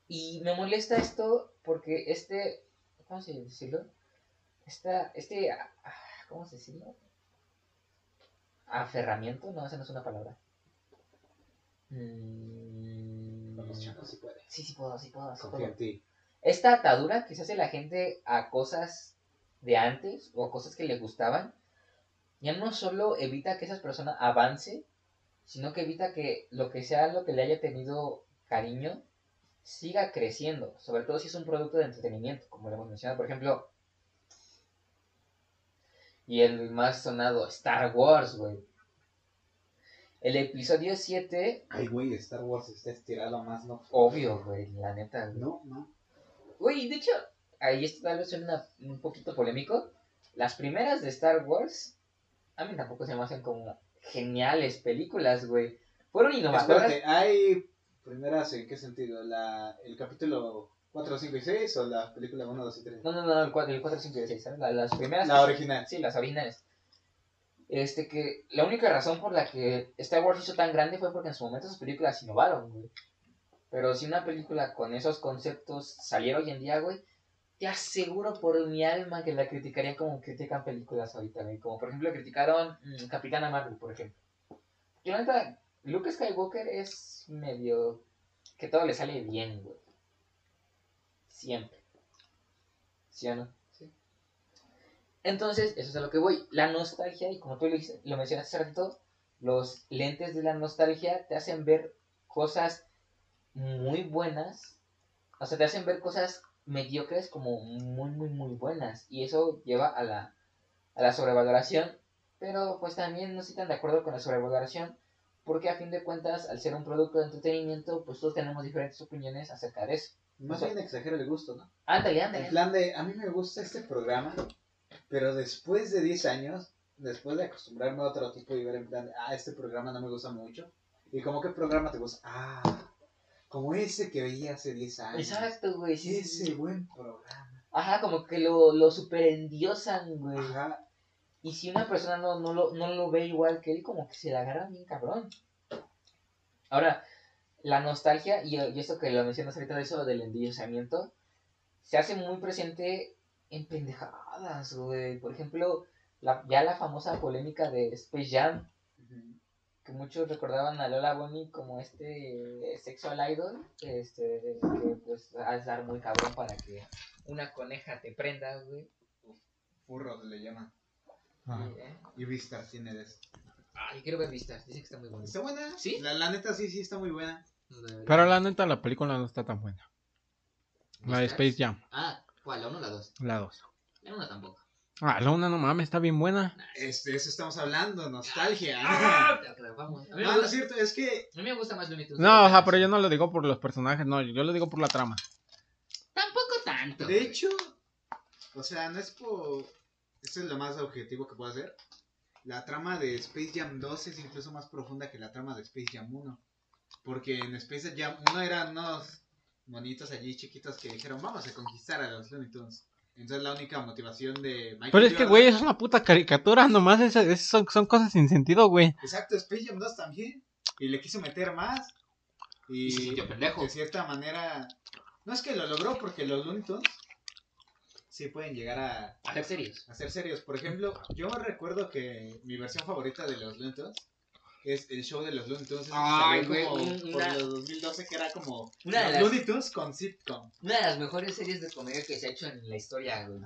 [SPEAKER 1] Y me molesta esto porque este, ¿cómo se decirlo? Esta, este, ah, ¿cómo se decirlo? Aferramiento, no, esa no es una palabra. Mm,
[SPEAKER 2] Vamos, puede.
[SPEAKER 1] sí, sí puedo, sí puedo, sí
[SPEAKER 2] Confío
[SPEAKER 1] puedo.
[SPEAKER 2] en ti.
[SPEAKER 1] Esta atadura que se hace la gente a cosas de antes o cosas que le gustaban, ya no solo evita que esas personas avance, sino que evita que lo que sea lo que le haya tenido cariño siga creciendo, sobre todo si es un producto de entretenimiento, como lo hemos mencionado, por ejemplo, y el más sonado, Star Wars, güey. El episodio 7,
[SPEAKER 2] Ay, güey, Star Wars está estirado más, ¿no?
[SPEAKER 1] obvio, güey, la neta, güey.
[SPEAKER 2] No, no.
[SPEAKER 1] Güey, de hecho, ahí esto tal vez suena un poquito polémico. Las primeras de Star Wars, a mí tampoco se me hacen como geniales películas, güey. Fueron innovadoras.
[SPEAKER 2] Espérate, ¿hay primeras en qué sentido? ¿La, ¿El capítulo 4, 5 y 6 o la película 1, 2 y 3?
[SPEAKER 1] No, no, no, el 4, el 4 5 y 6, ¿sabes? La- las primeras.
[SPEAKER 2] La original.
[SPEAKER 1] Sí, las originales. Este que la única razón por la que Star Wars hizo tan grande fue porque en su momento esas películas innovaron, güey. Pero si una película con esos conceptos saliera hoy en día, güey, te aseguro por mi alma que la criticarían como critican películas ahorita, güey. Como por ejemplo criticaron mm, Capitana Marvel, por ejemplo. Yo la neta, Luke Skywalker es medio que todo le sale bien, güey. Siempre. ¿Sí o no? Sí. Entonces, eso es a lo que voy. La nostalgia, y como tú lo, lo mencionaste hace ratito, los lentes de la nostalgia te hacen ver cosas muy buenas. O sea, te hacen ver cosas mediocres como muy, muy, muy buenas. Y eso lleva a la, a la sobrevaloración. Pero pues también no estoy tan de acuerdo con la sobrevaloración. Porque a fin de cuentas, al ser un producto de entretenimiento, pues todos tenemos diferentes opiniones acerca de eso.
[SPEAKER 2] Más bien exagera el gusto, ¿no?
[SPEAKER 1] Ándale, ándale.
[SPEAKER 2] En plan de, a mí me gusta este programa, pero después de 10 años, después de acostumbrarme a otro tipo y ver en plan, de, ah, este programa no me gusta mucho. ¿Y como qué programa te gusta? Ah, como ese que veía hace 10 años.
[SPEAKER 1] Exacto, güey. Sí,
[SPEAKER 2] Ese
[SPEAKER 1] sí.
[SPEAKER 2] buen programa.
[SPEAKER 1] Ajá, como que lo, lo superendiosan, güey.
[SPEAKER 2] Ajá.
[SPEAKER 1] Y si una persona no, no, lo, no lo ve igual que él, como que se la agarra bien cabrón. Ahora, la nostalgia, y, y esto que lo mencionas ahorita de eso del endiosamiento, se hace muy presente en pendejadas, güey. Por ejemplo, la, ya la famosa polémica de Space Jam, que muchos recordaban a Lola Bonnie como este sexual idol, este, que pues ha de estar muy cabrón para que una coneja te prenda, güey.
[SPEAKER 2] Furros le llaman.
[SPEAKER 3] Ajá.
[SPEAKER 1] Y,
[SPEAKER 2] tiene de eso.
[SPEAKER 1] Ay, quiero ver vistas, dice que está muy bonito.
[SPEAKER 2] ¿Está buena?
[SPEAKER 1] ¿Sí?
[SPEAKER 2] La, la neta sí, sí está muy buena.
[SPEAKER 3] Pero la neta, la película no está tan buena. La de Space Jam,
[SPEAKER 1] Ah, ¿cuál? ¿La 1 o la 2?
[SPEAKER 3] la 2.
[SPEAKER 1] La 1 tampoco.
[SPEAKER 3] Ah, la una no mames, está bien buena.
[SPEAKER 2] Este, eso estamos hablando, nostalgia.
[SPEAKER 1] Ah, vamos. A mí, me
[SPEAKER 2] No, no es cierto, es que
[SPEAKER 1] a mí me gusta más Looney Tunes.
[SPEAKER 3] No, o sea, pero yo no lo digo por los personajes, no, yo lo digo por la trama.
[SPEAKER 1] Tampoco tanto.
[SPEAKER 2] De hecho, o sea, no es por. Esto es lo más objetivo que puedo hacer. La trama de Space Jam 2 es incluso más profunda que la trama de Space Jam 1. Porque en Space Jam 1 eran unos monitos allí chiquitos que dijeron, vamos a conquistar a los Looney Tunes. Entonces la única motivación de Michael
[SPEAKER 3] Pero es que, güey, es una puta caricatura, nomás es- es- son, son cosas sin sentido, güey.
[SPEAKER 2] Exacto, Space Jam 2 también. Y le quiso meter más. Y,
[SPEAKER 1] Y se sintió pendejo.
[SPEAKER 2] de cierta manera. No es que lo logró porque los Looney Tunes sí pueden llegar a,
[SPEAKER 1] Hacer serios.
[SPEAKER 2] a ser serios. Por ejemplo, yo recuerdo que mi versión favorita de los Looney Tunes es el show de los Looney Tunes.
[SPEAKER 1] Ay, güey,
[SPEAKER 2] por
[SPEAKER 1] una-
[SPEAKER 2] los 2012 que era como
[SPEAKER 1] Una de
[SPEAKER 2] los
[SPEAKER 1] las-
[SPEAKER 2] Looney Tunes con sitcom.
[SPEAKER 1] Una de las mejores series de comedia que se ha hecho en la historia, güey.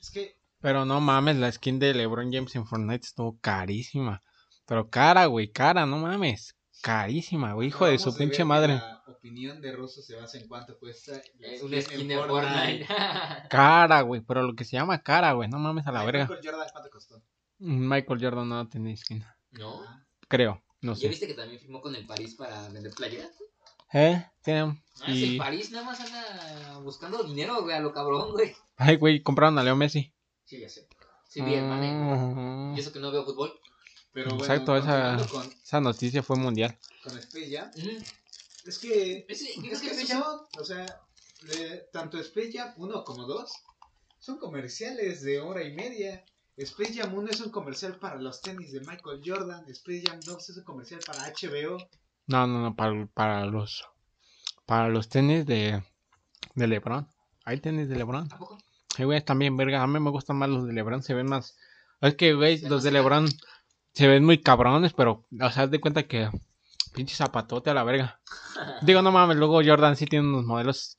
[SPEAKER 2] Es que
[SPEAKER 3] Pero no mames, la skin de LeBron James en Fortnite estuvo carísima. Pero cara, güey, cara, no mames. Carísima, güey, hijo de su pinche madre.
[SPEAKER 2] La opinión de Russo se basa en cuánto cuesta
[SPEAKER 1] Eh, Una skin de Fortnite.
[SPEAKER 3] Cara, güey, pero lo que se llama cara, güey, no mames a la
[SPEAKER 2] Ay,
[SPEAKER 3] verga.
[SPEAKER 2] Michael Jordan, ¿cuánto costó?
[SPEAKER 3] Michael Jordan no tiene skin,
[SPEAKER 1] ¿No?
[SPEAKER 2] Ah,
[SPEAKER 3] creo, no
[SPEAKER 1] ¿Ya
[SPEAKER 3] sé.
[SPEAKER 1] viste que también firmó con el París para vender playeras?
[SPEAKER 3] ¿Eh? Tiene...
[SPEAKER 1] Ah, es el
[SPEAKER 3] Y...
[SPEAKER 1] París nada más anda buscando dinero, güey, a lo cabrón, güey.
[SPEAKER 3] Ay, güey, compraron a Leo Messi.
[SPEAKER 1] Sí, ya sé. Sí, bien, mami.
[SPEAKER 3] Mm,
[SPEAKER 1] Y eso que no veo fútbol.
[SPEAKER 2] Pero bueno,
[SPEAKER 3] Exacto, esa-
[SPEAKER 2] continuando con,
[SPEAKER 3] Esa noticia fue mundial.
[SPEAKER 2] con Space Jam, es que, es
[SPEAKER 1] ¿crees
[SPEAKER 2] que
[SPEAKER 1] fecha?
[SPEAKER 2] son, o sea, de- tanto Space Jam 1 como 2 son comerciales de hora y media. Space Jam 1 es un comercial para los tenis de Michael Jordan, Space Jam 2 es un comercial para HBO.
[SPEAKER 3] No, no, no, para, para los para los tenis de, de LeBron. ¿Hay tenis de LeBron?
[SPEAKER 1] ¿A poco?
[SPEAKER 3] Sí, güey, también, verga. A mí me gustan más los de LeBron, se ven más. Es que, güey, los de LeBron se ven muy cabrones, pero, o sea, haz de cuenta que pinche zapatote a la verga. Digo, no mames, luego Jordan sí tiene unos modelos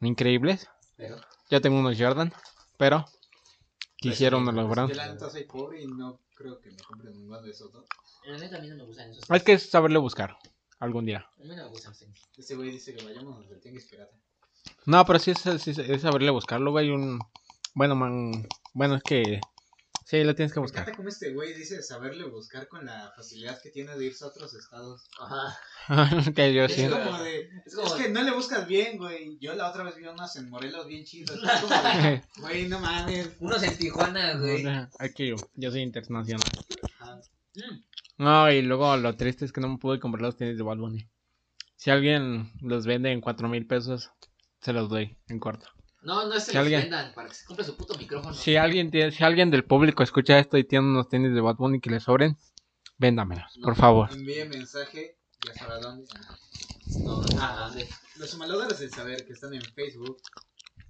[SPEAKER 3] increíbles.
[SPEAKER 1] Pero.
[SPEAKER 3] Yo tengo unos Jordan, pero quisieron unos LeBron.
[SPEAKER 2] Yo la neta soy pobre y no creo que me compre ninguno de esos dos.
[SPEAKER 1] La neta a mí no me gustan esos.
[SPEAKER 3] Es que es saberle buscar algún día.
[SPEAKER 1] A mí no me gustan los tenis.
[SPEAKER 2] Este güey dice que vayamos al tianguis pirata.
[SPEAKER 3] No, pero sí es, sí es- es saberle buscarlo, güey. Un... Bueno, man. Bueno, es que. Sí, lo tienes que
[SPEAKER 2] Me
[SPEAKER 3] buscar.
[SPEAKER 2] encanta como este güey dice saberle buscar con la facilidad que tiene de irse a otros estados.
[SPEAKER 1] Ajá.
[SPEAKER 3] que yo
[SPEAKER 2] Es
[SPEAKER 3] sí.
[SPEAKER 2] como de,
[SPEAKER 1] Es como.
[SPEAKER 2] Es que no le buscas bien, güey. Yo la otra vez vi unas en Morelos bien de, güey, no mames.
[SPEAKER 1] Unos en Tijuana, güey.
[SPEAKER 3] Que yo, yo soy internacional.
[SPEAKER 1] Mm.
[SPEAKER 3] No, y luego lo triste es que no me pude comprar los tenis de Bad Bunny. Si alguien los vende en cuatro mil pesos, se los doy en corto.
[SPEAKER 1] No, no es
[SPEAKER 3] Si alguien-
[SPEAKER 1] vendan para que se compre su puto micrófono.
[SPEAKER 3] Si alguien tiene, si alguien del público escucha esto y tiene unos tenis de Bad Bunny que le sobren, véndamelos, por favor.
[SPEAKER 2] Envíe mensaje, ya sabrá dónde.
[SPEAKER 1] No, ah, ¿dónde?
[SPEAKER 2] Los humalodores del saber que están en Facebook,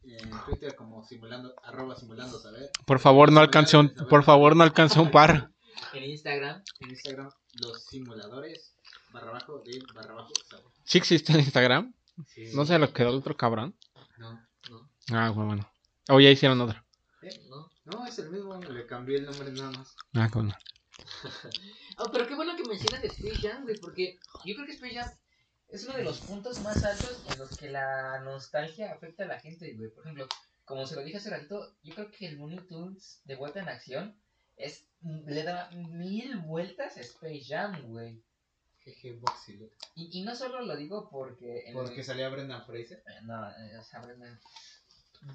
[SPEAKER 2] en Twitter como simulando, arroba simulando saber.
[SPEAKER 3] Por favor, no alcance un, por favor, no alcance un par.
[SPEAKER 1] En Instagram.
[SPEAKER 2] En Instagram, los simuladores, barra bajo, de barra bajo, saber.
[SPEAKER 3] ¿Sí existe el Instagram?
[SPEAKER 1] Sí.
[SPEAKER 3] ¿No se lo quedó el otro cabrón?
[SPEAKER 2] No,
[SPEAKER 1] No,
[SPEAKER 3] Ah, bueno, bueno. O ya hicieron otro.
[SPEAKER 1] no.
[SPEAKER 2] no, es el mismo, le cambié el nombre nada más.
[SPEAKER 3] Ah, bueno.
[SPEAKER 1] Oh, pero qué bueno que mencionas de Space Jam, güey, porque yo creo que Space Jam es uno de los puntos más altos en los que la nostalgia afecta a la gente, güey. Por ejemplo, como se lo dije hace ratito, yo creo que el Looney Tunes de vuelta en acción es le da mil vueltas a Space Jam, güey.
[SPEAKER 2] Jeje, Boxy.
[SPEAKER 1] Y, y no solo lo digo porque... en-
[SPEAKER 2] Porque salía Brendan Fraser.
[SPEAKER 1] Eh, No, eh, o sea, Brenda,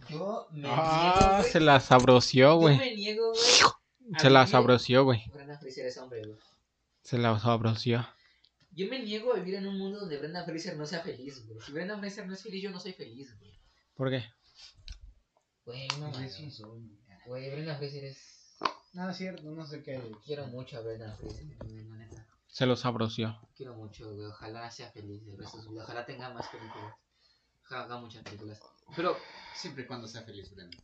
[SPEAKER 1] Yo me
[SPEAKER 3] Ah,
[SPEAKER 1] niego,
[SPEAKER 3] se la sabroció,
[SPEAKER 1] Yo
[SPEAKER 3] güey.
[SPEAKER 1] me niego, güey. a
[SPEAKER 3] Se la
[SPEAKER 1] vivir-
[SPEAKER 3] sabroció, güey.
[SPEAKER 1] Brenda Fraser es hombre, güey.
[SPEAKER 3] Se la sabroció.
[SPEAKER 1] Yo me niego a vivir en un mundo donde Brenda Fraser no sea feliz, güey. Si Brenda Fraser no es feliz, yo no soy feliz, güey.
[SPEAKER 3] ¿Por qué?
[SPEAKER 1] Güey, no
[SPEAKER 2] es un sueño.
[SPEAKER 1] Güey, Brenda Fraser es...
[SPEAKER 2] No, es cierto, no sé qué.
[SPEAKER 1] Quiero mucho a Brenda Fraser, güey, la neta.
[SPEAKER 3] Se lo sabroció.
[SPEAKER 1] Quiero mucho, güey. Ojalá sea feliz el resto de su vida. Ojalá tenga más películas. Ojalá haga muchas películas. Pero,
[SPEAKER 2] Siempre y cuando sea feliz, Brenda.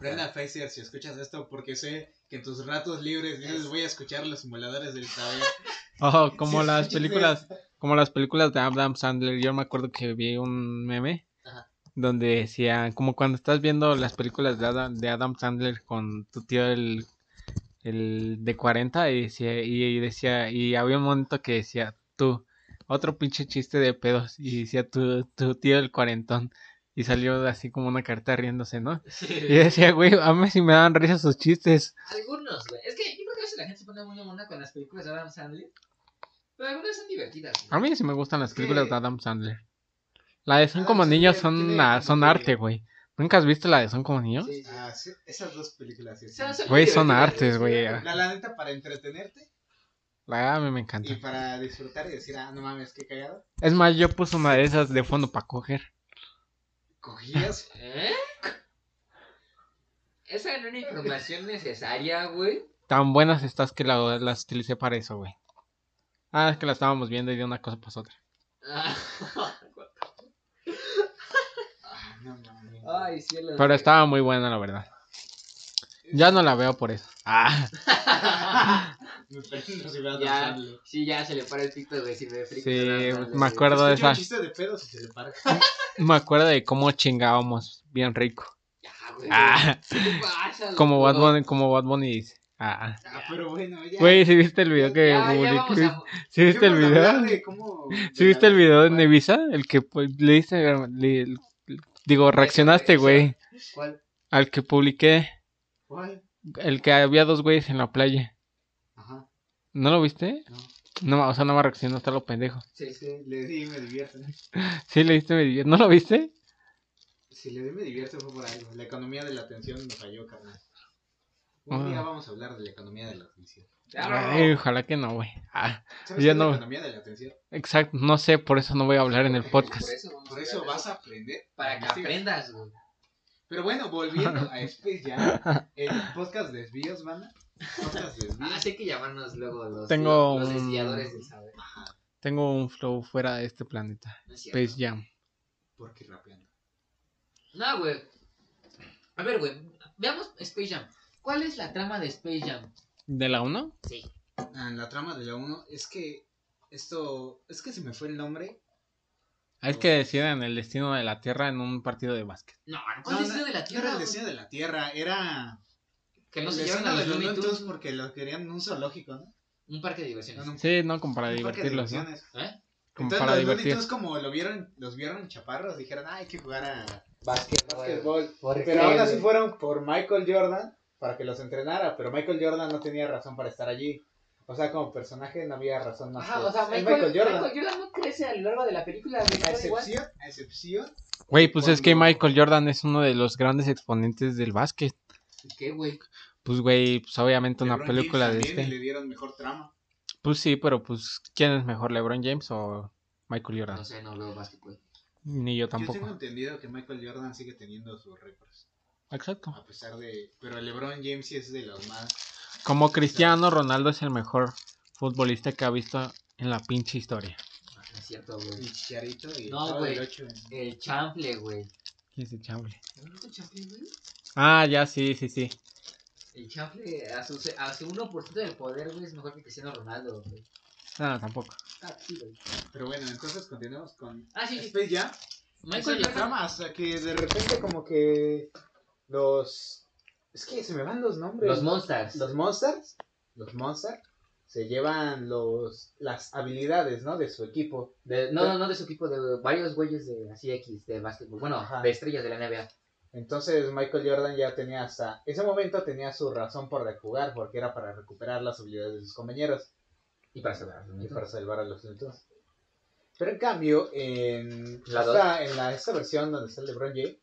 [SPEAKER 2] Brenda Fraser, si escuchas esto, porque sé que en tus ratos libres dices voy a escuchar los simuladores del saber.
[SPEAKER 3] Oh, como las películas, como las películas de Adam Sandler. Yo me acuerdo que vi un meme
[SPEAKER 1] Ajá.
[SPEAKER 3] donde decía, como cuando estás viendo las películas de Adam, de Adam Sandler con tu tío el, el de 40 y decía, y, y decía, y había un momento que decía, tú, otro pinche chiste de pedos, y decía tu, tu tío el cuarentón. Y salió así como una carta riéndose, ¿no? Y decía, güey, a mí sí me dan risa sus chistes.
[SPEAKER 1] algunos, güey. Es que yo creo que a veces la gente se pone muy mona con las películas de Adam Sandler. Pero algunas son divertidas. güey.
[SPEAKER 3] A mí sí me gustan las
[SPEAKER 2] Sí.
[SPEAKER 3] películas de Adam Sandler. La de Son
[SPEAKER 2] Adam
[SPEAKER 3] como niños son, son arte, güey. ¿Nunca has visto la de Son como niños?
[SPEAKER 1] Sí.
[SPEAKER 2] Ah, sí, esas dos películas sí.
[SPEAKER 3] Güey, son artes, güey.
[SPEAKER 2] La, la neta, para entretenerte
[SPEAKER 3] La a mí me
[SPEAKER 2] y
[SPEAKER 3] encanta.
[SPEAKER 2] para disfrutar y decir, ah, no mames, qué cagado.
[SPEAKER 3] Es más, yo puse una de esas de fondo para coger.
[SPEAKER 2] Cogías.
[SPEAKER 1] ¿Eh? Esa era una información necesaria, güey.
[SPEAKER 3] Tan buenas estás que la- las utilicé para eso, güey. Ah, es que la estábamos viendo y de una cosa pasó otra.
[SPEAKER 1] Ah.
[SPEAKER 2] Ah.
[SPEAKER 1] Ay, cielo.
[SPEAKER 3] Pero estaba muy buena, la verdad. Ya no la veo por eso. Ah,
[SPEAKER 2] Si
[SPEAKER 1] Ya, sí, ya se le para el pito, güey, si me.
[SPEAKER 3] Sí, me acuerdo de esa.
[SPEAKER 2] chiste de pedos y se le para.
[SPEAKER 3] me acuerdo de cómo chingábamos bien rico.
[SPEAKER 1] Ya, güey.
[SPEAKER 3] Ah,
[SPEAKER 1] ¿Qué te pasa,
[SPEAKER 3] como Bad? Bunny, como Bad Bunny dice. Ah,
[SPEAKER 2] Ah, pero bueno, ya.
[SPEAKER 3] güey, ¿sí viste el video que
[SPEAKER 1] Ya, ya vamos
[SPEAKER 3] publiqué?
[SPEAKER 1] a-
[SPEAKER 3] ¿Sí viste el
[SPEAKER 2] de
[SPEAKER 3] video?
[SPEAKER 2] de cómo-
[SPEAKER 3] ¿Sí viste el video de Nevisa? El que pues, le dice, le- digo, reaccionaste, güey,
[SPEAKER 2] ¿Cuál?
[SPEAKER 3] al que publiqué,
[SPEAKER 2] ¿Cuál?
[SPEAKER 3] el que había dos güeyes en la playa. ¿No lo viste?
[SPEAKER 2] No.
[SPEAKER 3] No, o sea, no me reaccionó hasta lo pendejo.
[SPEAKER 1] Sí, sí.
[SPEAKER 2] Sí, le di y me divierte.
[SPEAKER 3] Sí, le diste, me divier- ¿no lo viste?
[SPEAKER 2] Si le di me divierte fue por algo. La economía de la atención me falló, carnal. Un
[SPEAKER 3] Ah.
[SPEAKER 2] día vamos a hablar de la economía de la atención.
[SPEAKER 3] Ay, ojalá que no, güey. Ah,
[SPEAKER 2] ¿Sabes
[SPEAKER 3] Ya no.
[SPEAKER 2] la economía de la atención?
[SPEAKER 3] exacto, no sé, por eso no voy a hablar en el podcast.
[SPEAKER 1] Por eso,
[SPEAKER 2] Por vas a aprender.
[SPEAKER 1] Para que aprendas, güey.
[SPEAKER 2] Pero bueno, volviendo a Space Jam, el podcast desvíos, banda. Desvíos.
[SPEAKER 1] Ah, que llamarnos luego los,
[SPEAKER 3] Tengo
[SPEAKER 1] los
[SPEAKER 3] un-
[SPEAKER 1] desviadores del saber.
[SPEAKER 3] Tengo un flow fuera de este planeta.
[SPEAKER 1] No es.
[SPEAKER 3] Space Jam.
[SPEAKER 2] Porque rapeando.
[SPEAKER 1] No, güey. A ver, güey. Veamos Space Jam. ¿Cuál es la trama de Space Jam?
[SPEAKER 3] ¿De la 1?
[SPEAKER 1] Sí.
[SPEAKER 2] Ah, En la trama de la 1 es que esto. Es que se me fue el nombre.
[SPEAKER 3] Es que deciden el destino de la Tierra en un partido de básquet.
[SPEAKER 1] No, ¿cuál
[SPEAKER 2] No,
[SPEAKER 1] es el
[SPEAKER 2] no,
[SPEAKER 1] de la
[SPEAKER 2] No
[SPEAKER 1] Tierra?
[SPEAKER 2] era el destino de la Tierra, era.
[SPEAKER 1] Que no se llevan a los Looney Tunes.
[SPEAKER 2] porque los querían en un zoológico, ¿no?
[SPEAKER 1] Un parque de diversiones.
[SPEAKER 2] No, no,
[SPEAKER 3] Sí, no, como para
[SPEAKER 2] un
[SPEAKER 3] divertirlos.
[SPEAKER 1] ¿Eh?
[SPEAKER 3] Como
[SPEAKER 2] Entonces
[SPEAKER 3] para
[SPEAKER 2] los Looney
[SPEAKER 3] divertir.
[SPEAKER 2] Tunes como lo vieron, los vieron chaparros, dijeron, ah, hay que jugar a
[SPEAKER 1] Básquetbol.
[SPEAKER 2] básquetbol.
[SPEAKER 1] ¿Por
[SPEAKER 2] Pero aún así fueron por Michael Jordan para que los entrenara, pero Michael Jordan no tenía razón para estar allí. O sea, como personaje no había razón más
[SPEAKER 1] Ajá,
[SPEAKER 2] que-
[SPEAKER 1] o sea, Michael,
[SPEAKER 2] Michael Jordan.
[SPEAKER 1] Michael Jordan no crece a lo largo de la película.
[SPEAKER 2] A excepción, a excepción,
[SPEAKER 3] Güey, pues es que Michael Jordan es uno de los grandes exponentes del básquet.
[SPEAKER 1] ¿Qué, güey?
[SPEAKER 3] Pues, güey, pues obviamente una
[SPEAKER 2] James
[SPEAKER 3] película de este.
[SPEAKER 2] le dieron mejor trama.
[SPEAKER 3] Pues sí, pero pues, ¿quién es mejor, LeBron James o Michael Jordan?
[SPEAKER 1] No sé, no veo básquetbol.
[SPEAKER 3] Ni yo
[SPEAKER 2] Yo tengo
[SPEAKER 3] tampoco.
[SPEAKER 2] entendido que Michael Jordan sigue teniendo sus récords.
[SPEAKER 3] Exacto.
[SPEAKER 2] A pesar de. Pero LeBron James sí es de los más.
[SPEAKER 3] Como Cristiano Ronaldo es el mejor futbolista que ha visto en la pinche historia.
[SPEAKER 1] No es cierto, güey.
[SPEAKER 2] Y Chicharito y
[SPEAKER 1] No, güey. El chample, güey.
[SPEAKER 3] ¿Quién es el chanfle?
[SPEAKER 1] ¿No viste el chanfle, güey?
[SPEAKER 3] Ah, ya, sí, sí, sí.
[SPEAKER 1] El chanfle a su, a su 1% del poder, güey, es mejor que Cristiano Ronaldo, güey.
[SPEAKER 3] No, tampoco.
[SPEAKER 1] Ah, sí, güey.
[SPEAKER 2] Pero bueno, entonces continuamos con
[SPEAKER 1] Ah, sí, sí.
[SPEAKER 2] Space Jam.
[SPEAKER 1] Michael Jordan.
[SPEAKER 2] trama, o sea, que de repente como que los... Es que se me van los nombres.
[SPEAKER 1] Los Monsters.
[SPEAKER 2] Los Monsters, los Monsters, se llevan los las habilidades, ¿no? De su equipo.
[SPEAKER 1] De- no, no, no de su equipo, de varios güeyes de así X, de básquetbol. Bueno,
[SPEAKER 2] Ajá.
[SPEAKER 1] de estrellas de la NBA.
[SPEAKER 2] Entonces Michael Jordan ya tenía hasta ese momento tenía su razón por jugar, porque era para recuperar las habilidades de sus compañeros
[SPEAKER 1] Y para salvar.
[SPEAKER 2] y para salvar a los Looney Pero en cambio, en,
[SPEAKER 1] La
[SPEAKER 2] esta, en la, esta versión donde está LeBron James,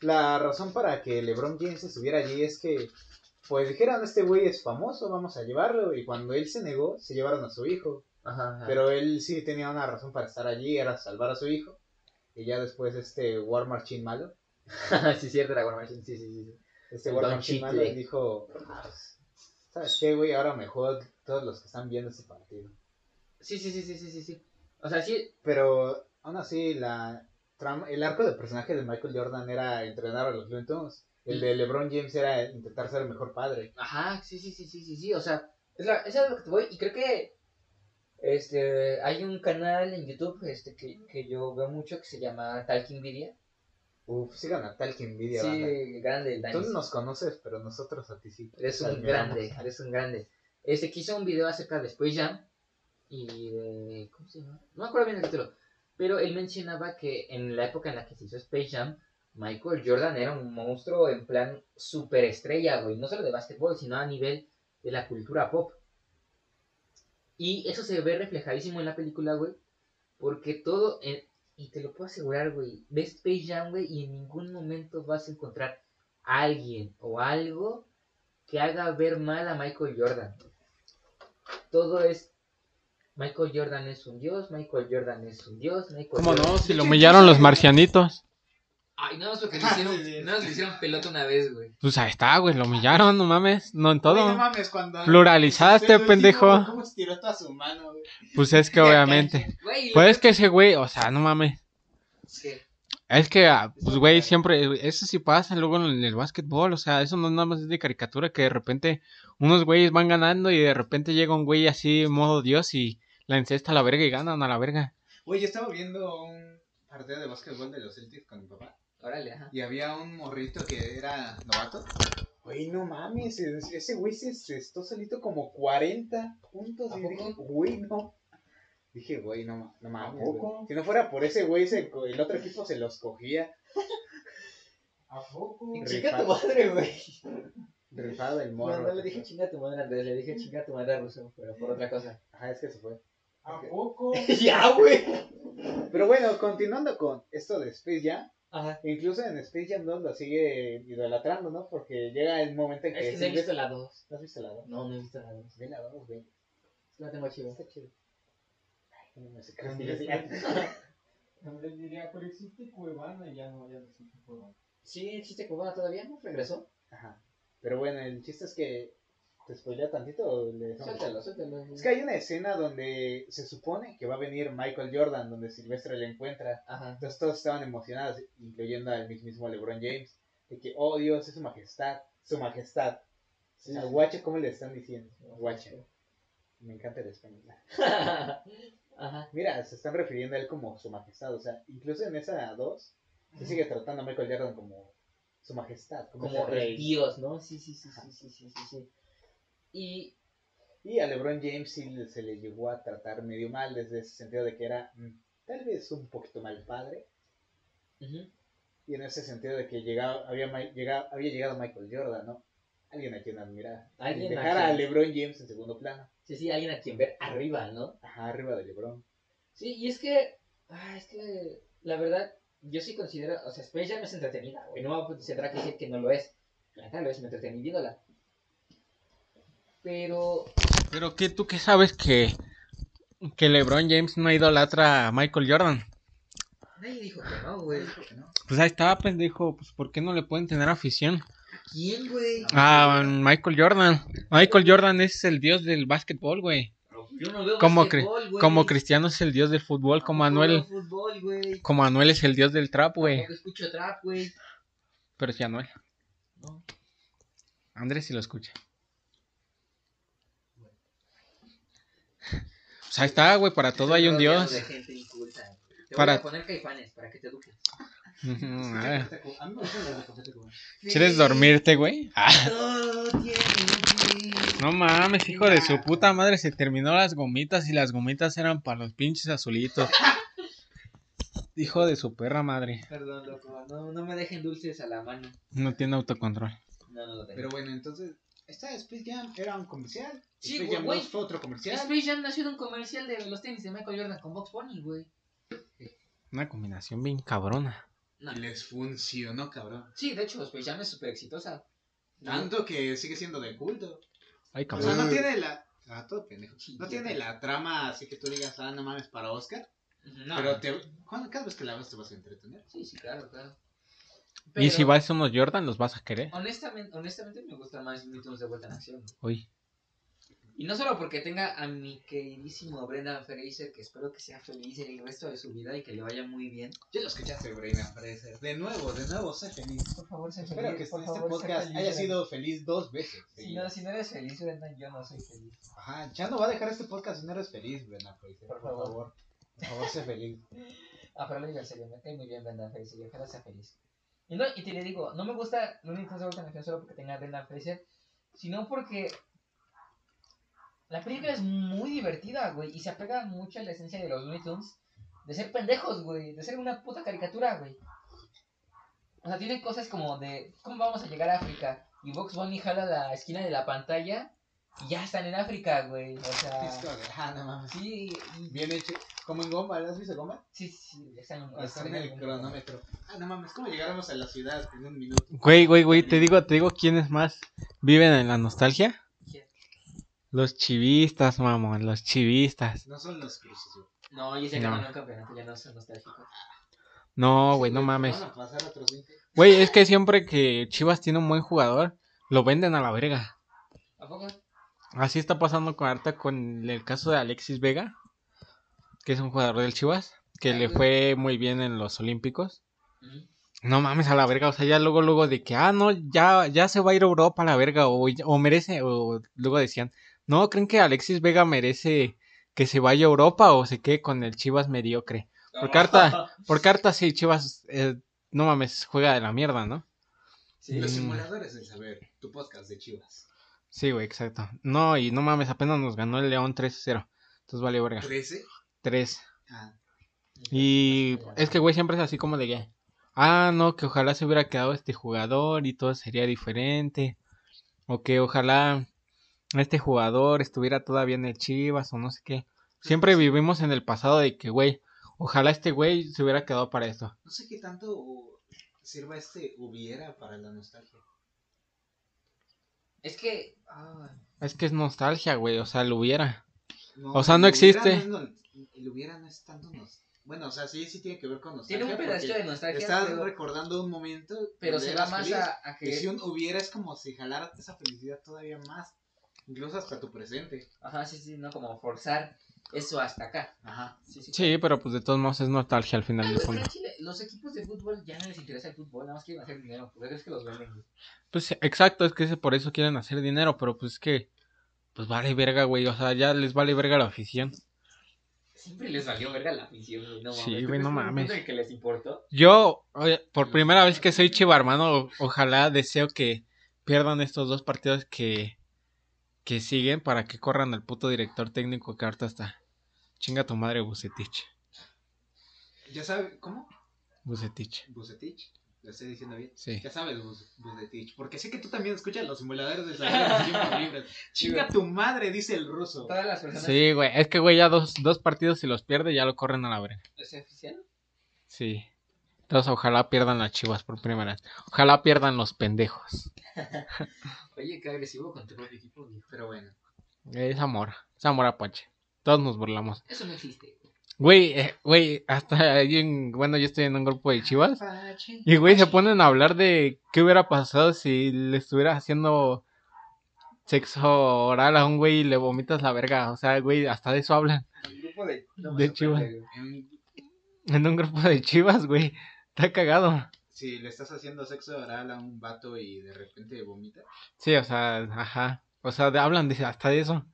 [SPEAKER 2] la razón para que LeBron James estuviera allí es que, pues dijeron, este güey es famoso, vamos a llevarlo, y cuando él se negó, se llevaron a su hijo.
[SPEAKER 1] Ajá, ajá.
[SPEAKER 2] Pero él sí tenía una razón para estar allí, era salvar a su hijo. Y ya después este War Machine malo,
[SPEAKER 1] sí, cierto, era War Machine. Sí, sí, sí.
[SPEAKER 2] este
[SPEAKER 1] El
[SPEAKER 2] War Machine malo dijo, "Ah, pues, ¿sabes qué, güey? Ahora mejor todos los que están viendo este partido.
[SPEAKER 1] Sí, sí, sí, sí, sí, sí, sí. O sea, sí.
[SPEAKER 2] Pero aún así, la trama, el arco del personaje de Michael Jordan era entrenar a los Tunes. El de LeBron James era intentar ser el mejor padre.
[SPEAKER 1] Ajá, sí, sí, sí, sí, sí, sí. O sea, es, la, es a lo que te voy. Y creo que este hay un canal en YouTube este que, que yo veo mucho que se llama Talking Video.
[SPEAKER 2] Uf, sigan a tal que envidia, banda.
[SPEAKER 1] Sí, grande el
[SPEAKER 2] Tú no nos conoces, pero nosotros a ti sí.
[SPEAKER 1] Eres un
[SPEAKER 2] admiramos.
[SPEAKER 1] grande, eres un grande. Este que hizo un video acerca de Space Jam y de. ¿Cómo se llama? No me acuerdo bien el título. Pero él mencionaba que en la época en la que se hizo Space Jam, Michael Jordan era un monstruo en plan superestrella, güey. No solo de básquetbol, sino a nivel de la cultura pop. Y eso se ve reflejadísimo en la película, güey. Porque todo. en- y te lo puedo asegurar, güey. Ves Space Jam, güey, y en ningún momento vas a encontrar a alguien o algo que haga ver mal a Michael Jordan. Todo es. Michael Jordan es un dios, Michael Jordan es un dios, Michael
[SPEAKER 3] ¿Cómo
[SPEAKER 1] Jordan-
[SPEAKER 3] no? Si lo humillaron los marcianitos.
[SPEAKER 1] Ay, no, eso que le hicieron,
[SPEAKER 2] Sí, sí.
[SPEAKER 1] no, le hicieron pelota una vez, güey.
[SPEAKER 3] Pues ahí está, güey, lo humillaron, no mames. No en
[SPEAKER 2] Güey, no
[SPEAKER 3] todo.
[SPEAKER 2] mames, cuando...
[SPEAKER 3] Pluralizaste, pendejo.
[SPEAKER 2] ¿Cómo estiró toda su mano, güey?
[SPEAKER 3] Pues es que obviamente.
[SPEAKER 1] Güey,
[SPEAKER 3] Pues es que ese güey, o sea, no mames.
[SPEAKER 1] ¿Qué?
[SPEAKER 3] Es que, ah, pues, güey, siempre, eso sí pasa luego en el básquetbol, o sea, eso no nada más es de caricatura, que de repente unos güeyes van ganando y de repente llega un güey así, modo Dios, y la encesta a la verga y ganan a la verga.
[SPEAKER 2] Güey, yo estaba viendo un partido de básquetbol de los Celtics con mi papá.
[SPEAKER 1] Órale, ajá.
[SPEAKER 2] Y había un morrito que era novato. Güey, no mames, ese ese güey se estó solito como 40 puntos. Dije, güey, no. Dije, güey, no, no mames. güey. Si no fuera por ese güey, se el otro equipo se los cogía.
[SPEAKER 4] ¿A poco?
[SPEAKER 1] Chinga tu madre, güey.
[SPEAKER 2] Rifado el
[SPEAKER 1] No,
[SPEAKER 2] morro.
[SPEAKER 1] no le dije chinga tu madre a Andrés, le dije chinga tu madre a Russo, pero por otra cosa.
[SPEAKER 2] Ajá, es que se fue.
[SPEAKER 4] ¿A poco?
[SPEAKER 1] ya, güey.
[SPEAKER 2] Pero bueno, continuando con esto de Space Jam.
[SPEAKER 1] Ajá.
[SPEAKER 2] Incluso en Space Jam 2 lo sigue idolatrando, ¿no? Porque llega el momento en que...
[SPEAKER 1] Es que no he visto la 2.
[SPEAKER 2] ¿No has visto la 2?
[SPEAKER 1] No, no he visto la 2.
[SPEAKER 2] Ve la 2, güey.
[SPEAKER 1] Es que no tengo chivo.
[SPEAKER 2] Está chido. Ay, no me sé qué.
[SPEAKER 4] Andrés diría, pero existe Cuevana y ya no, ya no existe Cuevana.
[SPEAKER 1] Sí, existe cubana todavía, ¿no? Regresó.
[SPEAKER 2] Ajá. Pero bueno, el chiste es que. ¿Te spoilea tantito o le?
[SPEAKER 1] Suéltalo, suéltalo.
[SPEAKER 2] Es que hay una escena donde se supone que va a venir Michael Jordan, donde Silvestre le encuentra.
[SPEAKER 1] Ajá.
[SPEAKER 2] Entonces todos estaban emocionados, incluyendo al mismo LeBron James, de que, oh Dios, es su majestad, su majestad. O sea, guache, ¿cómo le están diciendo? Guache. Me encanta el español.
[SPEAKER 1] Ajá.
[SPEAKER 2] Mira, se están refiriendo a él como su majestad. O sea, incluso en esa 2, se sigue tratando a Michael Jordan como su majestad, como,
[SPEAKER 1] Como
[SPEAKER 2] rey.
[SPEAKER 1] dios, ¿no? Sí, sí, sí, sí, sí, sí, sí, sí. Y
[SPEAKER 2] Y a LeBron James sí se le llegó a tratar medio mal, desde ese sentido de que era mm, tal vez un poquito mal padre. Y en ese sentido de que llegaba, había, llegado, había llegado Michael Jordan, ¿no? Alguien a quien admirar.
[SPEAKER 1] Alguien
[SPEAKER 2] y
[SPEAKER 1] a
[SPEAKER 2] dejar a, LeBron James en segundo plano.
[SPEAKER 1] sí, sí, alguien a quien ver arriba, ¿no?
[SPEAKER 2] Ajá, arriba de LeBron.
[SPEAKER 1] Sí, y es que, ah, es que la verdad, yo sí considero, o sea, Space Jam es entretenida, güey, no se trata de decir que no lo es, la lo es, me entretení viéndola. Pero,
[SPEAKER 3] Pero que tú qué sabes que, que LeBron James no idolatra a Michael Jordan.
[SPEAKER 1] nadie dijo que no, güey.
[SPEAKER 3] Pues ahí está, pendejo, pues ¿por qué no le pueden tener afición?
[SPEAKER 1] ¿Quién, güey?
[SPEAKER 3] A Michael Jordan. Michael Jordan es el dios del básquetbol, güey.
[SPEAKER 1] Yo no veo
[SPEAKER 3] Como,
[SPEAKER 1] basquetbol, güey.
[SPEAKER 3] como Cristiano es el dios del fútbol, como Anuel,
[SPEAKER 1] fútbol,
[SPEAKER 3] como Anuel es el dios del trap, güey.
[SPEAKER 1] Escucho trap, güey.
[SPEAKER 3] Pero sí Anuel.
[SPEAKER 1] No.
[SPEAKER 3] Andrés sí lo escucha. O sea, está, güey, para todo hay un dios.
[SPEAKER 1] Te
[SPEAKER 3] Para-
[SPEAKER 1] voy a poner caifanes para que te eduques.
[SPEAKER 3] ¿Quieres dormirte, güey? Ah, no mames, hijo de su puta madre, se terminó las gomitas y las gomitas eran para los pinches azulitos. Hijo de su perra madre.
[SPEAKER 1] Perdón, loco. No, no me dejen dulces a la mano.
[SPEAKER 3] No tiene autocontrol.
[SPEAKER 1] No, no lo tengo.
[SPEAKER 2] Pero bueno, entonces, esta Space Jam era un comercial.
[SPEAKER 1] Sí,
[SPEAKER 2] Space Jam
[SPEAKER 1] güey.
[SPEAKER 2] 2 fue otro comercial.
[SPEAKER 1] Space Jam nació de un comercial de los tenis de Michael Jordan con Box Bunny, güey.
[SPEAKER 3] Una combinación bien cabrona.
[SPEAKER 1] No.
[SPEAKER 2] Y les funcionó, cabrón.
[SPEAKER 1] Sí, de hecho, Space Jam es súper exitosa.
[SPEAKER 2] Tanto que sigue siendo de culto.
[SPEAKER 3] Ay,
[SPEAKER 2] O sea, no
[SPEAKER 3] cabrón.
[SPEAKER 2] tiene la. Ah, todo pendejo.
[SPEAKER 1] Sí,
[SPEAKER 2] No tiene la trama así que tú digas, ah, no mames, para Oscar.
[SPEAKER 1] No.
[SPEAKER 2] Pero te, cuando- cada vez que la ves te vas a entretener.
[SPEAKER 1] Sí, sí, claro, claro.
[SPEAKER 3] Y si vas a unos Jordan, los vas a querer.
[SPEAKER 1] Honestamente, honestamente me gusta más Tunes de vuelta en acción. güey.
[SPEAKER 3] Uy.
[SPEAKER 1] Y no solo porque tenga a mi queridísimo Brendan Fraser, que espero que sea feliz el resto de su vida y que le vaya muy bien.
[SPEAKER 2] Ya lo escuchaste, Breina Fraser. De nuevo, de nuevo, sé feliz.
[SPEAKER 1] Por favor, sé
[SPEAKER 2] Espero que este podcast haya sido feliz dos veces.
[SPEAKER 1] Si no, si no eres feliz, Brendan, yo no soy feliz.
[SPEAKER 2] Ajá, ya no va a dejar este podcast si no eres feliz, Breina Fraser.
[SPEAKER 1] Por
[SPEAKER 2] Por,
[SPEAKER 1] favor.
[SPEAKER 2] favor. Por favor, sé feliz.
[SPEAKER 1] Ah, pero lo digo en serio, me cae muy bien Brendan Fraser y ojalá sea feliz. Y, no, y te le digo, no me gusta Looney Tunes de vuelta en acción solo porque tenga a Brendan Fraser, sino porque la película es muy divertida, güey, y se apega mucho a la esencia de los Looney Tunes de ser pendejos, güey, de ser una puta caricatura, güey. O sea, tienen cosas como de, ¿cómo vamos a llegar a África? Y Box Bunny jala la esquina de la pantalla y ya están en África, güey. O sea,
[SPEAKER 2] como de, ah, no mames.
[SPEAKER 1] sí, y-
[SPEAKER 2] Bien hecho. Como en Goma, ¿has visto Goma?
[SPEAKER 1] sí, sí, están,
[SPEAKER 2] Está en el cronómetro. Ah, no mames, ¿cómo llegáramos a la ciudad en un minuto?
[SPEAKER 3] Güey, güey, güey, te digo, te digo quiénes más viven en la nostalgia.
[SPEAKER 1] ¿Quién?
[SPEAKER 3] Los chivistas, mamón, los chivistas.
[SPEAKER 2] No son los cruces, güey.
[SPEAKER 1] No, y se
[SPEAKER 3] No.
[SPEAKER 1] ganaron un campeonato, ya no son nostálgicos.
[SPEAKER 3] No, güey, no mames.
[SPEAKER 2] Van a pasar otros 20.
[SPEAKER 3] Güey, es que siempre que Chivas tiene un buen jugador, lo venden a la verga.
[SPEAKER 1] ¿A poco?
[SPEAKER 3] Así está pasando con Arta con el caso de Alexis Vega, que es un jugador del Chivas, que le fue muy bien en los Olímpicos. No mames a la verga, o sea, ya luego, luego de que, ah, no, ya, ya se va a ir a Europa a la verga, o, o merece, o luego decían, no, ¿creen que Alexis Vega merece que se vaya a Europa o se quede con el Chivas mediocre? Por carta, por carta sí, Chivas, eh, no mames, juega de la mierda, ¿no?
[SPEAKER 1] Sí.
[SPEAKER 2] Los
[SPEAKER 3] Mm.
[SPEAKER 2] simuladores del saber, tu podcast de Chivas.
[SPEAKER 3] Sí, güey, exacto. No, y no mames, apenas nos ganó el León 3-0. Entonces vale verga.
[SPEAKER 2] ¿13?
[SPEAKER 3] 3.
[SPEAKER 2] Ah,
[SPEAKER 3] Y es que, güey, siempre es así como de que, ah, no, que ojalá se hubiera quedado este jugador y todo sería diferente. O que ojalá este jugador estuviera todavía en el Chivas o no sé qué. Siempre vivimos en el pasado de que, güey, ojalá este güey se hubiera quedado para esto.
[SPEAKER 2] no sé qué tanto sirva este hubiera para la nostalgia.
[SPEAKER 1] Es que. ah,
[SPEAKER 3] Es que es nostalgia, güey, o sea, lo hubiera.
[SPEAKER 2] No,
[SPEAKER 3] O sea, no existe.
[SPEAKER 2] no el hubiera no es tanto nos... Bueno, o sea, sí, sí tiene que ver con nostalgia.
[SPEAKER 1] tiene un pedacito de nostalgia,
[SPEAKER 2] Estás
[SPEAKER 1] pero,
[SPEAKER 2] recordando un momento.
[SPEAKER 1] pero se va más
[SPEAKER 2] feliz.
[SPEAKER 1] a, a
[SPEAKER 2] Y si
[SPEAKER 1] que.
[SPEAKER 2] un hubiera es como si jalaras esa felicidad todavía más. Incluso hasta tu presente.
[SPEAKER 1] Ajá, sí, sí, no como forzar eso hasta acá.
[SPEAKER 2] Ajá.
[SPEAKER 1] Sí, sí.
[SPEAKER 3] Sí, pero pues de todos modos es nostalgia al final del fondo.
[SPEAKER 1] los equipos de fútbol ya no les interesa el fútbol, nada más quieren hacer dinero. ¿Por qué es que los venden?
[SPEAKER 3] Pues exacto, es que ese- por eso quieren hacer dinero, pero pues es que, pues vale verga, güey, o sea, ya les vale verga la afición.
[SPEAKER 1] Siempre les valió verga la afición, güey. No
[SPEAKER 3] Sí,
[SPEAKER 1] mames. ¿Tú
[SPEAKER 3] güey, no mames.
[SPEAKER 1] el que les importó?
[SPEAKER 3] Yo, oye, por primera vez que soy chiva, hermano, ojalá deseo que pierdan estos dos partidos que, que siguen para que corran al puto director técnico que ahorita está. Chinga tu madre, Bucetich.
[SPEAKER 2] Ya sabes, ¿cómo?
[SPEAKER 3] Bucetich,
[SPEAKER 2] Bucetich. Lo estoy diciendo bien.
[SPEAKER 3] sí.
[SPEAKER 2] Ya sabes, Bus- Bucetich. Porque sé que tú también escuchas los simuladores de saber tiempos libres. Chinga tu madre, dice el ruso.
[SPEAKER 1] Todas las personas.
[SPEAKER 3] Sí, güey, es que, güey, ya dos, dos partidos si los pierde ya lo corren a la verga.
[SPEAKER 1] ¿Es oficial?
[SPEAKER 3] Sí. Entonces, ojalá pierdan las chivas por primera vez. Ojalá pierdan los pendejos.
[SPEAKER 1] Oye, qué agresivo con tu propio equipo.
[SPEAKER 2] Pero bueno.
[SPEAKER 3] Es amor. Es amor apache. Todos nos burlamos.
[SPEAKER 1] Eso no existe. Güey.
[SPEAKER 3] Güey, eh, güey, hasta ahí en, bueno, yo estoy en un grupo de chivas. Y, güey, se ponen a hablar de qué hubiera pasado si le estuviera haciendo sexo oral a un güey y le vomitas la verga. O sea, güey, hasta de eso hablan.
[SPEAKER 1] El grupo de, no
[SPEAKER 3] De
[SPEAKER 1] me
[SPEAKER 3] Chivas.
[SPEAKER 2] En-
[SPEAKER 3] En un grupo de chivas, güey. Está cagado.
[SPEAKER 2] Si le estás haciendo sexo oral a un vato y de repente vomita.
[SPEAKER 3] Sí, o sea, ajá. O sea, de- hablan de, hasta de eso.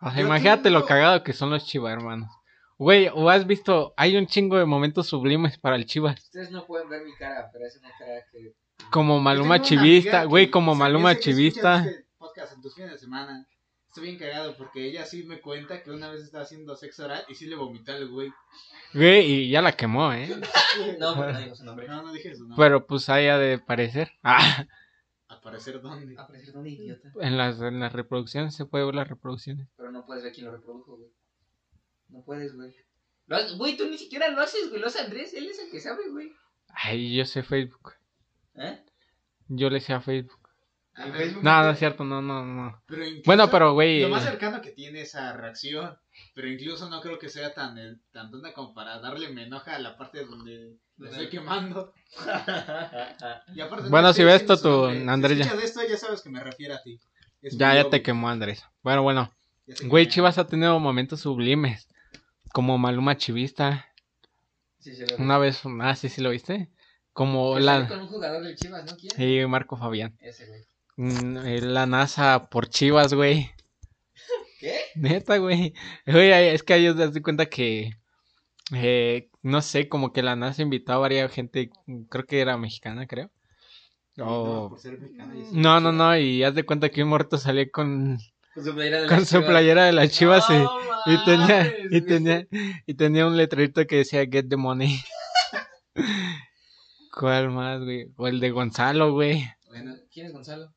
[SPEAKER 3] O sea,
[SPEAKER 2] Yo
[SPEAKER 3] imagínate lo
[SPEAKER 2] tengo-
[SPEAKER 3] cagado que son los chivas, hermanos. Güey, o has visto, hay un chingo de momentos sublimes para el chivas.
[SPEAKER 1] Ustedes no pueden ver mi cara, pero es una cara que.
[SPEAKER 3] Como Maluma chivista, güey, como
[SPEAKER 2] se
[SPEAKER 3] Maluma chivista.
[SPEAKER 2] este podcast en tus fines de semana. Estoy bien cagado porque ella sí me cuenta que una vez estaba haciendo sexo oral y sí le vomitó al güey.
[SPEAKER 3] Güey, y ya la quemó, ¿eh?
[SPEAKER 1] No, porque no digo su nombre.
[SPEAKER 2] No, no dije eso, no.
[SPEAKER 3] Pero pues ahí ha de parecer. Ah,
[SPEAKER 2] ¿Aparecer dónde?
[SPEAKER 1] Aparecer un idiota.
[SPEAKER 3] en las, en las reproducciones se puede ver las reproducciones.
[SPEAKER 1] Pero no puedes ver quién lo reprodujo, güey. No puedes, güey. Güey, tú ni siquiera lo haces, güey. Lo hace Andrés. Él es el que sabe, güey.
[SPEAKER 3] Ay, yo sé Facebook.
[SPEAKER 1] ¿Eh?
[SPEAKER 3] Yo le sé a Facebook.
[SPEAKER 2] En Facebook
[SPEAKER 3] No, no es cierto, no, no, no.
[SPEAKER 2] Pero incluso
[SPEAKER 3] Bueno, pero güey.
[SPEAKER 2] Lo más cercano que tiene esa reacción. Pero incluso no creo que sea tan, eh, tan tonta como para darle me enoja a la parte donde lo estoy quemando. Y aparte,
[SPEAKER 3] Bueno,
[SPEAKER 2] no
[SPEAKER 3] si ves esto,
[SPEAKER 2] nombre.
[SPEAKER 3] Andrés,
[SPEAKER 2] Si
[SPEAKER 3] ya.
[SPEAKER 2] escuchas esto, ya sabes que me refiero a ti. Es
[SPEAKER 3] Ya, ya te quemó Andrés. Bueno, bueno. Güey,
[SPEAKER 2] me-
[SPEAKER 3] Chivas ha tenido momentos sublimes. Como Maluma Chivista.
[SPEAKER 1] Sí, se lo
[SPEAKER 3] Una vez, ah, sí, sí lo viste. Como la.
[SPEAKER 1] con un jugador del Chivas, ¿no? ¿Quién?
[SPEAKER 3] Sí, Marco Fabián.
[SPEAKER 1] Ese, güey.
[SPEAKER 3] Mm, eh, La NASA por Chivas, güey.
[SPEAKER 1] ¿Qué?
[SPEAKER 3] Neta, güey. Güey, es que ellos te das cuenta que. eh, no sé, como que la NASA invitó a varias gente. Creo que era mexicana, creo. O.
[SPEAKER 2] sí.
[SPEAKER 3] No, no, no, y haz de cuenta que un muerto salió con,
[SPEAKER 1] Con su playera de
[SPEAKER 3] con su playera de las chivas
[SPEAKER 1] No
[SPEAKER 3] y, tenía, y tenía, y tenía un letrerito que decía Get the money. ¿Cuál más, güey? O el de Gonzalo, güey.
[SPEAKER 2] Bueno,
[SPEAKER 1] ¿Quién es Gonzalo?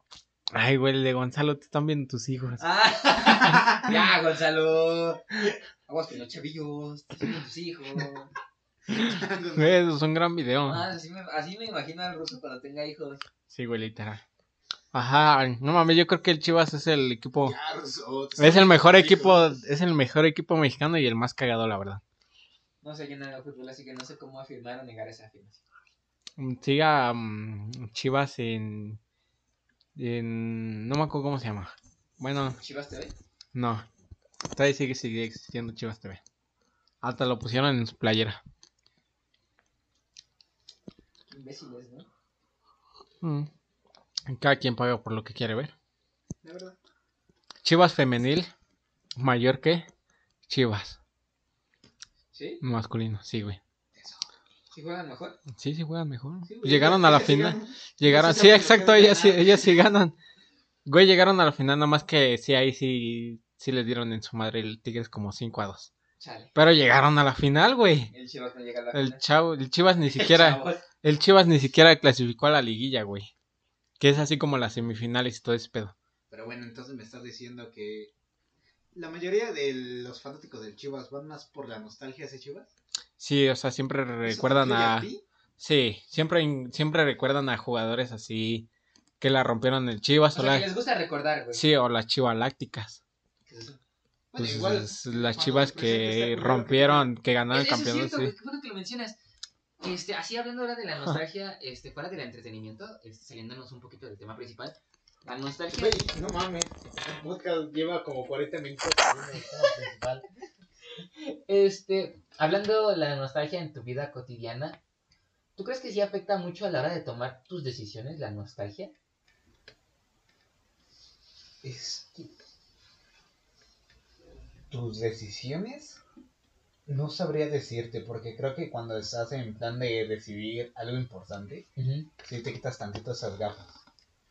[SPEAKER 3] Ay, güey, el de Gonzalo, te están viendo tus hijos.
[SPEAKER 1] Ah, ya, Gonzalo. Aguas con los chavillos. Te siguen tus hijos.
[SPEAKER 3] Eso es un gran video.
[SPEAKER 1] Ah, así, me, así me imagino al ruso cuando tenga hijos.
[SPEAKER 3] Sí, güey, literal. Ajá, no mames, yo creo que el Chivas es el equipo, es el mejor equipo, es el mejor equipo mexicano y el más cagado, la verdad.
[SPEAKER 1] No sé yo de fútbol, así que no sé cómo afirmar o negar esa afirmación.
[SPEAKER 3] Mm, Siga mm, Chivas en, en, no me acuerdo cómo se llama. Bueno,
[SPEAKER 1] ¿Chivas TV?
[SPEAKER 3] no, todavía sigue, sigue existiendo Chivas TV. Hasta lo pusieron en su playera.
[SPEAKER 1] Qué imbéciles, ¿no?
[SPEAKER 3] Mm. Cada quien paga por lo que quiere ver.
[SPEAKER 2] De verdad.
[SPEAKER 3] Chivas femenil, mayor que Chivas
[SPEAKER 1] ¿Sí?
[SPEAKER 3] masculino, sí, güey.
[SPEAKER 1] ¿Sí juegan mejor?
[SPEAKER 3] Sí, sí juegan mejor.
[SPEAKER 2] Sí, güey,
[SPEAKER 3] llegaron a la final.
[SPEAKER 2] ganan.
[SPEAKER 3] Llegaron, sí, exacto, ellas sí, ellas sí ganan. Güey, llegaron a la final, nada más que sí, ahí sí, sí les dieron en su madre el Tigres como 5 a 2.
[SPEAKER 1] Chale.
[SPEAKER 3] Pero llegaron a la final, güey.
[SPEAKER 1] El Chivas no llega a la
[SPEAKER 3] El
[SPEAKER 1] final.
[SPEAKER 3] chavo, el Chivas ni siquiera, el Chivas ni siquiera clasificó a la liguilla, güey. Que es así como las semifinales y todo ese pedo.
[SPEAKER 2] Pero bueno, entonces me estás diciendo que la mayoría de los fanáticos del Chivas van más por la nostalgia de ese Chivas.
[SPEAKER 3] Sí, o sea, siempre
[SPEAKER 2] ¿Eso te
[SPEAKER 3] recuerdan a, sí, siempre, siempre recuerdan a jugadores así que la rompieron el Chivas
[SPEAKER 1] O
[SPEAKER 3] o,
[SPEAKER 1] sea,
[SPEAKER 3] la,
[SPEAKER 1] que les gusta recordar, güey.
[SPEAKER 3] sí, o las Chivalácticas.
[SPEAKER 1] ¿Qué es eso?
[SPEAKER 2] Bueno,
[SPEAKER 3] Pues,
[SPEAKER 2] igual,
[SPEAKER 3] es las Chivas que rompieron, que ganaron el
[SPEAKER 1] es
[SPEAKER 3] campeonato.
[SPEAKER 1] cierto,
[SPEAKER 3] sí.
[SPEAKER 1] Qué bueno que lo mencionas. Este, así hablando ahora de la nostalgia, este, fuera del entretenimiento, este, saliéndonos un poquito del tema principal. La nostalgia.
[SPEAKER 2] No mames. El podcast lleva como 40 minutos. tema principal.
[SPEAKER 1] Este, hablando de la nostalgia en tu vida cotidiana, ¿tú crees que sí afecta mucho a la hora de tomar tus decisiones la nostalgia?
[SPEAKER 2] Es que tus decisiones no sabría decirte porque creo que cuando estás en plan de decidir algo importante, sí te quitas tantito esas gafas.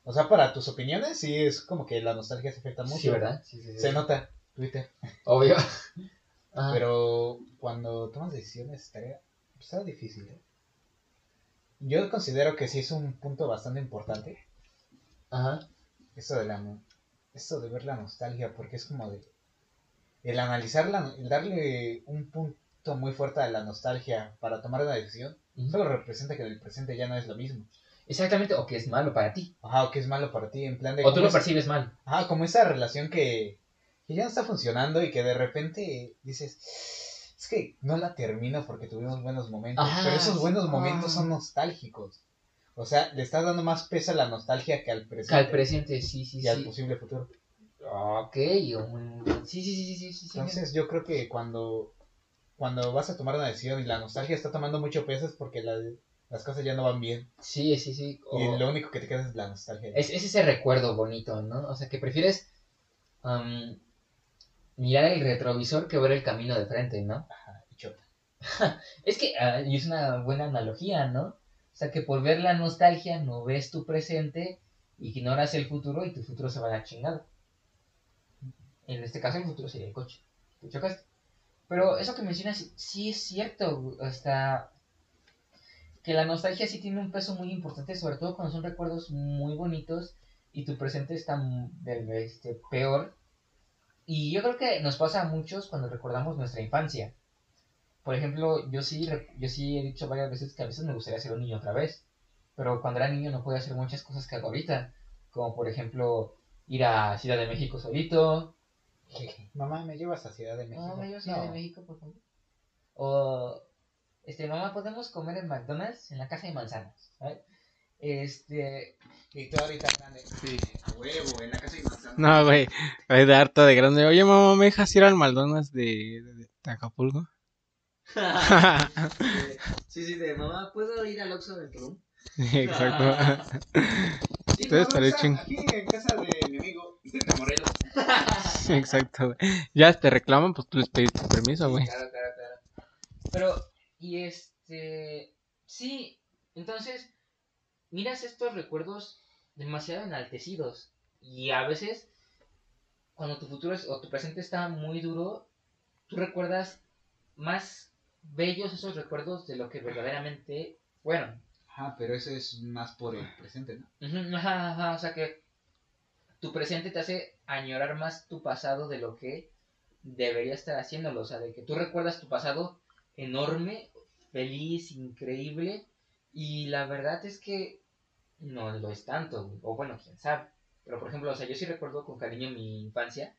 [SPEAKER 2] O sea, para tus opiniones sí es como que la nostalgia se afecta mucho.
[SPEAKER 1] Sí, ¿verdad? Sí, sí, sí.
[SPEAKER 2] Se nota, Twitter.
[SPEAKER 1] Obvio. Ajá.
[SPEAKER 2] Pero cuando tomas decisiones estaría, está difícil. ¿eh? Yo considero que sí es un punto bastante importante
[SPEAKER 1] Ajá.
[SPEAKER 2] eso de la esto de ver la nostalgia porque es como de el analizarla el darle un punto muy fuerte a la nostalgia para tomar una decisión solo representa que el presente ya no es lo mismo
[SPEAKER 1] Exactamente, o que es malo para ti.
[SPEAKER 2] ajá o que es malo para ti en plan de
[SPEAKER 1] O tú lo
[SPEAKER 2] es-
[SPEAKER 1] percibes mal.
[SPEAKER 2] ajá como esa relación que, que ya no está funcionando y que de repente dices es que no la termino porque tuvimos buenos momentos
[SPEAKER 1] Ajá,
[SPEAKER 2] pero esos buenos momentos
[SPEAKER 1] Ah.
[SPEAKER 2] son nostálgicos o sea le estás dando más peso a la nostalgia que al presente
[SPEAKER 1] Al presente, sí, sí,
[SPEAKER 2] y al
[SPEAKER 1] sí.
[SPEAKER 2] posible futuro
[SPEAKER 1] Ok, sí, sí, sí, sí, sí, sí.
[SPEAKER 2] Entonces yo creo que cuando, cuando vas a tomar una decisión y la nostalgia está tomando mucho peso es porque la- las cosas ya no van bien.
[SPEAKER 1] Sí, sí, sí. o-
[SPEAKER 2] Y lo único que te queda es la nostalgia.
[SPEAKER 1] Es, es ese recuerdo bonito, ¿no? O sea, que prefieres am, mirar el retrovisor que ver el camino de frente, ¿no?
[SPEAKER 2] Ajá, y chota.
[SPEAKER 1] Es que, ah, y es una buena analogía, ¿no? O sea, que por ver la nostalgia no ves tu presente, ignoras el futuro y tu futuro se va a la chingada. En este caso, el futuro sería el coche. Pero eso que mencionas, sí es cierto. Hasta que la nostalgia sí tiene un peso muy importante, sobre todo cuando son recuerdos muy bonitos y tu presente está este, peor. Y yo creo que nos pasa a muchos cuando recordamos nuestra infancia. Por ejemplo, yo sí, yo sí he dicho varias veces que a veces me gustaría ser un niño otra vez. Pero cuando era niño no podía hacer muchas cosas que hago ahorita. Como por ejemplo ir a Ciudad de México solito.
[SPEAKER 2] Mamá, ¿me llevas a Ciudad de México?
[SPEAKER 1] No, me llevo a Ciudad de
[SPEAKER 2] No.
[SPEAKER 1] México, por favor. O, este, mamá, podemos comer en McDonald's en la casa de manzanas. ¿sabes? Este,
[SPEAKER 2] Y tú ahorita grande.
[SPEAKER 3] Sí.
[SPEAKER 2] A huevo, en la casa de manzana.
[SPEAKER 3] No, güey. Ay, de harta de grande. Oye, mamá, ¿me dejas ir al Maldonas de, de, de Acapulco?
[SPEAKER 1] sí, sí, de mamá, ¿puedo ir al Oxxo del Tulum?
[SPEAKER 3] Sí, Exacto.
[SPEAKER 2] Sí,
[SPEAKER 3] Ustedes
[SPEAKER 2] no,
[SPEAKER 3] estaría
[SPEAKER 2] no,
[SPEAKER 3] ching-
[SPEAKER 2] Aquí en casa de mi amigo, de Morelos.
[SPEAKER 3] Exacto, güey. Ya te reclaman, pues tú les pediste permiso, güey.
[SPEAKER 1] Claro, claro, claro. Pero, y este, sí, entonces, miras estos recuerdos demasiado enaltecidos y a veces, cuando tu futuro es, o tu presente está muy duro, tú recuerdas más bellos esos recuerdos de lo que verdaderamente fueron.
[SPEAKER 2] Ajá, pero eso es más por el presente, ¿no?
[SPEAKER 1] Ajá, ajá, o sea que tu presente te hace añorar más tu pasado de lo que debería estar haciéndolo. O sea, de que tú recuerdas tu pasado enorme, feliz, increíble, y la verdad es que no lo es tanto, o bueno, quién sabe. Pero por ejemplo, o sea, yo sí recuerdo con cariño mi infancia.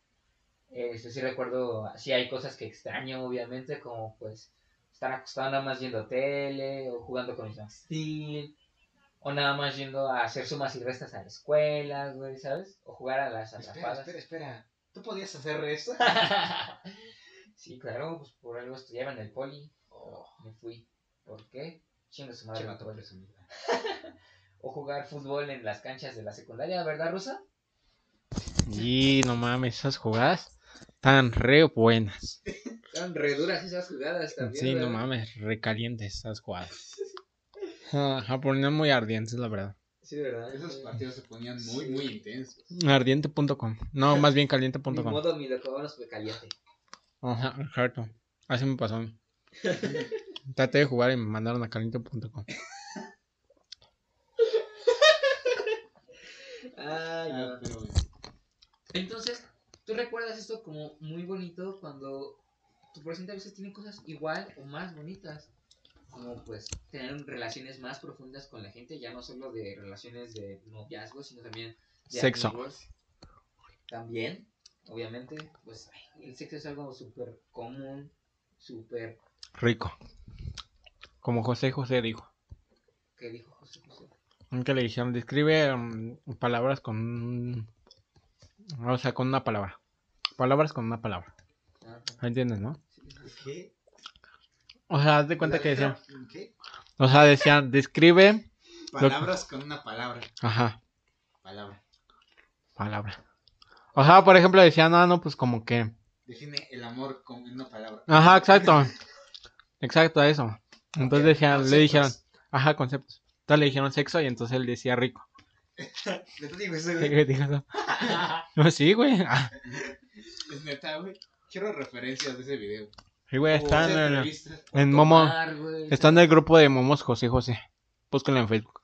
[SPEAKER 1] Este, sí recuerdo, sí hay cosas que extraño, obviamente, como pues estar acostado nada más viendo tele, o jugando con Max Steel, o nada más yendo a hacer sumas y restas a la escuela, güey, ¿sabes? O jugar a las
[SPEAKER 2] Espera,
[SPEAKER 1] atrapadas.
[SPEAKER 2] espera, espera. ¿Tú podías hacer esto?
[SPEAKER 1] sí, claro, pues por algo estudiaba en el poli. Me fui. ¿Por qué? Chingo su madre.
[SPEAKER 2] Vato
[SPEAKER 1] poli.
[SPEAKER 2] presumido.
[SPEAKER 1] O jugar fútbol en las canchas de la secundaria, ¿verdad, Rusa?
[SPEAKER 3] Y no mames, esas jugadas tan re buenas.
[SPEAKER 1] Están re duras esas jugadas también.
[SPEAKER 3] Sí, no mames, recalientes esas jugadas. Ajá, ponían muy ardientes, la verdad.
[SPEAKER 1] Sí, ¿verdad?
[SPEAKER 2] Esos
[SPEAKER 1] Sí.
[SPEAKER 2] partidos se ponían muy,
[SPEAKER 1] Sí.
[SPEAKER 2] muy intensos.
[SPEAKER 3] Ardiente.com. No, más bien
[SPEAKER 1] Mi
[SPEAKER 3] caliente.com.
[SPEAKER 1] modo, mi loco, fue caliente.
[SPEAKER 3] Ajá, exacto. Así me pasó a mí. Traté de jugar y me mandaron a caliente.com.
[SPEAKER 1] Ay,
[SPEAKER 2] Ah, pero
[SPEAKER 1] Entonces, tú recuerdas esto como muy bonito cuando tu presente a veces tiene cosas igual o más bonitas. Como pues tener relaciones más profundas con la gente, ya no solo de relaciones de noviazgo, sino también de
[SPEAKER 3] Sexo.
[SPEAKER 1] amigos. También, obviamente, pues ay, el sexo es algo súper común, súper...
[SPEAKER 3] Rico. Como José José dijo.
[SPEAKER 1] ¿Qué dijo José José?
[SPEAKER 3] Aunque le dijeron, describe mm, palabras con... O sea, con una palabra. Palabras con una palabra.
[SPEAKER 1] Ah,
[SPEAKER 3] ¿Entiendes, no?
[SPEAKER 2] ¿Qué?
[SPEAKER 3] O sea, haz de cuenta que decían...
[SPEAKER 2] ¿Qué?
[SPEAKER 3] O sea, decían, describe...
[SPEAKER 2] Palabras con una palabra.
[SPEAKER 3] Ajá,
[SPEAKER 2] Palabra.
[SPEAKER 3] palabra. O sea, por ejemplo, decían, ah, no, pues como que...
[SPEAKER 2] Define el amor con una palabra.
[SPEAKER 3] Ajá, exacto. Exacto, eso. Entonces decían, le dijeron, ajá, conceptos. Entonces le dijeron sexo y entonces él decía rico.
[SPEAKER 2] ¿Qué te digo eso,
[SPEAKER 3] ¿Qué,
[SPEAKER 2] güey?
[SPEAKER 3] eso? No, sí, güey. Ah,
[SPEAKER 2] Es neta, güey. Quiero referencias de ese video.
[SPEAKER 3] Sí, güey,
[SPEAKER 2] O
[SPEAKER 3] está
[SPEAKER 2] esa
[SPEAKER 3] en, Momo.
[SPEAKER 1] Tomar.
[SPEAKER 3] Está en el grupo de Momos José José. Búsquenlo en Facebook.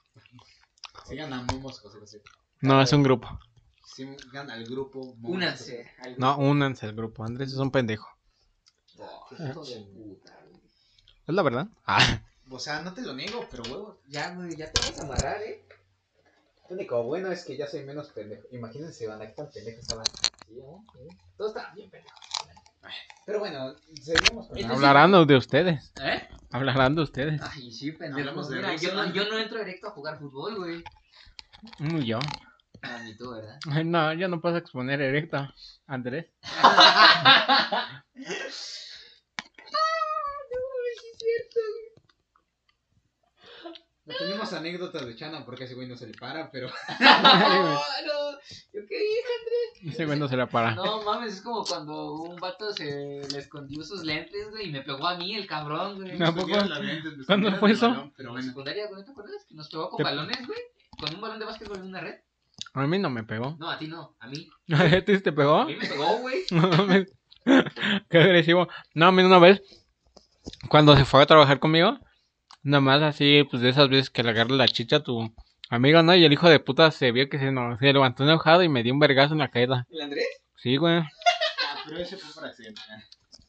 [SPEAKER 2] Sigan a Momos José José.
[SPEAKER 3] No, es un grupo.
[SPEAKER 2] Sigan al grupo Momos
[SPEAKER 1] Únanse. al
[SPEAKER 3] No, únanse al grupo. Andrés es un pendejo.
[SPEAKER 1] grupo. Qué hijo de puta, güey.
[SPEAKER 3] Es la verdad. Ah,
[SPEAKER 2] O sea, no te lo niego, pero huevo.
[SPEAKER 1] Ya, güey, ya te vas a amarrar, ¿eh?
[SPEAKER 2] Lo único bueno es que ya soy menos pendejo. Imagínense, van a qué tan pendejo estaban.
[SPEAKER 1] Sí, ¿no? Sí. Todo está bien, pendejo.
[SPEAKER 2] Pero bueno, seguimos con
[SPEAKER 1] Entonces-
[SPEAKER 3] hablarán de ustedes.
[SPEAKER 1] ¿Eh?
[SPEAKER 3] Hablarán de ustedes.
[SPEAKER 1] Ay, sí, pendejo.
[SPEAKER 2] Hablamos de
[SPEAKER 1] Mira, yo, no, yo no entro directo a jugar fútbol, güey.
[SPEAKER 3] Mm, yo.
[SPEAKER 1] Ah, ni tú, ¿verdad?
[SPEAKER 3] No, yo no puedo exponer erecto, Andrés.
[SPEAKER 2] No tenemos anécdotas de Chana porque ese güey no se le para, pero.
[SPEAKER 1] No, no. ¿Yo qué dije?
[SPEAKER 3] Ese güey no se la para.
[SPEAKER 1] No mames, es como cuando un vato se le escondió sus lentes, güey, y me pegó a mí el cabrón, güey.
[SPEAKER 3] No. ¿Cuándo fue eso?
[SPEAKER 2] balón, Pero
[SPEAKER 1] En
[SPEAKER 2] bueno.
[SPEAKER 1] secundaria, güey, ¿no te acuerdas? Que nos pegó con
[SPEAKER 3] Te-
[SPEAKER 1] balones, güey. Con un balón de básquetbol en una red.
[SPEAKER 3] A mí no me pegó.
[SPEAKER 1] No, a ti no, a mí.
[SPEAKER 3] ¿A ti te pegó?
[SPEAKER 1] A mí me pegó, güey.
[SPEAKER 3] No mames. Qué agresivo. No, a mí una vez, cuando se fue a trabajar conmigo, nada más así, pues de esas veces que le agarra la chicha a tu amigo, ¿no? Y el hijo de puta se vio que se, no, se levantó enojado y me dio un vergazo en la caída.
[SPEAKER 1] ¿El Andrés?
[SPEAKER 3] Sí, güey.
[SPEAKER 2] Ah, pero ese fue por accidente.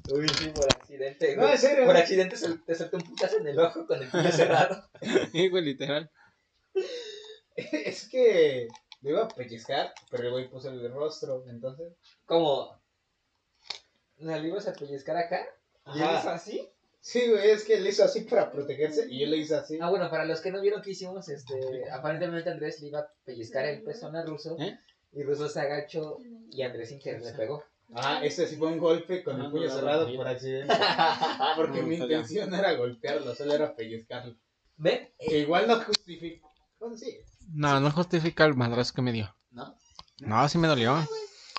[SPEAKER 1] Uy, sí, por accidente.
[SPEAKER 2] No,
[SPEAKER 1] güey.
[SPEAKER 2] en serio.
[SPEAKER 1] Por accidente se- te saltó un putazo en el ojo con el puño cerrado.
[SPEAKER 3] Sí, güey, literal.
[SPEAKER 2] Es que le iba a pellizcar, pero el güey puso el rostro, entonces.
[SPEAKER 1] Como. ¿La le ibas a pellizcar acá? ¿Y hizo así?
[SPEAKER 2] Sí, güey, es que él hizo así para protegerse y yo le hice así.
[SPEAKER 1] Ah, bueno, para los que no vieron qué hicimos, este, aparentemente Andrés le iba a pellizcar el pezón a Russo.
[SPEAKER 3] ¿Eh?
[SPEAKER 1] Y Russo se agachó y Andrés sin querer le pegó.
[SPEAKER 2] Ah, ese sí fue un golpe con el puño
[SPEAKER 3] no,
[SPEAKER 2] cerrado
[SPEAKER 3] no,
[SPEAKER 2] por accidente. Porque
[SPEAKER 3] No,
[SPEAKER 2] mi intención no era golpearlo, solo era pellizcarlo.
[SPEAKER 1] ¿Ven?
[SPEAKER 2] Que igual no justifica. Bueno, sí.
[SPEAKER 3] No, no justifica el madrazo que me dio.
[SPEAKER 1] ¿No?
[SPEAKER 3] No, sí me dolió.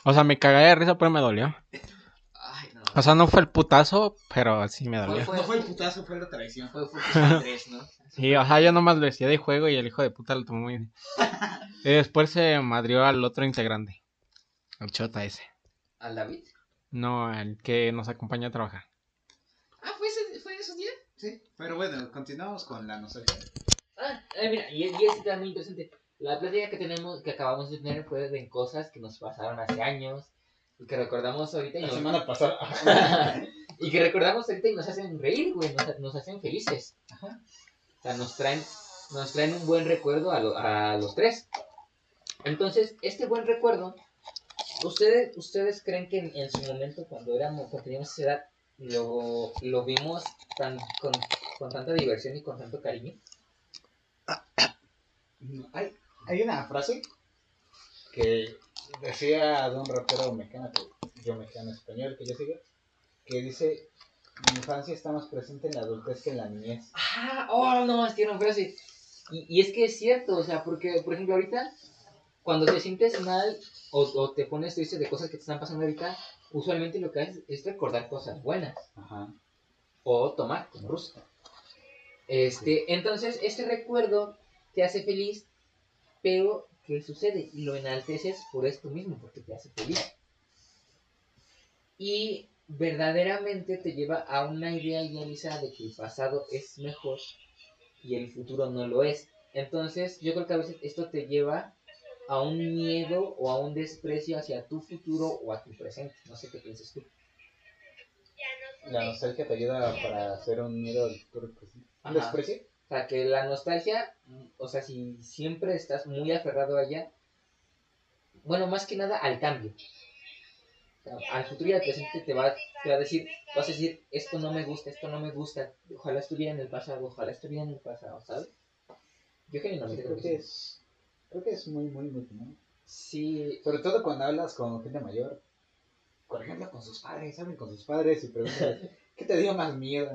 [SPEAKER 3] O sea, me cagué de risa, pero me dolió. O sea, no fue el putazo, pero sí me dolió.
[SPEAKER 1] Fue-
[SPEAKER 2] No fue el putazo, fue la traición.
[SPEAKER 1] Fue, fue de Andrés, ¿no?
[SPEAKER 3] Sí, o sea, yo nomás lo decía de juego y el hijo de puta lo tomó muy bien. Y después se madrió al otro integrante. El chota ese.
[SPEAKER 1] ¿Al David?
[SPEAKER 3] No, el que nos acompaña a trabajar.
[SPEAKER 1] Ah, ¿fue, ese, fue esos días?
[SPEAKER 2] Sí, pero bueno, continuamos con la nostalgia.
[SPEAKER 1] Ah, eh, mira, y, y es está muy interesante. La plática que tenemos, que acabamos de tener fue de cosas que nos pasaron hace años y que recordamos ahorita y
[SPEAKER 2] La
[SPEAKER 1] nos,
[SPEAKER 2] semana pasada.
[SPEAKER 1] y que recordamos ahorita y nos hacen reír, güey, nos, nos hacen felices. Ajá. O sea, nos traen, nos traen un buen recuerdo a, lo- a los tres. Entonces, este buen recuerdo, ¿ustedes, ustedes creen que en, en su momento, cuando éramos, cuando teníamos esa edad, lo, lo vimos tan, con, con tanta diversión y con tanto cariño?
[SPEAKER 2] Hay, hay una frase que decía de un rapero mexicano, yo mexicano español, que yo sigo, que dice, mi infancia está más presente en la adultez que en la niñez.
[SPEAKER 1] Ah, oh, no, es que no. Y, y es que es cierto, o sea, porque, por ejemplo, ahorita, cuando te sientes mal o, o te pones triste de cosas que te están pasando ahorita, usualmente lo que haces es recordar cosas buenas
[SPEAKER 2] Ajá.
[SPEAKER 1] o tomar, como ruso. Este, entonces, este recuerdo te hace feliz, pero ¿qué sucede? Lo enalteces por esto mismo, porque te hace feliz. Y verdaderamente te lleva a una idea idealizada de que el pasado es mejor y el futuro no lo es. Entonces, yo creo que a veces esto te lleva a un miedo o a un desprecio hacia tu futuro o a tu presente. No sé qué piensas tú.
[SPEAKER 2] La nostalgia te ayuda para hacer un miedo al futuro presente. ¿Un desprecio?
[SPEAKER 1] O sea, que la nostalgia, mm, o sea, si siempre estás muy aferrado a ella, bueno, más que nada al cambio. O sea, al futuro y al presente te va, te va a decir, vas a decir, esto no me gusta, esto no me gusta, ojalá estuviera en el pasado, ojalá estuviera en el pasado, ¿sabes? Yo genuinamente
[SPEAKER 2] creo
[SPEAKER 1] creo
[SPEAKER 2] que
[SPEAKER 1] que sí.
[SPEAKER 2] es, creo que es muy, muy, muy común.
[SPEAKER 1] Sí,
[SPEAKER 2] Sobre todo cuando hablas con gente mayor. Por ejemplo, con sus padres, hablen con sus padres y preguntan, ¿qué te dio más miedo?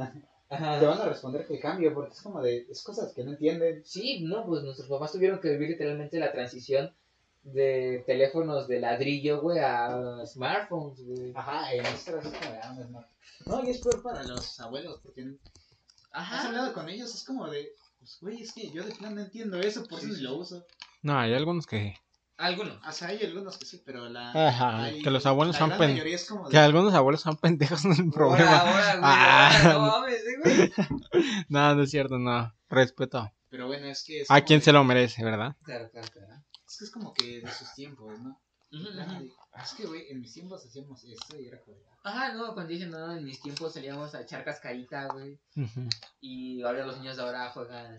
[SPEAKER 2] Te
[SPEAKER 1] ajá.
[SPEAKER 2] van a responder que el cambio, porque es como de, es cosas que no entienden.
[SPEAKER 1] Sí, no, pues nuestros papás tuvieron que vivir literalmente la transición de teléfonos de ladrillo, güey, a smartphones, güey.
[SPEAKER 2] Ajá, y nosotros es como de, ah, no es mal. No, y es peor para los abuelos, porque has hablado con ellos, es como de, pues güey, es que yo de plan no entiendo eso, por eso
[SPEAKER 1] Sí,
[SPEAKER 2] ni
[SPEAKER 1] sí.
[SPEAKER 2] lo uso.
[SPEAKER 3] No, hay algunos que...
[SPEAKER 1] Algunos.
[SPEAKER 2] O sea, hay algunos que sí, pero la...
[SPEAKER 3] Ajá,
[SPEAKER 2] hay-
[SPEAKER 3] que los abuelos son
[SPEAKER 2] gran
[SPEAKER 3] pen-
[SPEAKER 2] mayoría es como de,
[SPEAKER 3] Que algunos abuelos son pendejos, no es el problema.
[SPEAKER 1] Ahora, ahora, güey,
[SPEAKER 3] Ah.
[SPEAKER 1] no mames, eh, güey.
[SPEAKER 3] No, no es cierto, no. Respeto.
[SPEAKER 2] Pero bueno, es que es
[SPEAKER 3] A quien
[SPEAKER 2] de-
[SPEAKER 3] se lo merece, ¿verdad?
[SPEAKER 1] Claro, claro, claro.
[SPEAKER 2] Es que es como que de sus tiempos, ¿no? Ah, de- Es que, güey, en mis tiempos hacíamos esto y era como de,
[SPEAKER 1] Ajá, no, cuando dicen, no, en mis tiempos salíamos a echar cascarita, güey.
[SPEAKER 3] Ujú.
[SPEAKER 1] Y ahora los niños de ahora juegan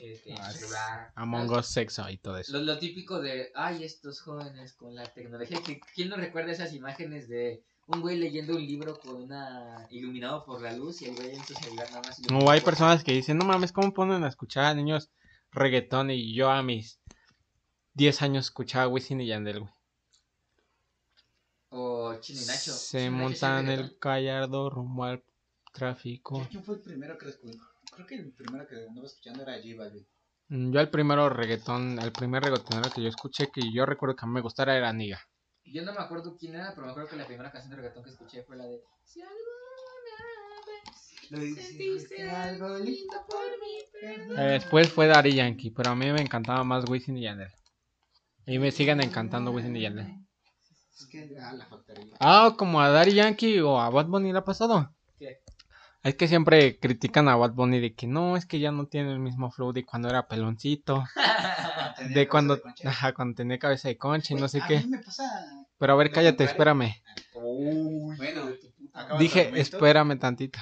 [SPEAKER 1] este,
[SPEAKER 3] Ah,
[SPEAKER 1] celular.
[SPEAKER 3] Among sexo y todo eso.
[SPEAKER 1] Lo, lo típico de, ay, estos jóvenes con la tecnología. que- ¿Quién no recuerda esas imágenes de un güey leyendo un libro con una iluminado por la luz y el güey en su celular nada más?
[SPEAKER 3] O
[SPEAKER 1] iluminado
[SPEAKER 3] hay personas que dicen, no mames, ¿cómo ponen a escuchar a niños reggaetón y yo a mis 10 años escuchaba Wisin y Yandel, güey.
[SPEAKER 1] O Chino y Nacho.
[SPEAKER 3] Se
[SPEAKER 1] Chino y Nacho
[SPEAKER 3] montan el callardo rumbo al tráfico.
[SPEAKER 2] ¿Quién fue el primero que escuché? Creo que el primero que andaba escuchando era J Balvin.
[SPEAKER 3] Mm, Yo el primero reggaetón, el primer reggaetonero que yo escuché que yo recuerdo que a mí me gustara era Niga.
[SPEAKER 1] Yo no me acuerdo quién era, pero me acuerdo que la primera canción de reggaetón que escuché fue la de Si alguna vez sentiste algo lindo por mí, perdón".
[SPEAKER 3] Eh, Después fue Daddy Yankee, pero a mí me encantaba más Wisin y Yandel. Y me siguen encantando Wisin y Yandel.
[SPEAKER 2] Es que ah, la factoría.
[SPEAKER 3] Ah, como a Daddy Yankee o a Bad Bunny le ha pasado. Es que siempre critican a Bad Bunny de que no, es que ya no tiene el mismo flow de cuando era peloncito, de cuando, ajá, cuando tenía cabeza de concha y no sé
[SPEAKER 2] A
[SPEAKER 3] qué.
[SPEAKER 2] mí me pasa.
[SPEAKER 3] Pero a ver, cállate, espérame.
[SPEAKER 2] Bueno, acaba
[SPEAKER 3] Dije, espérame tantito.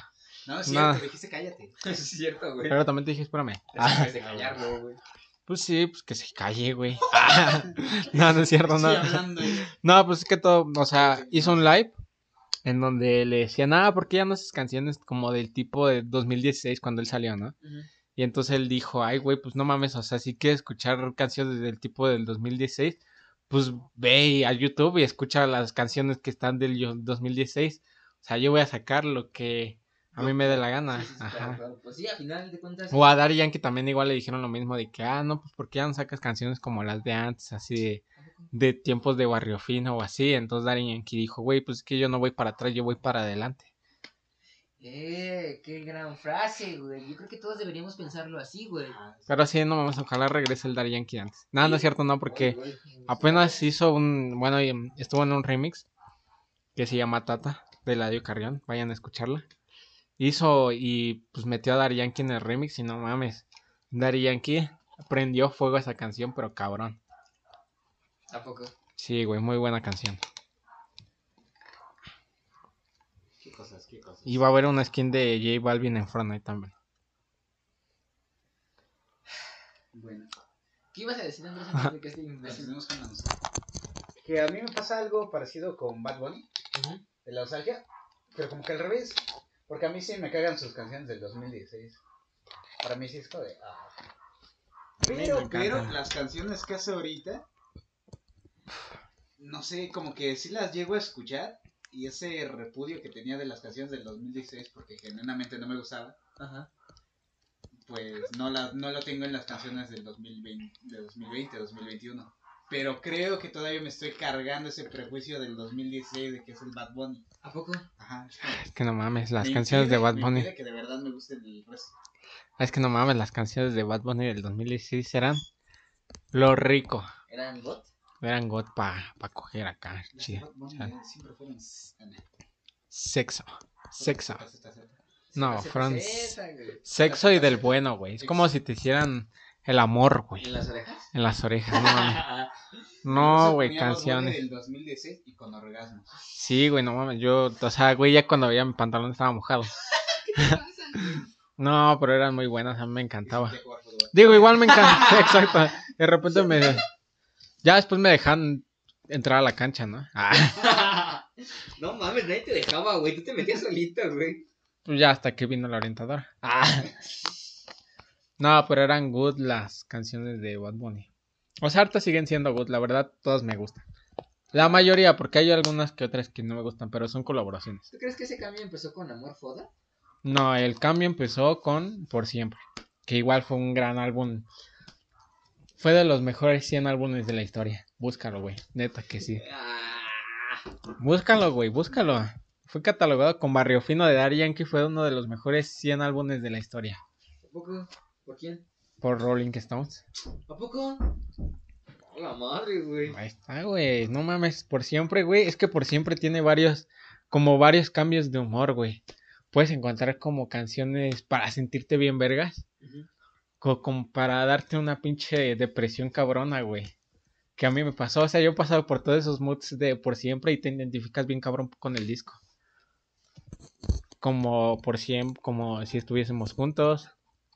[SPEAKER 2] No, es
[SPEAKER 3] Nada.
[SPEAKER 2] cierto, dijiste cállate.
[SPEAKER 1] Es cierto, güey.
[SPEAKER 3] Pero también te dije, espérame.
[SPEAKER 1] Déjame de callarlo, güey.
[SPEAKER 3] Pues sí, pues que se calle, güey. Ah, no, no es cierto, no.
[SPEAKER 2] Estoy hablando y-
[SPEAKER 3] No, pues es que todo, o sea, hizo un live en donde le decían, ah, ¿por qué ya no haces canciones como del tipo de 2016 cuando él salió, no? Y entonces él dijo, ay, güey, pues no mames, o sea, si quieres escuchar canciones del tipo del 2016, pues ve a YouTube y escucha las canciones que están del yo- 2016. O sea, yo voy a sacar lo que a mí me dé la gana.
[SPEAKER 1] Sí, sí, claro,
[SPEAKER 3] Ajá.
[SPEAKER 1] claro. Pues sí, a final de cuentas.
[SPEAKER 3] O a Daddy Yankee también igual le dijeron lo mismo de que, ah, no, pues porque ya no sacas canciones como las de antes, así de, de tiempos de barrio fino o así. Entonces Daddy Yankee dijo, güey, pues es que yo no voy para atrás, yo voy para adelante.
[SPEAKER 1] Eh, qué gran frase, güey. Yo creo que todos deberíamos pensarlo así, güey.
[SPEAKER 3] Pero sí, no mames, ojalá regrese el Daddy Yankee antes. Nada, no es cierto, no, porque apenas hizo un, bueno, estuvo en un remix que se llama Tata, de Ladio Carrión, vayan a escucharla. Hizo y pues metió a Daddy Yankee en el remix y no mames, Daddy Yankee prendió fuego a esa canción, pero cabrón.
[SPEAKER 1] ¿A poco?
[SPEAKER 3] Sí, güey, muy buena canción.
[SPEAKER 2] Qué cosas, qué cosas.
[SPEAKER 3] Y va a haber una skin de J Balvin en Fortnite también.
[SPEAKER 2] Bueno,
[SPEAKER 1] ¿Qué ibas a decir, Andrés, antes de que este
[SPEAKER 2] nos
[SPEAKER 1] imbécil?
[SPEAKER 2] con la. Que a mí me pasa algo parecido con Bad Bunny,
[SPEAKER 1] Ujú.
[SPEAKER 2] de la nostalgia, pero como que al revés. Porque a mí sí me cagan sus canciones del 2016. Para mí sí es como de. ah. Pero, pero las canciones que hace ahorita, no sé, como que sí las llego a escuchar. Y ese repudio que tenía de las canciones del 2016, porque genuinamente no me gustaba,
[SPEAKER 1] Ajá.
[SPEAKER 2] pues no, la, no lo tengo en las canciones del 2020, de 2020, 2021. Pero creo que todavía me estoy cargando ese prejuicio del 2016 de que es el Bad Bunny.
[SPEAKER 1] ¿A poco?
[SPEAKER 2] Ajá. es
[SPEAKER 3] que no mames, las
[SPEAKER 2] me
[SPEAKER 3] canciones de Bad
[SPEAKER 2] me
[SPEAKER 3] Bunny.
[SPEAKER 2] impide que de verdad me guste el resto.
[SPEAKER 3] Es que no mames, las canciones de Bad Bunny del 2016 eran lo rico.
[SPEAKER 1] ¿Eran bot?
[SPEAKER 3] Eran God pa, pa coger acá. Chido.
[SPEAKER 2] Siempre fueron...
[SPEAKER 3] Sexo. Sexo. No, fueron sexo y del bueno, güey. Es como si te hicieran el amor, güey.
[SPEAKER 1] ¿En las orejas?
[SPEAKER 3] En las orejas, no güey, canciones.
[SPEAKER 2] del 2016 y con orgasmos.
[SPEAKER 3] Sí, güey, no mames. Yo, o sea, güey, ya cuando veía mi pantalón estaba mojado. No, pero eran muy buenas, a mí me encantaba. Digo, igual me encanta, exacto. De repente me. Ya después me dejan entrar a la cancha, ¿no? Ah,
[SPEAKER 1] no mames, nadie te dejaba, güey. Tú te metías solito, güey.
[SPEAKER 3] pues ya hasta que vino la orientadora. Ah. No, pero eran good las canciones de Bad Bunny. O sea, hartas siguen siendo good, la verdad, todas me gustan. La mayoría, porque hay algunas que otras que no me gustan, pero son colaboraciones.
[SPEAKER 1] ¿Tú crees que ese cambio empezó con Amor Foda?
[SPEAKER 3] No, el cambio empezó con Por Siempre, que igual fue un gran álbum. Fue de los mejores 100 álbumes de la historia. Búscalo, güey. Neta que sí. Búscalo, güey, búscalo. Fue catalogado con Barrio Fino de Daddy Yankee. Fue uno de los mejores 100 álbumes de la historia.
[SPEAKER 1] ¿A poco? ¿Por quién?
[SPEAKER 3] Por Rolling Stones.
[SPEAKER 1] ¿A poco? La madre, güey.
[SPEAKER 3] Ahí está, güey. No mames, por siempre, güey. Es que por siempre tiene varios, como varios cambios de humor, güey. Puedes encontrar como canciones para sentirte bien vergas. Co- como para darte una pinche depresión cabrona, güey. Que a mí me pasó, o sea, yo he pasado por todos esos moods de por siempre y te identificas bien cabrón con el disco. Como por siempre, como si estuviésemos juntos,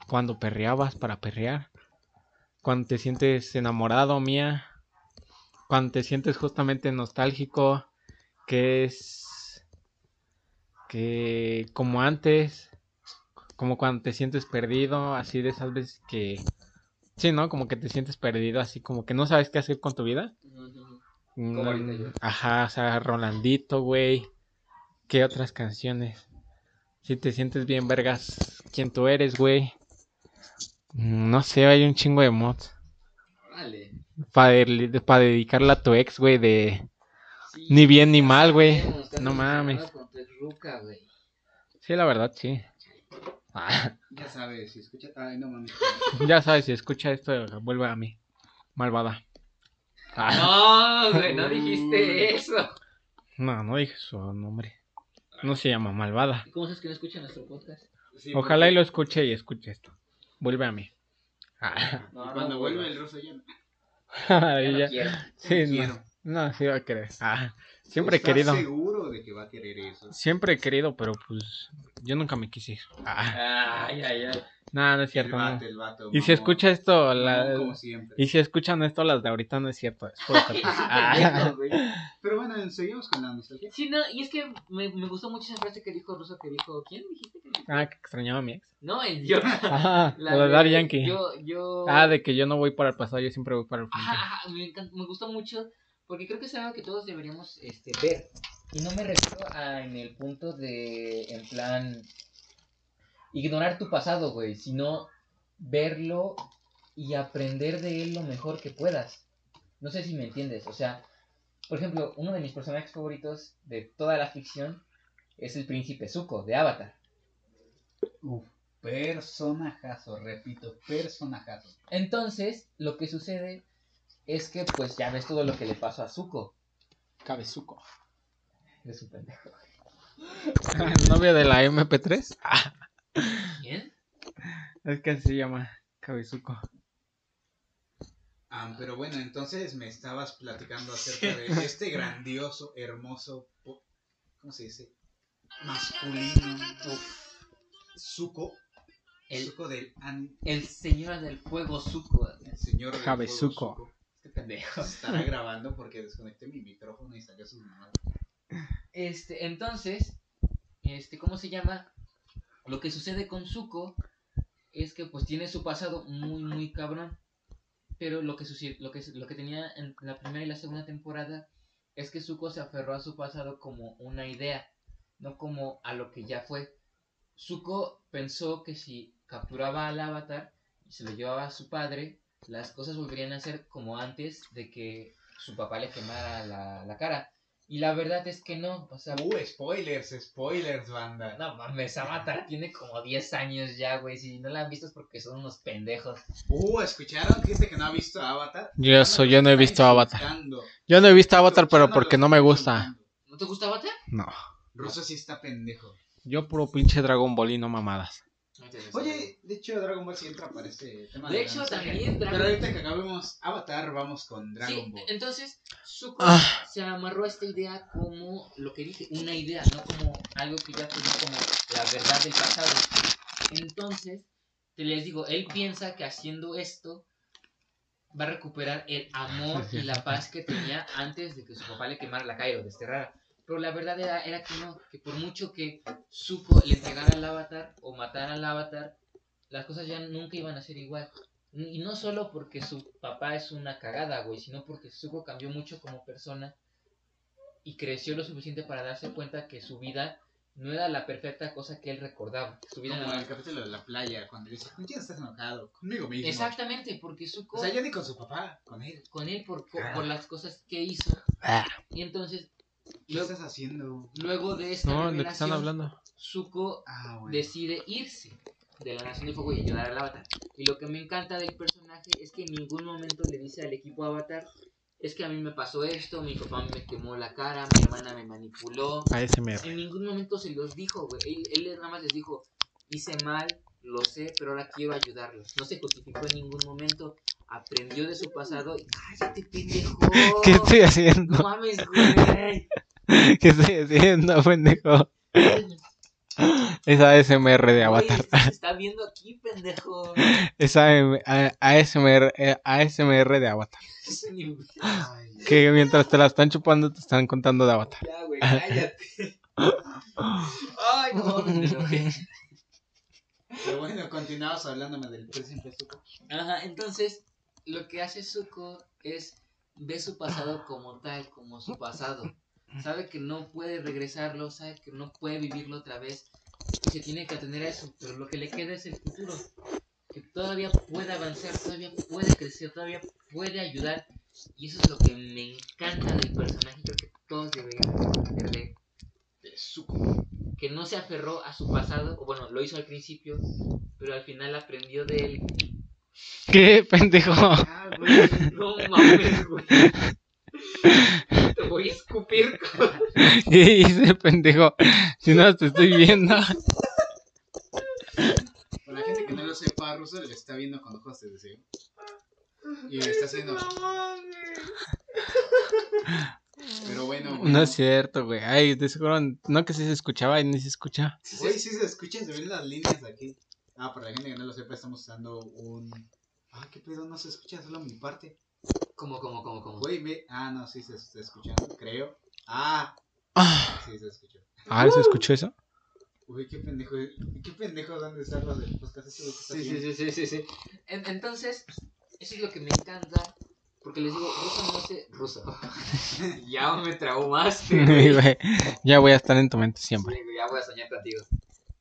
[SPEAKER 3] cuando perreabas para perrear, cuando te sientes enamorado, mía, cuando te sientes justamente nostálgico, que es que como antes, como cuando te sientes perdido, así de esas veces que Sí, ¿no? Como que te sientes perdido, así como que no sabes qué hacer con tu vida.
[SPEAKER 1] Yo.
[SPEAKER 3] Mm, Ajá, o sea, Rolandito, güey. ¿Qué otras canciones? Si te sientes bien, vergas, quién tú eres, güey. Mm, No sé, hay un chingo de mods.
[SPEAKER 1] Vale.
[SPEAKER 3] Para dedicarla a tu ex, güey, de... Ni bien ni mal, güey. No mames. Sí, la verdad, sí. Ah,
[SPEAKER 2] Ya sabes, si escucha. Ay, no mames.
[SPEAKER 3] ya sabes, si escucha esto, vuelve a mí. Malvada. Ah,
[SPEAKER 1] No, güey, no dijiste eso.
[SPEAKER 3] no, no dije su nombre. No se llama Malvada.
[SPEAKER 1] ¿Cómo sabes que no escucha nuestro podcast?
[SPEAKER 2] Sí,
[SPEAKER 3] Ojalá y lo escuche y escuche esto. Vuelve a mí. Ah,
[SPEAKER 2] cuando vuelve el ruso ya no.
[SPEAKER 1] Ya no
[SPEAKER 3] ya-
[SPEAKER 1] quiero.
[SPEAKER 3] Sí,
[SPEAKER 2] quiero.
[SPEAKER 3] no. No, sí va a querer. Ah, siempre he
[SPEAKER 2] ¿Estás
[SPEAKER 3] querido.
[SPEAKER 2] seguro de que va a querer eso?
[SPEAKER 3] Siempre he querido, pero pues yo nunca me quise ir. Ah,
[SPEAKER 1] Ay, ay, ay.
[SPEAKER 3] no, no es
[SPEAKER 2] El
[SPEAKER 3] cierto. no.
[SPEAKER 2] vato, el vato.
[SPEAKER 3] Y si escucha esto, la...
[SPEAKER 2] como siempre.
[SPEAKER 3] y si escuchan esto, las de ahorita no es cierto. Es. Ah,
[SPEAKER 1] güey.
[SPEAKER 2] Pero bueno, seguimos con la nostalgia.
[SPEAKER 1] Sí, no, y es que me, me gustó mucho esa frase que dijo Russo, que dijo, ¿quién dijiste que
[SPEAKER 3] ah, que extrañaba a mi ex.
[SPEAKER 1] No, el yo.
[SPEAKER 3] Ajá,
[SPEAKER 1] La
[SPEAKER 3] lo de Daddy Yankee.
[SPEAKER 1] Yo, yo...
[SPEAKER 3] Ah, de que yo no voy para el pasado, yo siempre voy para el.
[SPEAKER 1] Ajá, ajá, me, encanta- me gustó mucho porque creo que es algo que todos deberíamos este, ver. Y no me refiero a en el punto de, en plan, ignorar tu pasado, güey, sino verlo y aprender de él lo mejor que puedas. No sé si me entiendes, o sea, por ejemplo, uno de mis personajes favoritos de toda la ficción es el príncipe Zuko de Avatar.
[SPEAKER 2] Uf, personajazo, repito, personajazo.
[SPEAKER 1] Entonces, lo que sucede es que pues ya ves todo lo que le pasó a Zuko.
[SPEAKER 3] Cabezuco.
[SPEAKER 1] Es un pendejo.
[SPEAKER 3] ¿Novio de la MP3? Ah,
[SPEAKER 1] ¿Quién?
[SPEAKER 3] es que así se llama. Cabezuco.
[SPEAKER 2] Ah, pero bueno, entonces me estabas platicando acerca de este grandioso, hermoso, ¿cómo se dice? Masculino. Zuko.
[SPEAKER 1] El-
[SPEAKER 2] Zuko del an-
[SPEAKER 1] El señor del fuego Zuko.
[SPEAKER 2] el señor del
[SPEAKER 3] Jabezuko.
[SPEAKER 2] fuego Zuko.
[SPEAKER 1] Este pendejo.
[SPEAKER 2] Estará grabando porque desconecté mi micrófono y salió sus mamadas.
[SPEAKER 1] Este, entonces, este, ¿cómo se llama? Lo que sucede con Zuko es que pues tiene su pasado muy, muy cabrón. Pero lo que, lo que, lo que tenía en la primera y la segunda temporada es que Zuko se aferró a su pasado como una idea, no como a lo que ya fue. Zuko pensó que si capturaba al avatar y se lo llevaba a su padre, las cosas volverían a ser como antes de que su papá le quemara la, la cara. Y la verdad es que no, o sea,
[SPEAKER 2] Uh, spoilers, spoilers, banda.
[SPEAKER 1] no mames, Avatar tiene como 10 años ya, güey. Si no la han visto es porque son unos pendejos.
[SPEAKER 2] Uh, ¿escucharon? Gente que no ha visto Avatar.
[SPEAKER 3] Yo, soy, yo no he visto Avatar.
[SPEAKER 2] insultando.
[SPEAKER 3] Yo no he visto Avatar, pero porque no me gusta.
[SPEAKER 1] ¿No te gusta Avatar?
[SPEAKER 3] No.
[SPEAKER 2] Ruso sí está pendejo.
[SPEAKER 3] Yo puro pinche Dragon Ball y no mamadas.
[SPEAKER 2] Oye, de hecho Dragon Ball siempre aparece tema
[SPEAKER 1] De
[SPEAKER 2] la
[SPEAKER 1] hecho, también Dragon-
[SPEAKER 2] Pero ahorita que acabemos Avatar, vamos con Dragon
[SPEAKER 1] Sí,
[SPEAKER 2] Ball.
[SPEAKER 1] entonces Zuko
[SPEAKER 3] Ah.
[SPEAKER 1] se amarró a esta idea como lo que dije, una idea, no como algo que ya fue como la verdad del pasado. Entonces, te les digo, él piensa que haciendo esto va a recuperar el amor y la paz que tenía antes de que su papá le quemara la y lo desterrara. Pero la verdad era, era que no, que por mucho que Zuko le entregara al avatar o matara al avatar, las cosas ya nunca iban a ser igual. Y no solo porque su papá es una cagada, güey, sino porque Zuko cambió mucho como persona y creció lo suficiente para darse cuenta que su vida no era la perfecta cosa que él recordaba. Su vida
[SPEAKER 2] Como en el capítulo de la playa, cuando dice, ¿con quién estás enojado? Conmigo mismo.
[SPEAKER 1] Exactamente, porque Zuko
[SPEAKER 2] O sea, ya ni con su papá, con él.
[SPEAKER 1] con él por, co- por las cosas que hizo.
[SPEAKER 3] Ah.
[SPEAKER 1] Y entonces,
[SPEAKER 2] ¿Qué
[SPEAKER 1] luego,
[SPEAKER 2] estás haciendo?
[SPEAKER 1] luego de esta
[SPEAKER 3] No, ¿de qué están
[SPEAKER 1] revelación,
[SPEAKER 3] hablando?
[SPEAKER 1] Zuko
[SPEAKER 2] Ah, bueno.
[SPEAKER 1] decide irse de la Nación del Fuego y ayudar al Avatar. Y lo que me encanta del personaje es que en ningún momento le dice al equipo Avatar, es que a mí me pasó esto, mi papá me quemó la cara, mi hermana me manipuló.
[SPEAKER 3] ASMR.
[SPEAKER 1] En ningún momento se los dijo, güey. Él, él nada más les dijo, hice mal, lo sé, pero ahora quiero ayudarlos. No se justificó en ningún momento, aprendió de su pasado y cállate, pendejo.
[SPEAKER 3] ¿Qué estoy
[SPEAKER 1] No
[SPEAKER 3] haciendo?
[SPEAKER 1] mames, güey.
[SPEAKER 3] ¿Qué estoy haciendo, pendejo? Es ASMR de Avatar.
[SPEAKER 1] se está viendo aquí, pendejo.
[SPEAKER 3] Es AM a- ASMR, eh, ASMR de Avatar.
[SPEAKER 2] Ay,
[SPEAKER 3] Que mientras te la están chupando te están contando de Avatar.
[SPEAKER 1] Ya, güey, cállate. Ay, no, me enojé.
[SPEAKER 2] Pero bueno, continuabas hablándome del príncipe Zuko.
[SPEAKER 1] Ajá, entonces lo que hace Zuko es ve su pasado como tal, como su pasado. Sabe que no puede regresarlo, sabe que no puede vivirlo otra vez. Y se tiene que atender a eso, pero lo que le queda es el futuro. Que todavía puede avanzar, todavía puede crecer, todavía puede ayudar. Y eso es lo que me encanta del personaje. Creo que todos deberíamos aprender de, de Zuko. Que no se aferró a su pasado, o bueno, lo hizo al principio, pero al final aprendió de él.
[SPEAKER 3] ¿Qué, pendejo?
[SPEAKER 2] Ah, güey.
[SPEAKER 1] No mames, güey. Te voy a escupir.
[SPEAKER 3] ¿Qué hice, pendejo? Si no te estoy viendo.
[SPEAKER 2] Para la gente que no lo sepa, Russo le está viendo con ojos de deseo. Y le está haciendo. Pero bueno,
[SPEAKER 3] No
[SPEAKER 2] bueno.
[SPEAKER 3] es cierto, güey. Ay, de seguro, no que sí se escuchaba y ni se escucha.
[SPEAKER 2] Güey, sí se escucha, se ven las líneas aquí. Ah, para la gente que no lo sepa, estamos usando un. Ah, qué pedo, no se escucha, solo mi parte.
[SPEAKER 1] ¿Cómo, cómo, cómo, cómo?
[SPEAKER 2] Güey, ve. Ah, no, sí se está escuchando, creo. Ah,
[SPEAKER 3] Ah,
[SPEAKER 2] sí se escuchó.
[SPEAKER 3] ah, ¿se escuchó eso?
[SPEAKER 2] Uy, qué pendejo. ¿Qué pendejo dónde están los del podcast? Este güey que está
[SPEAKER 1] Sí, sí, sí, sí, sí, sí. En- entonces, eso es lo que me encanta. Porque les digo, ruso no sé. Ruso. ya me traumaste.
[SPEAKER 3] ya voy a estar en tu mente siempre.
[SPEAKER 1] Sí, ya voy a soñar contigo.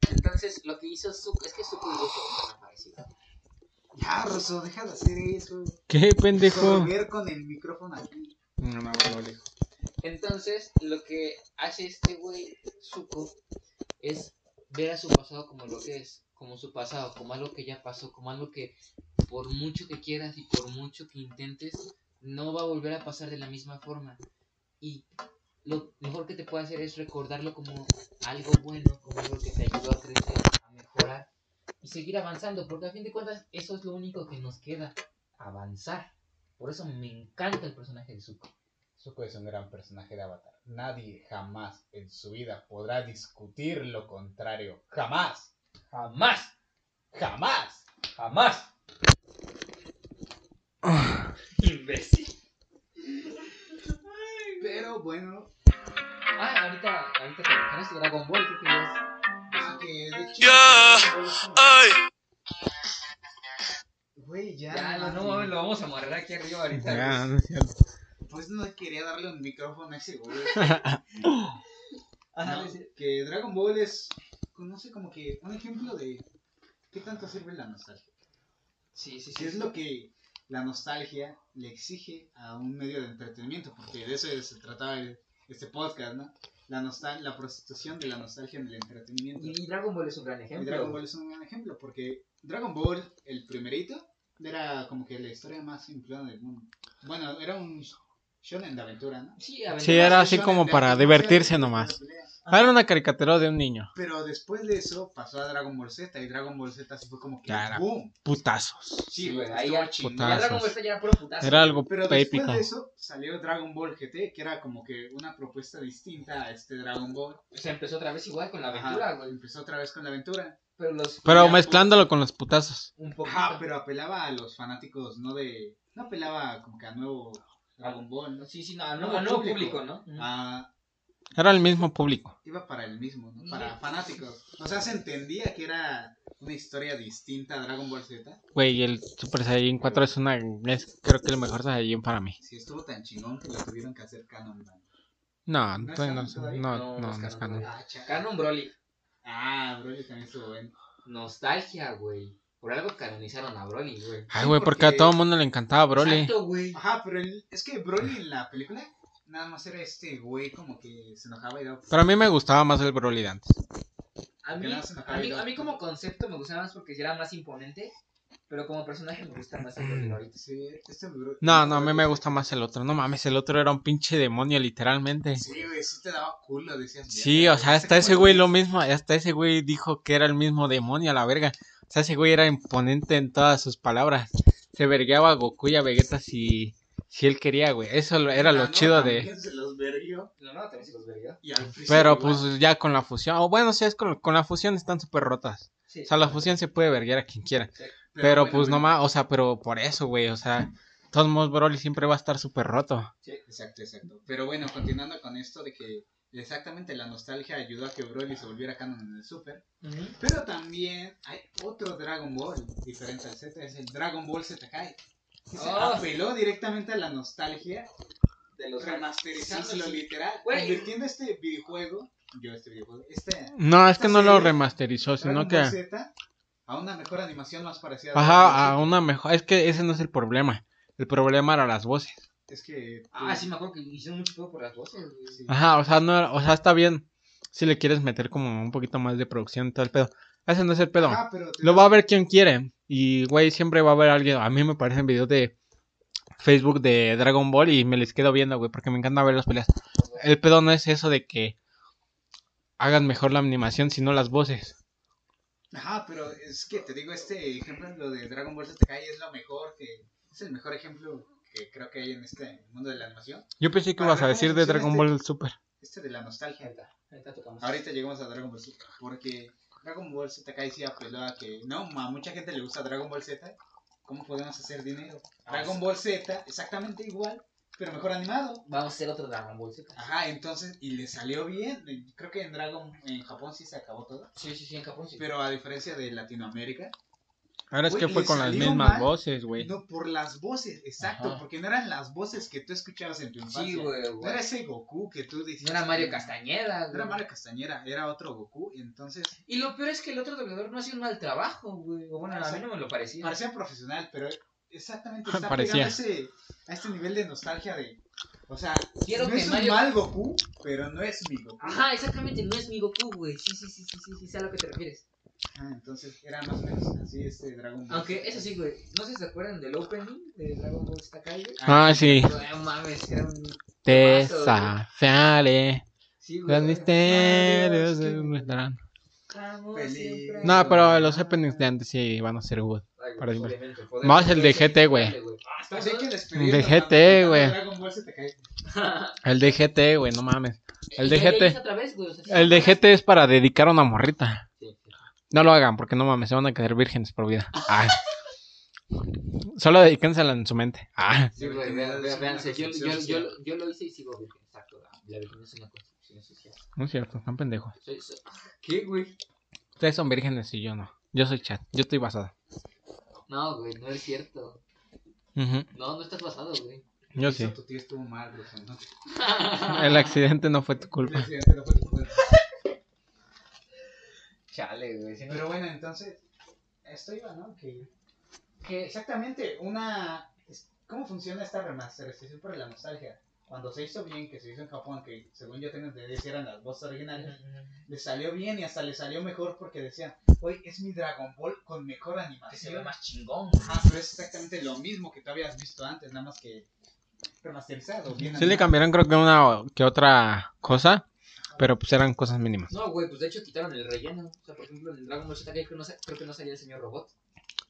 [SPEAKER 1] Entonces, lo que hizo Zuko. Es que Zuko y Ruso son parecidos.
[SPEAKER 2] Ya, Rosso, deja de hacer eso.
[SPEAKER 3] ¿Qué, pendejo?
[SPEAKER 2] Sorber con el micrófono aquí.
[SPEAKER 3] No, no, no, no.
[SPEAKER 1] Entonces, lo que hace este güey, Zuko, es ver a su pasado como lo que es, como su pasado, como algo que ya pasó, como algo que por mucho que quieras y por mucho que intentes, no va a volver a pasar de la misma forma. Y lo mejor que te puede hacer es recordarlo como algo bueno, como algo que te ayudó a crecer, a mejorar y seguir avanzando, porque a fin de cuentas eso es lo único que nos queda, avanzar. Por eso me encanta el personaje de Zuko.
[SPEAKER 2] Zuko es un gran personaje de Avatar. Nadie jamás en su vida podrá discutir lo contrario. Jamás.
[SPEAKER 1] Jamás,
[SPEAKER 2] Jamás.
[SPEAKER 1] jamás. Imbécil.
[SPEAKER 2] Bueno,
[SPEAKER 1] Ah, ahorita, ahorita que mencionaste Dragon Ball, ¿qué querías?
[SPEAKER 2] es que de hecho.
[SPEAKER 5] Ya. Ay.
[SPEAKER 2] Güey, ya.
[SPEAKER 1] Ya, no, no mames, lo vamos a amarrar aquí arriba ahorita.
[SPEAKER 3] Ya,
[SPEAKER 1] güey.
[SPEAKER 3] no es cierto.
[SPEAKER 2] Pues no quería darle un micrófono a ese güey.
[SPEAKER 1] Ajá,
[SPEAKER 2] No,
[SPEAKER 1] sí.
[SPEAKER 2] que Dragon Ball es, no sé, como que un ejemplo de qué tanto sirve la nostalgia.
[SPEAKER 1] Sí, sí, sí.
[SPEAKER 2] ¿Qué es lo que la nostalgia le exige a un medio de entretenimiento? Porque de eso se trataba el- este podcast, ¿no? La, nostal la prostitución de la nostalgia en el entretenimiento.
[SPEAKER 1] Y Dragon Ball es un gran
[SPEAKER 2] Y
[SPEAKER 1] ejemplo.
[SPEAKER 2] Dragon Ball es un gran ejemplo, porque Dragon Ball, el primerito, era como que la historia más simplona del mundo. Bueno, era un shonen de aventura, ¿no?
[SPEAKER 1] Sí, aventuras.
[SPEAKER 3] Sí, era así como para divertirse nomás. Ah, Era una caricatura de un niño.
[SPEAKER 2] Pero después de eso pasó a Dragon Ball Z y Dragon Ball Z así fue como que
[SPEAKER 3] Ya era.
[SPEAKER 2] boom.
[SPEAKER 3] Putazos.
[SPEAKER 1] Sí, güey, ahí ya-. Ya Dragon Ball Z ya era puro putazo.
[SPEAKER 3] Era algo
[SPEAKER 2] Pero después
[SPEAKER 3] épico.
[SPEAKER 2] de eso salió Dragon Ball GT, que era como que una propuesta distinta a este Dragon Ball.
[SPEAKER 1] Se empezó otra vez igual con la aventura, güey.
[SPEAKER 2] Empezó otra vez con la aventura.
[SPEAKER 1] Pero los.
[SPEAKER 3] Pero mezclándolo con los putazos.
[SPEAKER 1] Un poco.
[SPEAKER 2] Pero apelaba a los fanáticos, no de... No apelaba como que a nuevo Dragon Ball, ¿no?
[SPEAKER 1] Sí, sí, no, a
[SPEAKER 2] Nuevo
[SPEAKER 1] a nuevo
[SPEAKER 2] público.
[SPEAKER 1] público, ¿no? Ujú.
[SPEAKER 2] Ah,
[SPEAKER 3] Era el mismo público.
[SPEAKER 2] iba para el mismo, ¿no? Para fanáticos. O sea, se entendía que era una historia distinta a Dragon Ball Z.
[SPEAKER 3] Güey, el Super Saiyan 4 es una. Es creo que el mejor Saiyan para mí.
[SPEAKER 2] Sí, estuvo tan chingón que lo tuvieron que hacer canon. man.
[SPEAKER 3] No,
[SPEAKER 2] ¿No
[SPEAKER 3] no, no,
[SPEAKER 1] No,
[SPEAKER 3] no,
[SPEAKER 1] no es
[SPEAKER 3] no
[SPEAKER 1] canon.
[SPEAKER 2] Ah,
[SPEAKER 1] Canon Broly.
[SPEAKER 2] Ah, Broly también estuvo bueno.
[SPEAKER 1] Nostalgia, güey. Por algo canonizaron a Broly, güey.
[SPEAKER 3] Ay,
[SPEAKER 2] Sí,
[SPEAKER 3] güey, porque a
[SPEAKER 2] porque-
[SPEAKER 3] todo el mundo le encantaba Broly.
[SPEAKER 1] Exacto, güey.
[SPEAKER 2] Ajá, pero el- es que Broly en la película nada más era este güey como que se enojaba y daba...
[SPEAKER 3] Pero a mí me gustaba más el Broly de antes.
[SPEAKER 1] A mí, a, mí, a mí como concepto me gustaba más porque era más imponente. Pero como personaje me gusta más el Broly ahorita.
[SPEAKER 2] Sí, este
[SPEAKER 3] No, no, a mí me gusta más el otro. No mames, el otro era un pinche demonio, literalmente.
[SPEAKER 2] Sí, güey, sí te daba culo, decías.
[SPEAKER 3] Sí,
[SPEAKER 2] "Verga,
[SPEAKER 3] o sea,
[SPEAKER 2] güey,
[SPEAKER 3] hasta
[SPEAKER 2] ¿cómo
[SPEAKER 3] ese güey
[SPEAKER 2] es?".
[SPEAKER 3] lo mismo, hasta ese güey dijo que era el mismo demonio a la verga. O sea, ese güey era imponente en todas sus palabras. Se vergueaba a Goku y a Vegeta si, si él quería, güey. Eso era
[SPEAKER 2] Ah,
[SPEAKER 3] lo
[SPEAKER 2] no,
[SPEAKER 3] chido de...
[SPEAKER 2] Se los verguió.
[SPEAKER 1] No, no, también se los verga.
[SPEAKER 2] Y al Freezer
[SPEAKER 3] Pero
[SPEAKER 2] igual.
[SPEAKER 3] pues ya con la fusión, o bueno, si es con, con la fusión están súper rotas.
[SPEAKER 1] Sí.
[SPEAKER 3] O sea, la fusión se puede verguer a quien quiera.
[SPEAKER 2] Pero,
[SPEAKER 3] Pero
[SPEAKER 2] bueno,
[SPEAKER 3] pues
[SPEAKER 2] bueno,
[SPEAKER 3] nomás, o sea, pero por eso, güey, o sea, todos modos Broly siempre va a estar súper roto.
[SPEAKER 2] Exacto, exacto. Pero bueno, continuando con esto de que exactamente la nostalgia ayudó a que Broly se volviera canon en el Super. Pero también hay otro Dragon Ball diferente al Z, es el Dragon Ball Z Kai. Que se
[SPEAKER 1] Ah.
[SPEAKER 2] apeló directamente a la nostalgia,
[SPEAKER 1] De los
[SPEAKER 2] remasterizándolo
[SPEAKER 1] Sí, sí, sí.
[SPEAKER 2] literal, convirtiendo este videojuego, yo este videojuego, este
[SPEAKER 3] No, es que no lo remasterizó, sino
[SPEAKER 2] Dragon
[SPEAKER 3] que...
[SPEAKER 2] Ball Z a una mejor animación más parecida a
[SPEAKER 3] Ajá, a una mejor... Es que ese no es el problema. El problema era las voces.
[SPEAKER 2] Z. Es que
[SPEAKER 1] Ah, sí, me acuerdo que hicieron mucho pedo por las voces, güey.
[SPEAKER 2] Sí.
[SPEAKER 3] Ajá, o sea, no, o sea, está bien si le quieres meter como un poquito más de producción y todo el pedo. Ese no es el pedo.
[SPEAKER 2] Ajá, pero te
[SPEAKER 3] Lo va a ver quien quiere. Y, güey, siempre va a haber alguien. A mí me parecen videos de Facebook de Dragon Ball y me les quedo viendo, güey, porque me encanta ver las peleas. El pedo no es eso de que hagan mejor la animación, sino las voces.
[SPEAKER 2] Ajá, pero es que te digo, este ejemplo, lo de Dragon Ball Z Kai es lo mejor que... Es el mejor ejemplo que creo que hay en este mundo de la animación.
[SPEAKER 3] Yo pensé que ibas a
[SPEAKER 2] ver
[SPEAKER 3] decir de Dragon
[SPEAKER 2] este-
[SPEAKER 3] Ball Super.
[SPEAKER 2] Este de la nostalgia.
[SPEAKER 1] Ahorita, ahorita tocamos.
[SPEAKER 2] Ahorita llegamos a Dragon Ball Z, porque Dragon Ball Z Kai sí apeló a que, no, a mucha gente le gusta Dragon Ball Z, ¿cómo podemos hacer dinero?
[SPEAKER 1] Ah,
[SPEAKER 2] Dragon
[SPEAKER 1] sí.
[SPEAKER 2] Ball Z, exactamente igual, pero mejor animado.
[SPEAKER 1] Vamos a hacer otro Dragon Ball Z.
[SPEAKER 2] Ajá, entonces, y le salió bien, creo que en Dragon, en Japón sí se acabó todo,
[SPEAKER 1] Sí, sí, sí, en Japón sí.
[SPEAKER 2] pero a diferencia de Latinoamérica,
[SPEAKER 3] Ahora es
[SPEAKER 2] Güey,
[SPEAKER 3] que fue con las mismas
[SPEAKER 2] mal.
[SPEAKER 3] voces, güey.
[SPEAKER 2] no por las voces, exacto,
[SPEAKER 3] Ajá.
[SPEAKER 2] porque no eran las voces que tú escuchabas en tu infancia.
[SPEAKER 1] Sí, güey,
[SPEAKER 2] No era ese Goku que tú decías.
[SPEAKER 1] No era Mario
[SPEAKER 2] que-
[SPEAKER 1] Castañeda,
[SPEAKER 2] No
[SPEAKER 1] güey.
[SPEAKER 2] era Mario Castañera, era otro Goku, y entonces
[SPEAKER 1] Y lo peor es que el otro doblador no hacía un mal trabajo, güey. O bueno, a mí no me lo parecía.
[SPEAKER 2] parecía profesional, pero exactamente está
[SPEAKER 3] Parecía.
[SPEAKER 2] pegando a ese, a este nivel de nostalgia de, o sea,
[SPEAKER 1] Quiero
[SPEAKER 2] no
[SPEAKER 1] que
[SPEAKER 2] es
[SPEAKER 1] Mario-
[SPEAKER 2] un mal Goku, pero no es mi Goku.
[SPEAKER 1] Ajá, exactamente, no es mi Goku, güey. Sí, sí, sí, sí, sí, sí, sé a lo que te refieres.
[SPEAKER 2] Ah, entonces era más o menos así este Dragon Ball.
[SPEAKER 1] Aunque, eso sí, güey. No sé si se acuerdan del opening de Dragon Ball Z Kai, güey.
[SPEAKER 3] Ah, sí.
[SPEAKER 1] No mames, era un.
[SPEAKER 3] Desafiaré.
[SPEAKER 1] Sí, güey.
[SPEAKER 3] Los misterios de nuestra... No, pero los openings de antes sí van a ser good. Para
[SPEAKER 1] el poder
[SPEAKER 3] Más el de GT, güey.
[SPEAKER 1] Ah,
[SPEAKER 2] despedirnos,
[SPEAKER 3] De GT, güey. El de GT, güey, no mames. El de GT. El de GT es para dedicar a una morrita. No lo hagan, porque no mames, se van a quedar vírgenes por vida. Ah. Solo dedíquensela en su mente. Ah.
[SPEAKER 1] Sí, güey, vean, vean, vean, yo, yo, yo, yo, lo hice y sigo virgen, exacto. La virgen es una construcción social.
[SPEAKER 3] No es cierto, están pendejos.
[SPEAKER 1] Soy, soy- ¿Qué, güey?
[SPEAKER 3] Ustedes son vírgenes y yo no. Yo soy chat, yo estoy basado.
[SPEAKER 1] No, güey, no es cierto.
[SPEAKER 3] Ujú,
[SPEAKER 1] No, no estás basado, güey.
[SPEAKER 3] Yo sí.
[SPEAKER 2] Tu tío estuvo mal, bro. ¿no?
[SPEAKER 3] El accidente no fue tu
[SPEAKER 2] El
[SPEAKER 3] culpa.
[SPEAKER 2] accidente no fue tu culpa.
[SPEAKER 1] Chale, güey. si no-
[SPEAKER 2] Pero bueno, entonces, esto iba, ¿no? Que
[SPEAKER 1] ¿Qué?
[SPEAKER 2] exactamente una... ¿Cómo funciona esta remasterización por la nostalgia? Cuando se hizo bien, que se hizo en Japón, que según yo tengo entendido eran las voces originales, le salió bien y hasta le salió mejor porque decían, hoy es mi Dragon Ball con mejor
[SPEAKER 1] Que se ve
[SPEAKER 2] animación.
[SPEAKER 1] más chingón.
[SPEAKER 2] Ah, pero es exactamente lo mismo que tú habías visto antes, nada más que remasterizado. Bien
[SPEAKER 3] Sí le
[SPEAKER 2] animado.
[SPEAKER 3] cambiaron creo que una que otra cosa, pero pues eran cosas mínimas.
[SPEAKER 1] No, güey, pues de hecho quitaron el relleno. O sea, por ejemplo, en el Dragon Ball Z creo que no, creo que no salía el señor robot.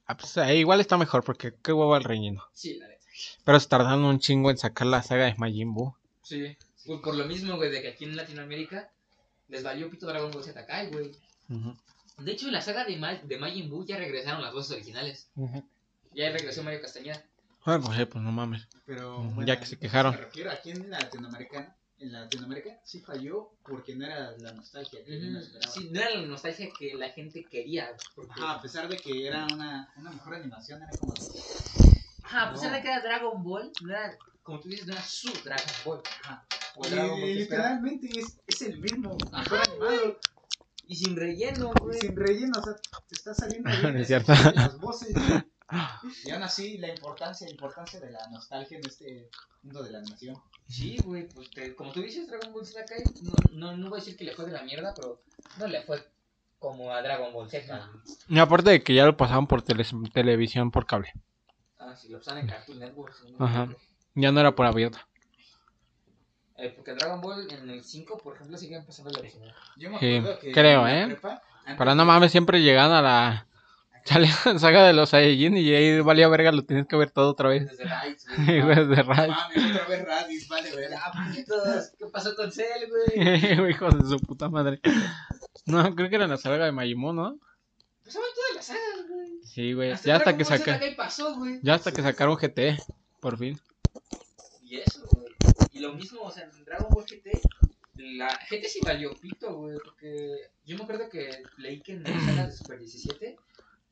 [SPEAKER 3] Ah, pues eh, igual está mejor porque qué huevo el relleno.
[SPEAKER 1] Sí, la neta.
[SPEAKER 3] Pero se tardaron un chingo en sacar la saga de Majin Buu.
[SPEAKER 1] Sí. Pues por lo mismo, güey, de que aquí en Latinoamérica les valió pito Dragon Ball Z Kai, güey. De hecho, en la saga de, Ma de Majin Buu ya regresaron las voces originales. Ya regresó Mario Castañeda.
[SPEAKER 3] Ah, pues, eh, pues no mames.
[SPEAKER 2] Pero bueno,
[SPEAKER 3] ya que se quejaron.
[SPEAKER 2] Me refiero aquí en Latinoamérica, en Latinoamérica sí falló porque no era la nostalgia que esperaba.
[SPEAKER 1] Sí, no era la nostalgia que la gente quería. Porque...
[SPEAKER 2] Ajá, a pesar de que era una, una mejor animación, era como...
[SPEAKER 1] Ajá, a pesar
[SPEAKER 2] No.
[SPEAKER 1] de que era Dragon Ball, no era, como tú dices, no era su Dragon Ball.
[SPEAKER 2] Ajá.
[SPEAKER 1] O Dragon Ball
[SPEAKER 2] Y, literalmente es, es el mismo,
[SPEAKER 1] Ajá,
[SPEAKER 2] mejor animado,
[SPEAKER 1] Y sin relleno, güey.
[SPEAKER 2] sin relleno, o sea, te está saliendo bien,
[SPEAKER 3] Es
[SPEAKER 2] es-
[SPEAKER 3] cierto.
[SPEAKER 2] las voces. Y aún así, la importancia, la importancia de la nostalgia en este mundo de la animación.
[SPEAKER 1] Sí, güey, pues te- como tú dices, Dragon Ball Z Kai, no, no, no voy a decir que le fue de la mierda, pero no le fue como a Dragon Ball Z.
[SPEAKER 3] Y aparte de que ya lo pasaban por tele- televisión por cable.
[SPEAKER 1] Ah, si lo pasan en Cartoon Network. si no me
[SPEAKER 3] Ajá. Ya no era por abierta.
[SPEAKER 1] Eh, porque Dragon Ball en el 5, por ejemplo, siguen pasando la original.
[SPEAKER 2] Yo me
[SPEAKER 3] Sí,
[SPEAKER 2] acuerdo que
[SPEAKER 3] creo,
[SPEAKER 2] en la
[SPEAKER 3] ¿eh?
[SPEAKER 2] prepa, antes
[SPEAKER 3] Para no mames, siempre llegan a la sale la saga de los Saiyajin y ahí valía verga, lo tienes que ver todo otra vez.
[SPEAKER 1] Desde
[SPEAKER 3] Y
[SPEAKER 1] güey.
[SPEAKER 3] güey, de
[SPEAKER 2] No
[SPEAKER 3] Ray.
[SPEAKER 2] mames, otra vez Raditz, vale, ver.
[SPEAKER 1] Ah, puñetos, ¿qué pasó con Cell, güey?
[SPEAKER 3] Hijos de su puta madre. No, creo que era la saga de Majimon, ¿no?
[SPEAKER 1] Pasaban todas las sagas, güey.
[SPEAKER 3] Sí, güey. Ya hasta que
[SPEAKER 1] Ball Z
[SPEAKER 3] saca,
[SPEAKER 1] Kai pasó, güey.
[SPEAKER 3] ya hasta que sacaron GT, por fin.
[SPEAKER 1] Y eso, güey. Y lo mismo, o sea, en Dragon Ball GT la gente sí valió pito, güey, porque yo me acuerdo que leí que en las sagas de Super 17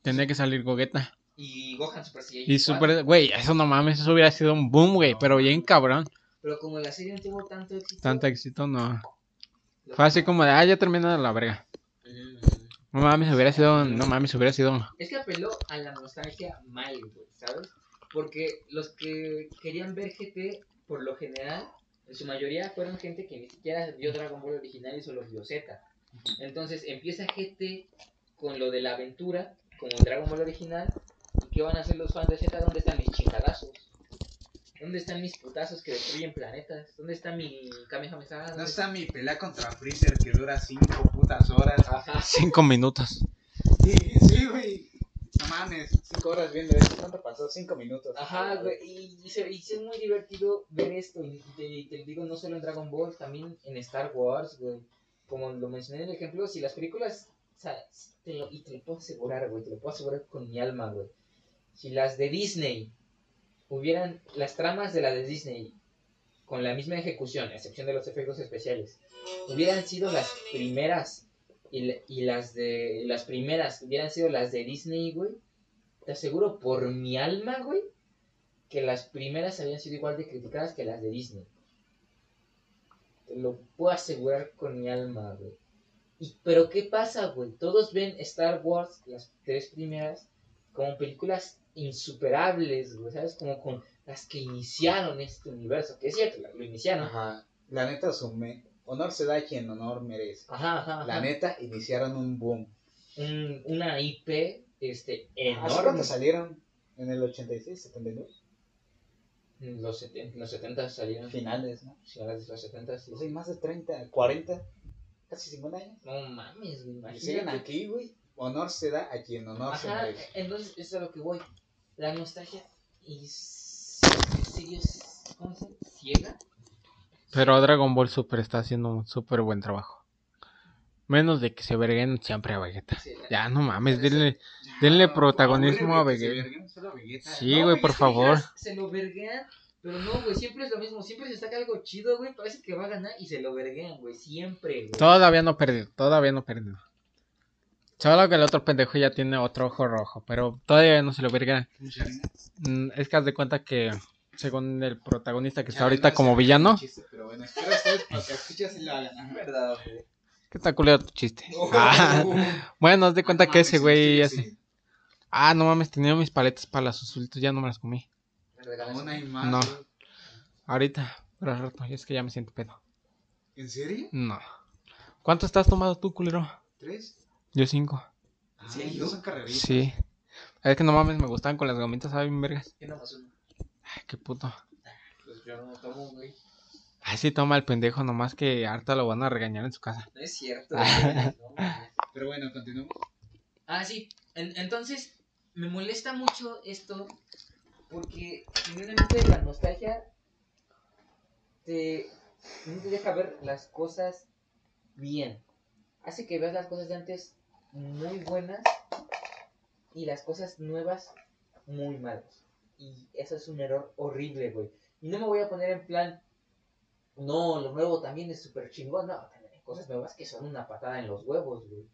[SPEAKER 3] Tenía que salir Gogeta.
[SPEAKER 1] y Gohan Super Saiyan
[SPEAKER 3] Y
[SPEAKER 1] 4,
[SPEAKER 3] super, güey, eso no mames, eso hubiera sido un boom, güey, pero bien cabrón.
[SPEAKER 1] Pero como la serie no tuvo tanto éxito.
[SPEAKER 3] Tanto éxito, no. Fue así como de, ah, ya termina la verga. No mames, hubiera sido, no mames, hubiera sido.
[SPEAKER 1] Es que apeló a la nostalgia mal, güey, ¿sabes? Porque los que querían ver GT, por lo general, en su mayoría fueron gente que ni siquiera vio Dragon Ball original y solo vio Z. Entonces empieza GT con lo de la aventura, como Dragon Ball original. ¿Y qué van a hacer los fans de Z? ¿Dónde están mis chingadazos? ¿Dónde están mis putazos que destruyen planetas? ¿Dónde está mi Kamehameha?
[SPEAKER 2] No
[SPEAKER 1] ¿Dónde
[SPEAKER 2] está mi pelea contra Freezer que dura 5 putas horas.
[SPEAKER 1] Ajá.
[SPEAKER 3] Cinco minutos.
[SPEAKER 2] Sí, sí, güey. No mames, 5 horas viendo esto. ¿Cuánto pasó? 5 minutos.
[SPEAKER 1] Ajá, güey, y, y se, y es muy divertido ver esto, y te, y te digo no solo en Dragon Ball, también en Star Wars, güey. Como lo mencioné en el ejemplo, si las películas, o sea, te lo- y te lo puedo asegurar, güey, te lo puedo asegurar con mi alma, güey. Si las de Disney hubieran, las tramas de la de Disney, con la misma ejecución, a excepción de los efectos especiales, hubieran sido las primeras, y, y las de, las primeras hubieran sido las de Disney, güey, te aseguro por mi alma, güey, que las primeras habían sido igual de criticadas que las de Disney. Te lo puedo asegurar con mi alma, güey. Y, pero ¿qué pasa, güey? Todos ven Star Wars, las tres primeras, como películas insuperables, güey, ¿sabes? Como con las que iniciaron este universo. Que es cierto, lo iniciaron. Ajá,
[SPEAKER 2] Ajá. La neta, sume. Honor se da a quien honor merece.
[SPEAKER 1] ajá, ajá.
[SPEAKER 2] La neta, iniciaron un boom.
[SPEAKER 1] Un- una IP este,
[SPEAKER 2] ¿Hace
[SPEAKER 1] enorme.
[SPEAKER 2] cuánto salieron? ¿En el 86, 72?
[SPEAKER 1] En los, seten- en los 70 salieron.
[SPEAKER 2] Finales, ¿no?
[SPEAKER 1] Finales de los 70, sí.
[SPEAKER 2] Yo soy más de 30, 40, casi 50 años.
[SPEAKER 1] No mames, güey,
[SPEAKER 2] Y siguen
[SPEAKER 1] imagínate.
[SPEAKER 2] aquí, güey. Honor se da a quien honor se
[SPEAKER 1] Ajá,
[SPEAKER 2] merece.
[SPEAKER 1] entonces eso es a lo que voy. La nostalgia es- ¿Cómo se dice? ¿Ciega?
[SPEAKER 3] Pero Dragon Ball Super está haciendo un súper buen trabajo. Menos de que se verguen siempre a Vegeta.
[SPEAKER 1] Sí,
[SPEAKER 3] Ya, no mames, denle, denle protagonismo a Vegeta. Sí, güey, por
[SPEAKER 1] es que
[SPEAKER 3] favor.
[SPEAKER 1] Se lo verguean, pero no, güey, siempre es lo mismo. Siempre se saca algo chido, güey. Parece que va a ganar y se lo verguean, güey. Siempre, güey.
[SPEAKER 3] Todavía no perdido, todavía no perdido. Solo que el otro pendejo ya tiene otro ojo rojo, pero todavía no se lo verga. Mm, Es que haz de cuenta que, según el protagonista que está ahorita como villano,
[SPEAKER 2] Pero bueno, espero ustedes para que escuches y lo hagan. Ajá.
[SPEAKER 1] verdad, güey.
[SPEAKER 3] que está culero tu chiste. Ah, bueno, haz de cuenta que
[SPEAKER 2] mames,
[SPEAKER 3] ese güey
[SPEAKER 2] sí,
[SPEAKER 3] hace-
[SPEAKER 2] sí.
[SPEAKER 3] Ah, no mames, tenía mis paletas para los azulitos, ya no me las comí.
[SPEAKER 1] Regalas una.
[SPEAKER 2] más.
[SPEAKER 3] No. Ahorita, pero al rato, y es que ya me siento pedo.
[SPEAKER 2] ¿En serio?
[SPEAKER 3] No. ¿Cuánto estás tomado tú, culero?
[SPEAKER 2] ¿Tres?
[SPEAKER 3] Yo cinco.
[SPEAKER 2] ¿En serio? Son carreritas.
[SPEAKER 3] Sí. Es que no mames, me gustaban con las gomitas, ¿saben, vergas?
[SPEAKER 1] Yo nomás uno.
[SPEAKER 3] Ay, qué puto.
[SPEAKER 1] Pues yo no tomo, güey.
[SPEAKER 3] Ay, sí, toma el pendejo, nomás que harta lo van a regañar en su casa.
[SPEAKER 1] No es cierto, güey. No.
[SPEAKER 2] Pero bueno, continuamos.
[SPEAKER 1] Ah, sí. En- entonces, me molesta mucho esto porque genuinamente la nostalgia te, te deja ver las cosas bien. Hace que veas las cosas de antes muy buenas y las cosas nuevas muy malas. Y eso es un error horrible, güey. Y no me voy a poner en plan, no, lo nuevo también es súper chingón. No, también hay cosas nuevas que son una patada en los huevos, güey.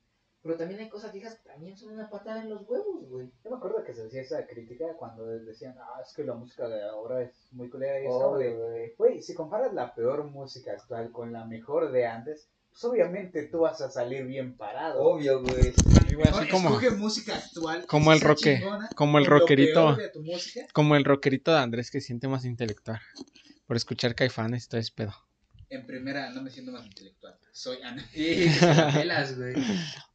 [SPEAKER 1] Pero también hay cosas viejas que también son una patada en los huevos, güey.
[SPEAKER 2] Yo me acuerdo que se decía esa crítica cuando decían, ah, es que la música de ahora es muy culera y es
[SPEAKER 1] Obvio,
[SPEAKER 2] sobre.
[SPEAKER 1] güey.
[SPEAKER 2] Güey, si comparas la peor música actual con la mejor de antes, pues obviamente tú vas a salir bien parado.
[SPEAKER 1] Obvio, güey.
[SPEAKER 3] Así como-
[SPEAKER 2] escoge música actual.
[SPEAKER 3] como el roque-
[SPEAKER 2] chingona,
[SPEAKER 3] como el rockerito. Como el rockerito de Andrés que siente más intelectual. Por escuchar caifanes, todo ese pedo.
[SPEAKER 2] En primera, no me siento más intelectual. Soy Ana.
[SPEAKER 1] Y pelas, güey.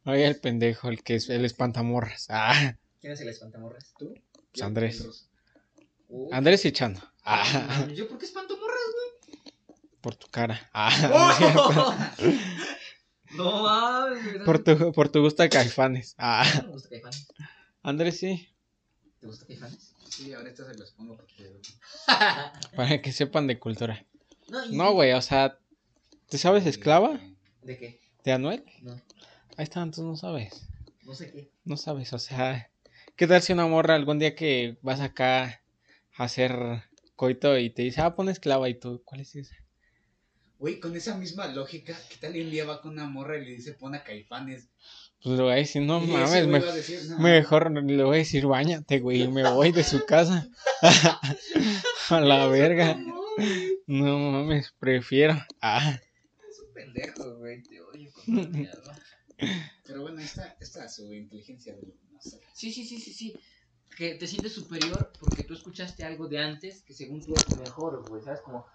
[SPEAKER 3] Oye, el pendejo, el que es el espantamorras. Ah,
[SPEAKER 1] ¿Quién es el espantamorras? ¿Tú?
[SPEAKER 3] pues Andrés. Andrés y Chano. Ah,
[SPEAKER 1] ¿Yo por qué espantamorras, güey?
[SPEAKER 3] por tu cara. Ah, no cierto.
[SPEAKER 1] no mames,
[SPEAKER 3] por, tu, por tu gusto de caifanes. Ah,
[SPEAKER 1] ¿Te gusta Caifanes?
[SPEAKER 3] Andrés sí.
[SPEAKER 1] ¿Te gusta Caifanes?
[SPEAKER 2] Sí, ahorita se los pongo porque...
[SPEAKER 3] Para que sepan de cultura.
[SPEAKER 1] No,
[SPEAKER 3] güey, o sea, ¿te sabes esclava
[SPEAKER 1] ¿De qué?
[SPEAKER 3] de Anuel?
[SPEAKER 1] No,
[SPEAKER 3] Ahí está, entonces no sabes.
[SPEAKER 1] no sé qué.
[SPEAKER 3] No sabes, o sea, ¿qué tal si una morra algún día que vas acá a hacer coito y te dice, ah, pon esclava y tú, ¿cuál es esa?
[SPEAKER 2] Güey, con esa misma lógica, ¿qué tal un día va con una morra y le dice pon a caifanes?
[SPEAKER 3] Pues le voy a decir, no
[SPEAKER 2] Y
[SPEAKER 3] mames, me-
[SPEAKER 2] va a decir, no,
[SPEAKER 3] mejor le voy a decir, bañate, güey, y me voy de su casa. a la verga. No mames, prefiero. Ah,
[SPEAKER 1] Es un pendejo, güey. Te odio con.
[SPEAKER 2] Pero bueno, esta, esta es su inteligencia de no sé.
[SPEAKER 1] Sí, sí, sí, sí, sí. Que te sientes superior porque tú escuchaste algo de antes que según tú es mejor, güey. ¿Sabes? Como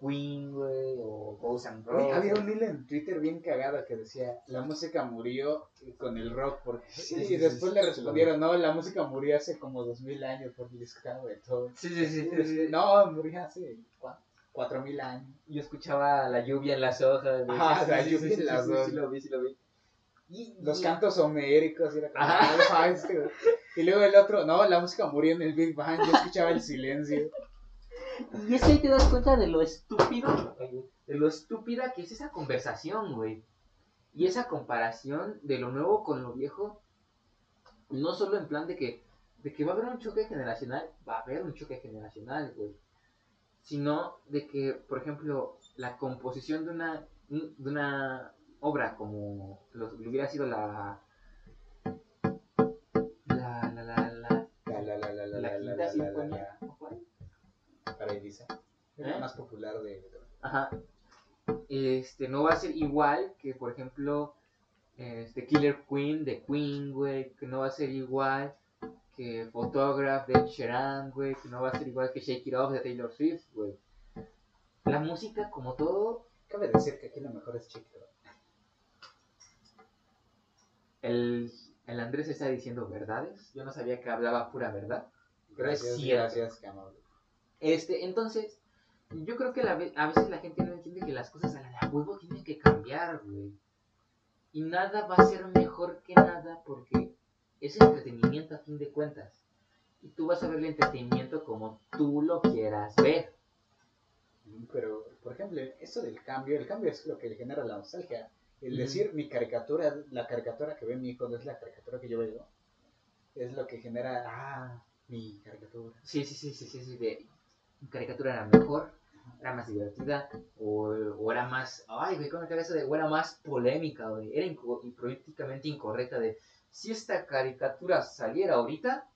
[SPEAKER 1] Queen, güey, o and
[SPEAKER 2] Güey,
[SPEAKER 1] Roses.
[SPEAKER 2] había un hilo en Twitter bien cagado que decía, la música murió con el rock, porque
[SPEAKER 1] Sí,
[SPEAKER 2] y
[SPEAKER 1] sí,
[SPEAKER 2] después
[SPEAKER 1] sí,
[SPEAKER 2] le respondieron, no, la música murió hace como dos mil años por de todo.
[SPEAKER 1] Sí, sí, sí, sí.
[SPEAKER 2] No, murió hace cua- cuatro mil años.
[SPEAKER 1] Yo escuchaba la lluvia en las hojas. Sí,
[SPEAKER 2] la lluvia en las hojas.
[SPEAKER 1] Sí, lo vi, sí lo vi. Y,
[SPEAKER 2] Los
[SPEAKER 1] y-
[SPEAKER 2] cantos homéricos, y era como,
[SPEAKER 1] Ajá.
[SPEAKER 2] "Ah, este güey". Y luego el otro, no, la música murió en el Big Bang, yo escuchaba el silencio.
[SPEAKER 1] Y es que ahí te das cuenta de lo estúpido, de lo estúpida que es esa conversación, güey. Y esa comparación de lo nuevo con lo viejo, no solo en plan de que, de que va a haber un choque generacional, va a haber un choque generacional, güey. Sino de que, por ejemplo, la composición de una, de una obra como lo, lo hubiera sido la... La, la, la, la,
[SPEAKER 2] La, la, la, la, la,
[SPEAKER 1] la
[SPEAKER 2] la, la, la, la,
[SPEAKER 1] sinfonía.
[SPEAKER 2] la,
[SPEAKER 1] ¿o
[SPEAKER 2] para Elisa. Es la
[SPEAKER 1] ¿Eh?
[SPEAKER 2] más popular de...
[SPEAKER 1] Ajá. Este, no va a ser igual que, por ejemplo, este Killer Queen de Queen, güey, que no va a ser igual que Photograph de Sheeran, güey, que no va a ser igual que Shake It Off de Taylor Swift, güey. La música, como todo,
[SPEAKER 2] Cabe decir que aquí lo mejor es Chico.
[SPEAKER 1] el, el Andrés está diciendo verdades. Yo no sabía que hablaba pura verdad. Pero es
[SPEAKER 2] Gracias,
[SPEAKER 1] cierto.
[SPEAKER 2] gracias, qué amable.
[SPEAKER 1] Este, entonces, yo creo que la ve- a veces la gente no entiende que las cosas a la de a huevo tienen que cambiar, güey. Y nada va a ser mejor que nada porque es entretenimiento a fin de cuentas. Y tú vas a ver el entretenimiento como tú lo quieras ver.
[SPEAKER 2] Mm, Pero, por ejemplo, eso del cambio, el cambio es lo que le genera la nostalgia. El decir mi caricatura, la caricatura que ve mi hijo no es la caricatura que yo veo, es lo que genera, ah, mi caricatura.
[SPEAKER 1] Sí, sí, sí, sí, sí, sí, de caricatura era mejor, era más divertida, o, o era más, ay, güey, ¿cómo me caga eso de, o era más polémica, güey, era inco- y políticamente incorrecta de, si esta caricatura saliera ahorita,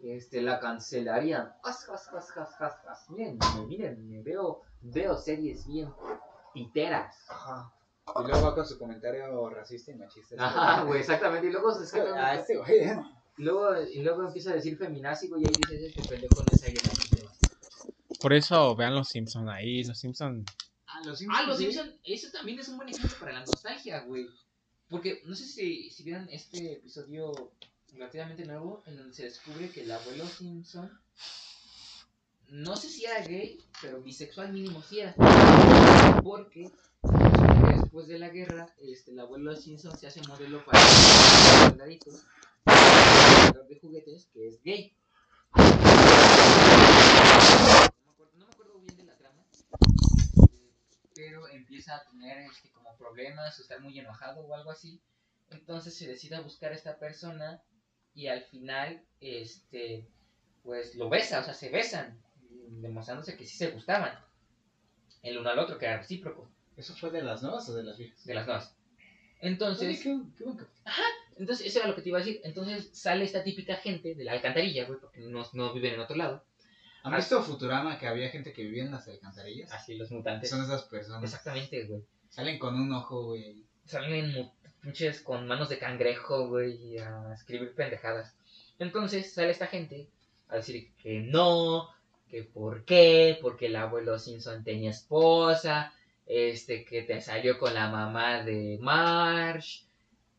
[SPEAKER 1] este, la cancelarían, jas, jas, jas, jas, jas, jas, miren, me- miren, me veo, veo series bien piteras,
[SPEAKER 2] Ajá. Y luego va con su comentario racista y machista.
[SPEAKER 1] ajá, güey, exactamente, y luego se
[SPEAKER 2] Es que,
[SPEAKER 1] saca
[SPEAKER 2] ah,
[SPEAKER 1] un-
[SPEAKER 2] este güey.
[SPEAKER 1] y luego, y luego empieza a decir feminazi, güey, y ahí dices, este pendejo no es
[SPEAKER 3] por eso vean los Simpsons ahí, los Simpsons.
[SPEAKER 2] Ah, los
[SPEAKER 1] Ah, los
[SPEAKER 2] sí.
[SPEAKER 1] Simpsons, eso también es un buen ejemplo para la nostalgia, güey. Porque no sé si, si vieron este episodio relativamente nuevo en donde se descubre que el abuelo Simpson, no sé si era gay, pero bisexual mínimo sí era. Porque después de la guerra, este, el abuelo Simpson se hace modelo para un soldadito, un vendedor de juguetes que es gay. No me acuerdo, no me acuerdo bien de la trama, eh, pero empieza a tener este, como problemas o estar muy enojado o algo así. Entonces se decide a buscar a esta persona y al final, este, pues lo besa, o sea, se besan, demostrándose que sí se gustaban el uno al otro, que era recíproco,
[SPEAKER 2] ¿Eso fue de las nuevas o de las viejas?
[SPEAKER 1] de las.
[SPEAKER 2] Oye,
[SPEAKER 1] Entonces,
[SPEAKER 2] qué, qué buen capítulo.
[SPEAKER 1] entonces, eso era lo que te iba a decir. Entonces sale esta típica gente de la alcantarilla, güey, porque no, no viven en otro lado.
[SPEAKER 2] ¿Han visto Futurama que había gente que vivía en las alcantarillas?
[SPEAKER 1] Así los mutantes.
[SPEAKER 2] Son esas personas.
[SPEAKER 1] Exactamente, güey.
[SPEAKER 2] Salen con un ojo, güey.
[SPEAKER 1] Salen pinches con manos de cangrejo, güey, a escribir pendejadas. Entonces sale esta gente a decir que no, que por qué, porque el abuelo Simpson tenía esposa, este, que te salió con la mamá de Marsh,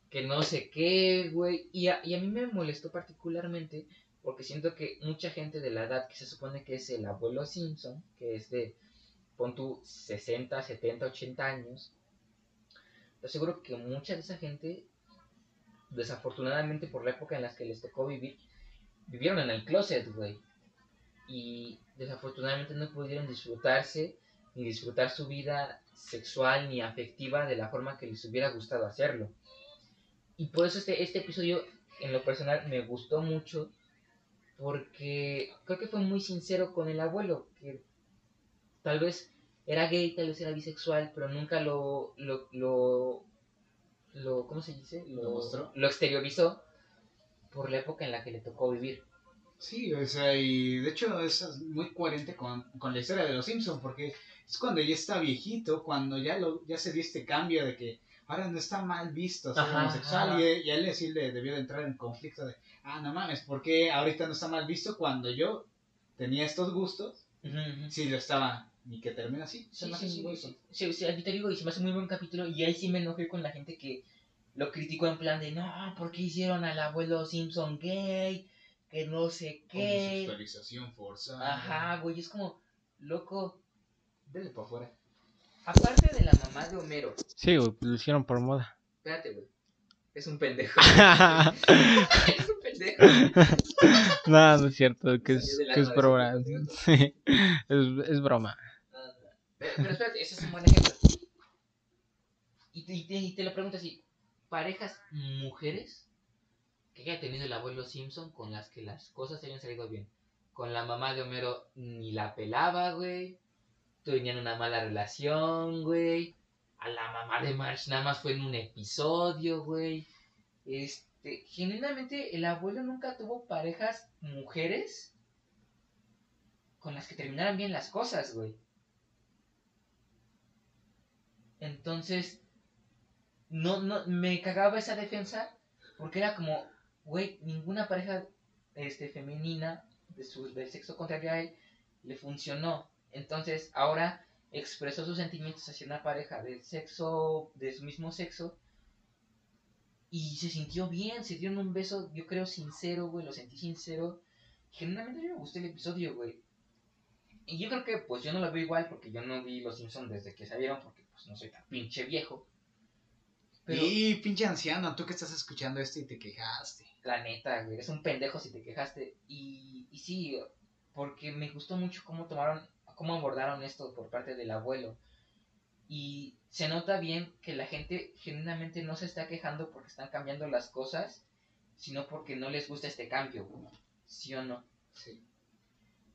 [SPEAKER 1] que no sé qué, güey. Y a, y a mí me molestó particularmente porque siento que mucha gente de la edad que se supone que es el abuelo Simpson, que es de, pon tú, 60, 70, 80 años, te aseguro que mucha de esa gente, desafortunadamente por la época en la que les tocó vivir, vivieron en el closet, güey. Y desafortunadamente no pudieron disfrutarse ni disfrutar su vida sexual ni afectiva de la forma que les hubiera gustado hacerlo. Y por eso este, este episodio, en lo personal, me gustó mucho porque creo que fue muy sincero con el abuelo, que tal vez era gay, tal vez era bisexual, pero nunca lo, lo, lo, lo ¿cómo se dice?
[SPEAKER 2] ¿Lo mostró?
[SPEAKER 1] Lo exteriorizó por la época en la que le tocó vivir.
[SPEAKER 2] Sí, o sea, y de hecho es muy coherente con, con la historia de los Simpsons, porque es cuando ya está viejito, cuando ya lo ya se dio este cambio de que ahora no está mal visto ser homosexual,
[SPEAKER 1] ajá.
[SPEAKER 2] y, y a él sí le debió de entrar en conflicto de, ah, no mames, ¿por qué ahorita no está mal visto cuando yo tenía estos gustos?
[SPEAKER 1] Ujú, ujú.
[SPEAKER 2] Sí, lo estaba, y que termina así.
[SPEAKER 1] Sí,
[SPEAKER 2] Se me
[SPEAKER 1] sí,
[SPEAKER 2] hace
[SPEAKER 1] sí,
[SPEAKER 2] muy
[SPEAKER 1] sí, sí, sí, aquí te digo, y se me hace muy buen capítulo, y ahí sí me enojé con la gente que lo criticó en plan de, no, ¿por qué hicieron al abuelo Simpson gay? Que no sé qué.
[SPEAKER 2] Homosexualización forzada.
[SPEAKER 1] Ajá, güey, es como, loco,
[SPEAKER 2] Dele para afuera.
[SPEAKER 1] aparte de la mamá de Homero,
[SPEAKER 3] Sí, güey, lo hicieron por moda.
[SPEAKER 1] espérate, güey, es un pendejo. es un pendejo.
[SPEAKER 3] no, no es cierto, que es, que es broma. Sí, es, es broma.
[SPEAKER 1] Pero, pero espérate, ese es un buen ejemplo. Y te, y te, y te lo pregunto así, parejas mujeres que haya tenido el abuelo Simpson con las que las cosas hayan salido bien. Con la mamá de Homero ni la pelaba, güey. Tenían una mala relación, güey. A la mamá de Marge nada más fue en un episodio, güey. Este, genuinamente el abuelo nunca tuvo parejas mujeres con las que terminaran bien las cosas, güey. Entonces, no, no, me cagaba esa defensa porque era como, güey, ninguna pareja este, femenina de su, del sexo contrario a él le funcionó. Entonces, ahora expresó sus sentimientos hacia una pareja del sexo, de su mismo sexo, y se sintió bien, se dieron un beso, yo creo, sincero, güey, lo sentí sincero. Genuinamente a mí me gustó el episodio, güey. Y yo creo que, pues, yo no lo veo igual porque yo no vi Los Simpsons desde que salieron, porque, pues, no soy tan pinche viejo. Pero,
[SPEAKER 2] Y pinche anciano, tú que estás escuchando esto y te quejaste.
[SPEAKER 1] la neta, güey, eres un pendejo si te quejaste. Y, y sí, porque me gustó mucho cómo tomaron, cómo abordaron esto por parte del abuelo. Y se nota bien que la gente genuinamente no se está quejando porque están cambiando las cosas, sino porque no les gusta este cambio, güey. ¿Sí o no?
[SPEAKER 2] Sí.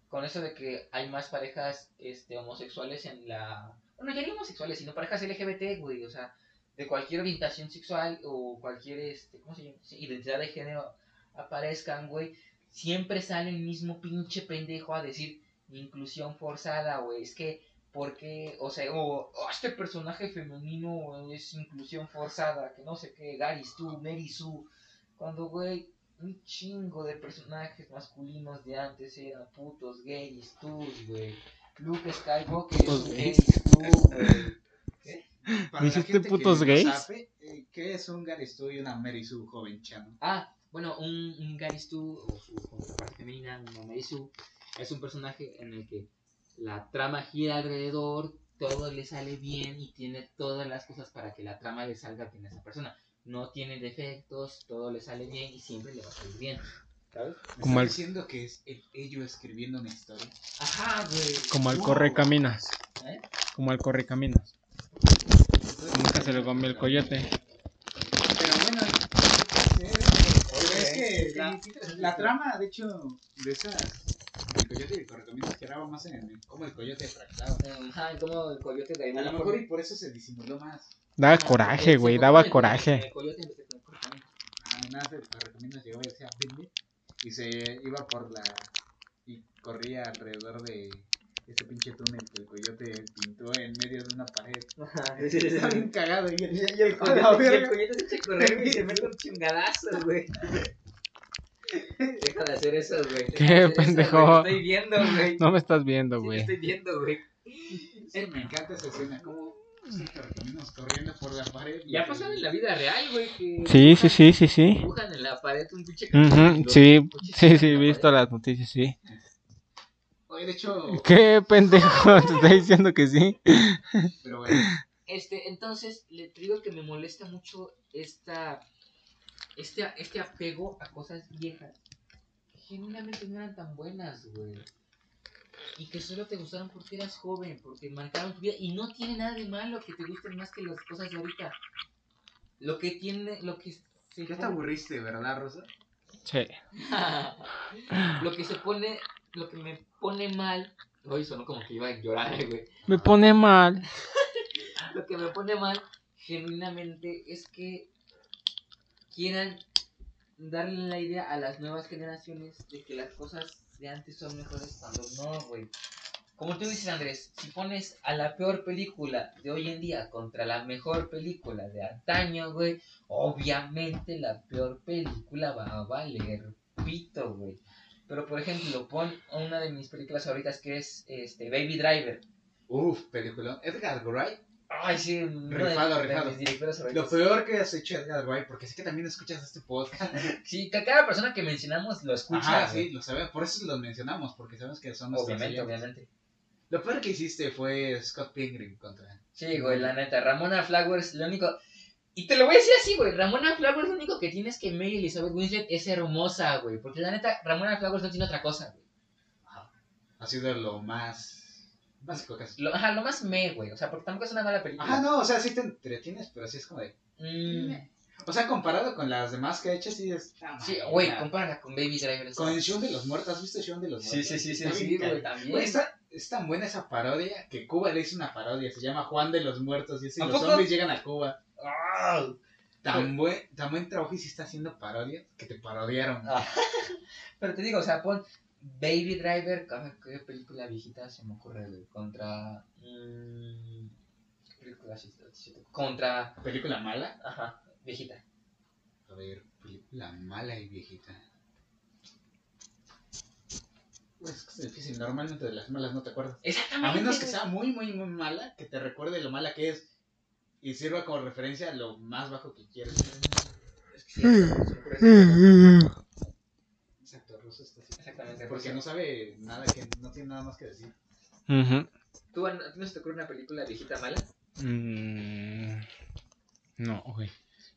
[SPEAKER 1] Con eso de que hay más parejas este, homosexuales en la... Bueno, ya no homosexuales, sino parejas LGBT, güey. O sea, de cualquier orientación sexual o cualquier, este, ¿cómo se llama? Identidad de género aparezcan, güey. Siempre sale el mismo pinche pendejo a decir inclusión forzada, güey. Es que, porque, o sea, o "Oh, este personaje femenino es inclusión forzada, que no sé qué, Gary Stu, Mary Sue. Cuando, güey, un chingo de personajes masculinos de antes eran putos gays, tus, güey. Luke Skywalker es
[SPEAKER 3] Putos
[SPEAKER 1] un
[SPEAKER 3] gays.
[SPEAKER 1] gay, tú, güey.
[SPEAKER 2] Para
[SPEAKER 3] ¿Dijiste putos
[SPEAKER 2] que
[SPEAKER 3] gays?
[SPEAKER 2] sabe, eh, ¿Qué es un Gary Stu y una Mary Sue joven chano?
[SPEAKER 1] Ah, bueno, un, un Gary Stu, o su contraparte femenina, una Mary Sue, es un personaje en el que la trama gira alrededor, todo le sale bien y tiene todas las cosas para que la trama le salga bien a esa persona. No tiene defectos, todo le sale bien y siempre le va a salir bien. ¿Sabes?
[SPEAKER 2] ¿Me
[SPEAKER 3] Como el-
[SPEAKER 2] diciendo que es el- ello escribiendo una historia?
[SPEAKER 1] Ajá, güey.
[SPEAKER 3] Como al
[SPEAKER 2] Wow.
[SPEAKER 3] corre caminas.
[SPEAKER 1] ¿Eh?
[SPEAKER 3] Como al corre caminas. Nunca se lo comió el coyote.
[SPEAKER 2] Pero bueno, es que la, la trama, de hecho, de esas, coyote y el correcaminos giraba más en el, cómo el coyote fractaba.
[SPEAKER 1] Ajá, como el coyote de
[SPEAKER 2] A lo mejor y por eso se disimuló más.
[SPEAKER 3] Daba coraje, güey, daba coraje.
[SPEAKER 1] El coyote de con el correcaminos.
[SPEAKER 2] Ah, nada, el correcaminos llegaba y decía, y se iba por la, y corría alrededor de ese pinche túnel que el coyote pintó en medio de una pared.
[SPEAKER 1] Ajá, sí, sí, sí.
[SPEAKER 2] Está bien cagado y el,
[SPEAKER 1] Y el coyote, y el coyote se echa a correr y se mete un chingadazo, güey. Deja de hacer eso, güey.
[SPEAKER 3] ¿Qué,
[SPEAKER 1] eso,
[SPEAKER 3] pendejo?
[SPEAKER 1] güey, te Estoy viendo, güey.
[SPEAKER 3] No me estás viendo,
[SPEAKER 1] Sí,
[SPEAKER 3] güey.
[SPEAKER 1] estoy viendo, güey.
[SPEAKER 2] Sí, me encanta esa escena, como correcaminos corriendo por la pared.
[SPEAKER 1] Ya pasó en la vida real, güey. que
[SPEAKER 3] Sí, sí,
[SPEAKER 1] dibujan-
[SPEAKER 3] sí, sí, sí.
[SPEAKER 1] Dibujan en la pared un pinche
[SPEAKER 3] Ujú,
[SPEAKER 1] cartel,
[SPEAKER 3] sí, sí, sí, he
[SPEAKER 1] la
[SPEAKER 3] visto
[SPEAKER 1] pared.
[SPEAKER 3] las noticias, sí.
[SPEAKER 2] Oye, de hecho,
[SPEAKER 3] ¿Qué pendejo? Te está diciendo que sí.
[SPEAKER 2] pero bueno,
[SPEAKER 1] Este, entonces, le digo que me molesta mucho esta, este, este apego a cosas viejas. Que genuinamente no eran tan buenas, güey. Y que solo te gustaron porque eras joven, porque marcaron tu vida. Y no tiene nada de malo que te gusten más que las cosas de ahorita. Lo que tiene, lo que se
[SPEAKER 2] ya te aburriste, ¿verdad, Rosa?
[SPEAKER 3] Sí.
[SPEAKER 1] lo que se pone lo que me pone mal, hoy sonó como que iba a llorar, güey.
[SPEAKER 3] Me pone mal.
[SPEAKER 1] Lo que me pone mal, genuinamente, es que quieran darle la idea a las nuevas generaciones de que las cosas de antes son mejores cuando no, güey. Como tú dices, Andrés, si pones a la peor película de hoy en día contra la mejor película de antaño, güey, obviamente la peor película va a valer pito, güey. Pero, por ejemplo, pon una de mis películas favoritas que es este Baby Driver.
[SPEAKER 2] Uf, película. Edgar Wright.
[SPEAKER 1] Ay, sí, de-
[SPEAKER 2] Rifado,
[SPEAKER 1] de
[SPEAKER 2] rifado. Lo peor que has hecho Edgar Wright, porque sé que también escuchas este podcast.
[SPEAKER 1] Sí, que cada persona que mencionamos lo escucha. Güey.
[SPEAKER 2] sí, lo sabemos. Por eso los mencionamos, porque sabemos que son nuestros
[SPEAKER 1] Obviamente,
[SPEAKER 2] oyentes.
[SPEAKER 1] obviamente.
[SPEAKER 2] Lo peor que hiciste fue Scott Pilgrim contra.
[SPEAKER 1] Sí, güey, la neta, Ramona Flowers, lo único... Y te lo voy a decir así, güey, Ramona Flowers lo único que tiene es que Mary Elizabeth Winstead es hermosa, güey. Porque la neta, Ramona Flowers no tiene otra cosa, güey.
[SPEAKER 2] Ha sido lo más básico casi.
[SPEAKER 1] Lo, ajá, lo más me, güey. O sea, porque tampoco es una mala película.
[SPEAKER 2] Ajá, no, o sea, sí te entretienes, pero sí es como de.
[SPEAKER 1] Mm,
[SPEAKER 2] O sea, comparado con las demás que he hecho, sí es.
[SPEAKER 1] sí, güey, compárala con Baby Driver.
[SPEAKER 2] Con el Shaun de los Muertos, ¿has visto Shaun de los
[SPEAKER 1] Sí,
[SPEAKER 2] Muertos?
[SPEAKER 1] sí, sí, sí,
[SPEAKER 2] Está
[SPEAKER 1] sí,
[SPEAKER 2] bien
[SPEAKER 1] güey, también.
[SPEAKER 2] Güey, está, es tan buena esa parodia que Cuba le hizo una parodia. Se llama Juan de los Muertos. Y es si
[SPEAKER 1] ¿A
[SPEAKER 2] los
[SPEAKER 1] poco?
[SPEAKER 2] zombies llegan a Cuba.
[SPEAKER 1] Ah,
[SPEAKER 2] Tan buen, tan buen trabajo hiciste haciendo parodias que te parodiaron.
[SPEAKER 1] Ah. Pero te digo, o sea, pon Baby Driver, ¿qué película viejita se me ocurre, güey? Contra... mm, ¿Qué película Contra...
[SPEAKER 2] ¿Película mala?
[SPEAKER 1] Ajá, viejita.
[SPEAKER 2] A ver, película mala y viejita. Pues es que es difícil, normalmente de las malas no te acuerdas.
[SPEAKER 1] Exactamente.
[SPEAKER 2] A menos que sea muy, muy, muy mala, que te recuerde lo mala que es y sirva como referencia a lo más bajo que quieres.
[SPEAKER 1] Es que sí, eso.
[SPEAKER 2] Exacto, Russo está así.
[SPEAKER 1] Exactamente.
[SPEAKER 2] Porque no sabe nada, que no tiene nada más que decir.
[SPEAKER 3] Ujú.
[SPEAKER 1] ¿Tú a ti no se te ocurre una película viejita mala?
[SPEAKER 3] Mm, no, güey.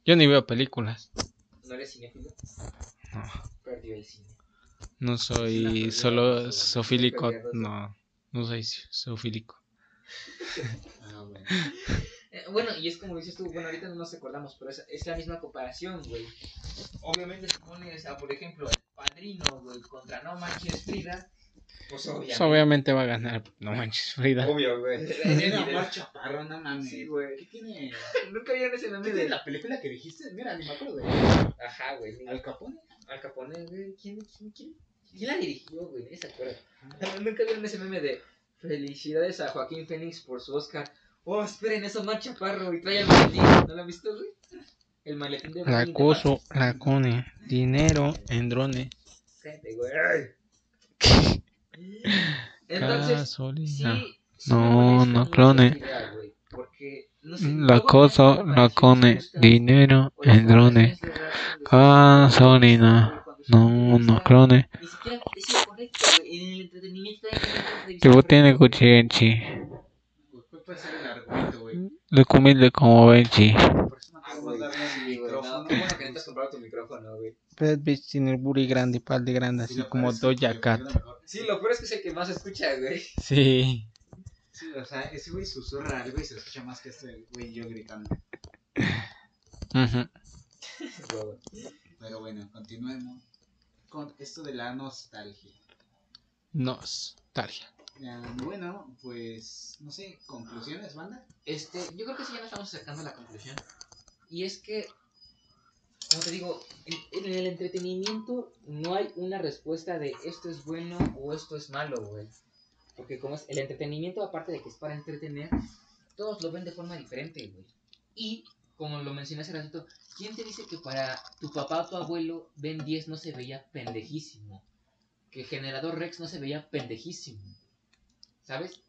[SPEAKER 3] Yo ni veo películas.
[SPEAKER 1] ¿No eres cinéfilo?
[SPEAKER 3] No.
[SPEAKER 1] Perdió el cine.
[SPEAKER 3] No soy solo sofílico. No, no soy zoofílico.
[SPEAKER 2] Ah, bueno.
[SPEAKER 1] Eh, bueno, y es como dices tú, bueno, ahorita no nos acordamos, pero es, es la misma comparación, güey. Obviamente si pones a, por ejemplo, padrino, güey, contra No Manches Frida, pues obviamente.
[SPEAKER 3] Pues obviamente va a ganar. No manches, Frida.
[SPEAKER 1] Obvio, güey.
[SPEAKER 2] Tiene Omar Chaparro, no mames.
[SPEAKER 1] Sí, güey.
[SPEAKER 2] ¿Qué tiene?
[SPEAKER 1] Nunca vieron ese
[SPEAKER 2] ¿Qué
[SPEAKER 1] meme
[SPEAKER 2] tiene
[SPEAKER 1] de...
[SPEAKER 2] la película que dijiste? Mira, ni me acuerdo de
[SPEAKER 1] Ajá, güey. ni-
[SPEAKER 2] Al Capone.
[SPEAKER 1] Al Capone, güey. ¿Quién, quién, quién, quién la dirigió, güey? Nadie se acuerda. Nunca vieron ese meme de felicidades a Joaquín Phoenix por su Oscar. Oh, esperen, eso Omar Chaparro y trae el maletín. ¿No lo han visto, güey? El maletín de
[SPEAKER 3] La
[SPEAKER 1] Martin de
[SPEAKER 3] acoso,
[SPEAKER 1] Marcos.
[SPEAKER 3] la cone. Dinero en drones.
[SPEAKER 1] Entonces,
[SPEAKER 3] Gasolina.
[SPEAKER 1] sí. sí
[SPEAKER 3] No, no clone.
[SPEAKER 1] idea, güey, Porque, no sé,
[SPEAKER 3] Dinero en drones. Gasolina. No, no clone.
[SPEAKER 1] En que
[SPEAKER 3] vos tiene cuchienchi.
[SPEAKER 2] ¿Cuál puede ser el argumento, güey?
[SPEAKER 3] Le humilde como Benchi.
[SPEAKER 2] Por eso no
[SPEAKER 1] Ah,
[SPEAKER 2] podemos
[SPEAKER 1] güey,
[SPEAKER 2] micrófono.
[SPEAKER 1] qué bueno que necesitas comprar tu micrófono, güey.
[SPEAKER 3] Bad bitch tiene el booty grande y pal de grande,
[SPEAKER 2] Sí,
[SPEAKER 3] así
[SPEAKER 2] lo
[SPEAKER 3] como Doja Cat.
[SPEAKER 1] Sí, lo peor es que es el que más escucha, güey.
[SPEAKER 3] Sí.
[SPEAKER 2] Sí, o sea, ese güey susurra algo y se escucha más que este güey yo gritando.
[SPEAKER 3] Ujú.
[SPEAKER 2] Pero bueno, continuemos con esto de la nostalgia.
[SPEAKER 3] Nostalgia.
[SPEAKER 2] Bueno, pues, no sé, conclusiones, banda.
[SPEAKER 1] Este, yo creo que sí ya nos estamos acercando a la conclusión. Y es que, como te digo, en, el entretenimiento no hay una respuesta de esto es bueno o esto es malo, güey. Porque como es el entretenimiento, aparte de que es para entretener, todos lo ven de forma diferente, güey. Y, como lo mencioné hace ratito, ¿quién te dice que para tu papá o tu abuelo Ben 10 no se veía pendejísimo? Que Generador Rex no se veía pendejísimo. ¿Sabes?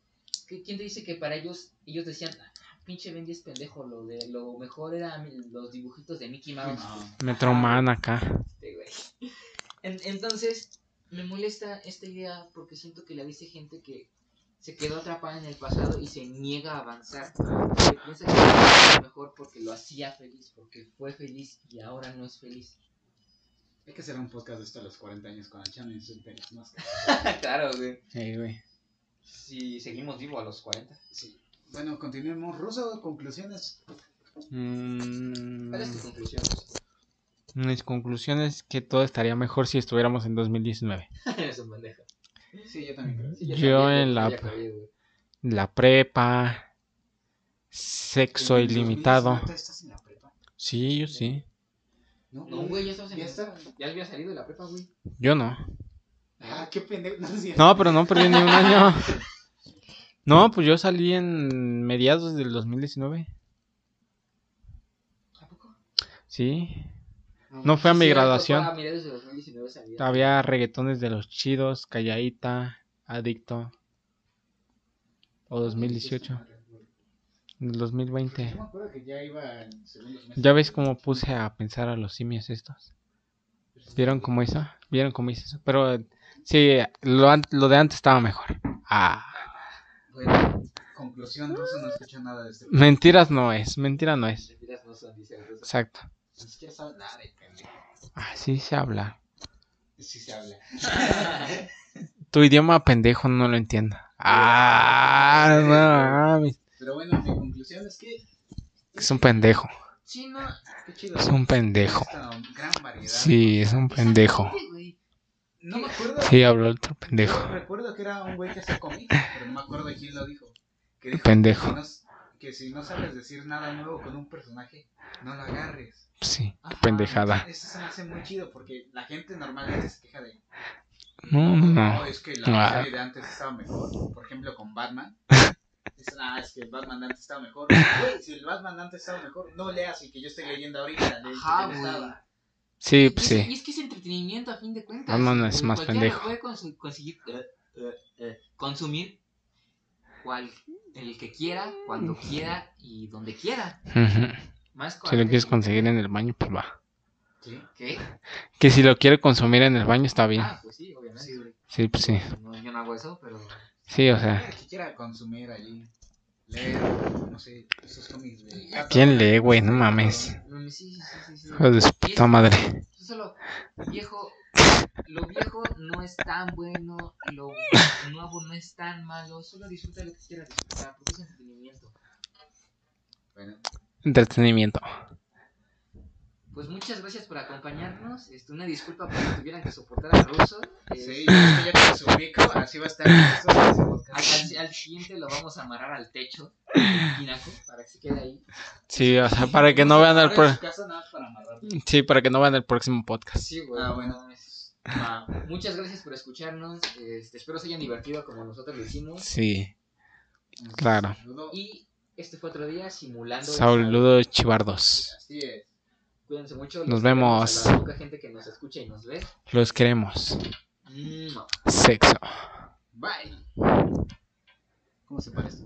[SPEAKER 1] ¿Qué- ¿Quién te dice que para ellos, ellos decían, "Ah, pinche Ben 10 pendejo, lo, de, lo mejor eran los dibujitos de Mickey Mouse?
[SPEAKER 2] No.
[SPEAKER 3] Metroman acá.
[SPEAKER 1] Este, güey. En- entonces, me molesta esta idea porque siento que la dice gente que se quedó atrapada en el pasado y se niega a avanzar. Que piensa que es lo mejor porque lo hacía feliz, porque fue feliz y ahora no es feliz.
[SPEAKER 2] Hay que hacer un podcast de esto a los 40 años con el channel en su ¿no?
[SPEAKER 1] claro, güey.
[SPEAKER 3] Sí, güey.
[SPEAKER 1] Si seguimos vivos a los 40.
[SPEAKER 2] Sí. Bueno, continuemos. Ruso, conclusiones.
[SPEAKER 3] Mm,
[SPEAKER 1] ¿Cuál es tu conclusión?
[SPEAKER 3] mis conclusiones que todo estaría mejor si estuviéramos en 2019.
[SPEAKER 1] Eres un pendejo.
[SPEAKER 2] Sí, yo también creo.
[SPEAKER 1] Sí, ya
[SPEAKER 3] Yo
[SPEAKER 1] sabía,
[SPEAKER 3] en la-
[SPEAKER 1] güey.
[SPEAKER 3] La prepa. Sexo
[SPEAKER 2] En
[SPEAKER 3] ilimitado.
[SPEAKER 2] 2019 ¿Estás en la prepa?
[SPEAKER 3] Sí, yo sí.
[SPEAKER 1] No, güey, ya estabas en
[SPEAKER 2] ¿Ya está?
[SPEAKER 1] Ya había salido de la prepa, güey.
[SPEAKER 3] Yo no.
[SPEAKER 2] Ah, qué pendejo. No.
[SPEAKER 3] No, pero no perdí ni un año. No, pues yo salí en mediados del 2019.
[SPEAKER 1] ¿A poco?
[SPEAKER 3] Sí. No fue a mi graduación.
[SPEAKER 1] fue a mediados de 2019 salía.
[SPEAKER 3] Había reggaetones de los chidos, calladita, adicto. O 2018. En el 2020.
[SPEAKER 2] Yo me acuerdo que ya iba en segundos meses.
[SPEAKER 3] Ya ves cómo puse a pensar a los simios estos. ¿Vieron cómo hizo? ¿Vieron cómo hice eso? Pero sí, lo, lo de antes estaba mejor. Ah,
[SPEAKER 2] Conclusión, no escucho nada de este.
[SPEAKER 3] mentiras no es, mentira no es.
[SPEAKER 1] Mentiras no son, dice el ruso.
[SPEAKER 3] Exacto.
[SPEAKER 2] Ni siquiera sabe nada de pendejo.
[SPEAKER 3] Así se habla.
[SPEAKER 2] Sí se habla.
[SPEAKER 3] Tu idioma pendejo no lo entiendo. Ah, no.
[SPEAKER 2] Pero bueno, mi conclusión es que
[SPEAKER 3] Es un pendejo.
[SPEAKER 1] Sí, no.
[SPEAKER 2] qué chido.
[SPEAKER 3] Es un pendejo.
[SPEAKER 2] Gran variedad.
[SPEAKER 3] Sí, es un pendejo.
[SPEAKER 2] No me acuerdo.
[SPEAKER 3] Sí, habló otro
[SPEAKER 2] Yo
[SPEAKER 3] pendejo.
[SPEAKER 2] recuerdo que era un güey que hacía cómics, pero no me acuerdo de quién lo dijo. Que dijo
[SPEAKER 3] Pendejo.
[SPEAKER 2] Que si, no, que si no sabes decir nada nuevo con un personaje, no lo agarres.
[SPEAKER 3] Sí,
[SPEAKER 1] Ajá.
[SPEAKER 3] pendejada.
[SPEAKER 2] Eso se me hace muy chido porque la gente normalmente se queja de.
[SPEAKER 3] No, no, no.
[SPEAKER 2] es que
[SPEAKER 3] Ah.
[SPEAKER 2] la serie de antes estaba mejor. Por ejemplo, con Batman. Dicen, ah, es que el Batman de antes estaba mejor. Güey, si el Batman de antes estaba mejor, no leas el que yo estoy leyendo ahorita. el
[SPEAKER 1] Ajá, güey.
[SPEAKER 3] Sí, pues
[SPEAKER 1] Y es-
[SPEAKER 3] sí.
[SPEAKER 1] Y es que es entretenimiento a fin de cuentas.
[SPEAKER 3] Batman es más pendejo.
[SPEAKER 1] puede consu- conseguir, eh, eh, consumir cual, el que quiera, cuando quiera y donde quiera. Más
[SPEAKER 3] Si lo quieres conseguir en el baño, pues va.
[SPEAKER 2] Sí.
[SPEAKER 1] ¿Qué?
[SPEAKER 3] Que si lo quiere consumir en el baño, está bien.
[SPEAKER 1] Ah, pues sí, obviamente.
[SPEAKER 2] Sí.
[SPEAKER 3] Sí, pues sí.
[SPEAKER 1] No, yo no hago eso, pero.
[SPEAKER 3] Sí, o sea.
[SPEAKER 2] El que quiera consumir allí. Leer, no sé, esos cómics de.
[SPEAKER 3] ¿Quién lee, güey? No mames.
[SPEAKER 1] Sí, sí, sí, sí. sí.
[SPEAKER 3] Hijo de su puta madre.
[SPEAKER 1] Solo, viejo, lo viejo no es tan bueno, lo nuevo no es tan malo, solo disfruta lo que quieras disfrutar, porque es entretenimiento.
[SPEAKER 2] Bueno,
[SPEAKER 3] Entretenimiento.
[SPEAKER 1] Pues muchas gracias por acompañarnos, este, una disculpa por que tuvieran que soportar al ruso. eh,
[SPEAKER 2] sí, que ya que los ubico, así va a estar.
[SPEAKER 1] Al,
[SPEAKER 2] podcast.
[SPEAKER 1] al- al siguiente lo vamos a amarrar al techo, del tinaco, para que se quede ahí.
[SPEAKER 3] Sí, o sea, para que no vean el pro-
[SPEAKER 2] su casa nada más para amarrar.
[SPEAKER 3] Sí, para que no vean el próximo podcast.
[SPEAKER 1] Sí, güey.
[SPEAKER 2] Ah, bueno.
[SPEAKER 1] Va, Muchas gracias por escucharnos, este, espero se hayan divertido como nosotros lo hicimos.
[SPEAKER 3] Sí, claro.
[SPEAKER 2] Saludo.
[SPEAKER 1] Y este fue otro día simulando. el
[SPEAKER 3] Saludos chivardos.
[SPEAKER 2] Así es.
[SPEAKER 1] Cuídense mucho.
[SPEAKER 3] Nos vemos.
[SPEAKER 1] queremos A la poca gente que nos escucha y nos ve.
[SPEAKER 3] Los queremos. Sexo.
[SPEAKER 2] Bye. ¿Cómo se parece?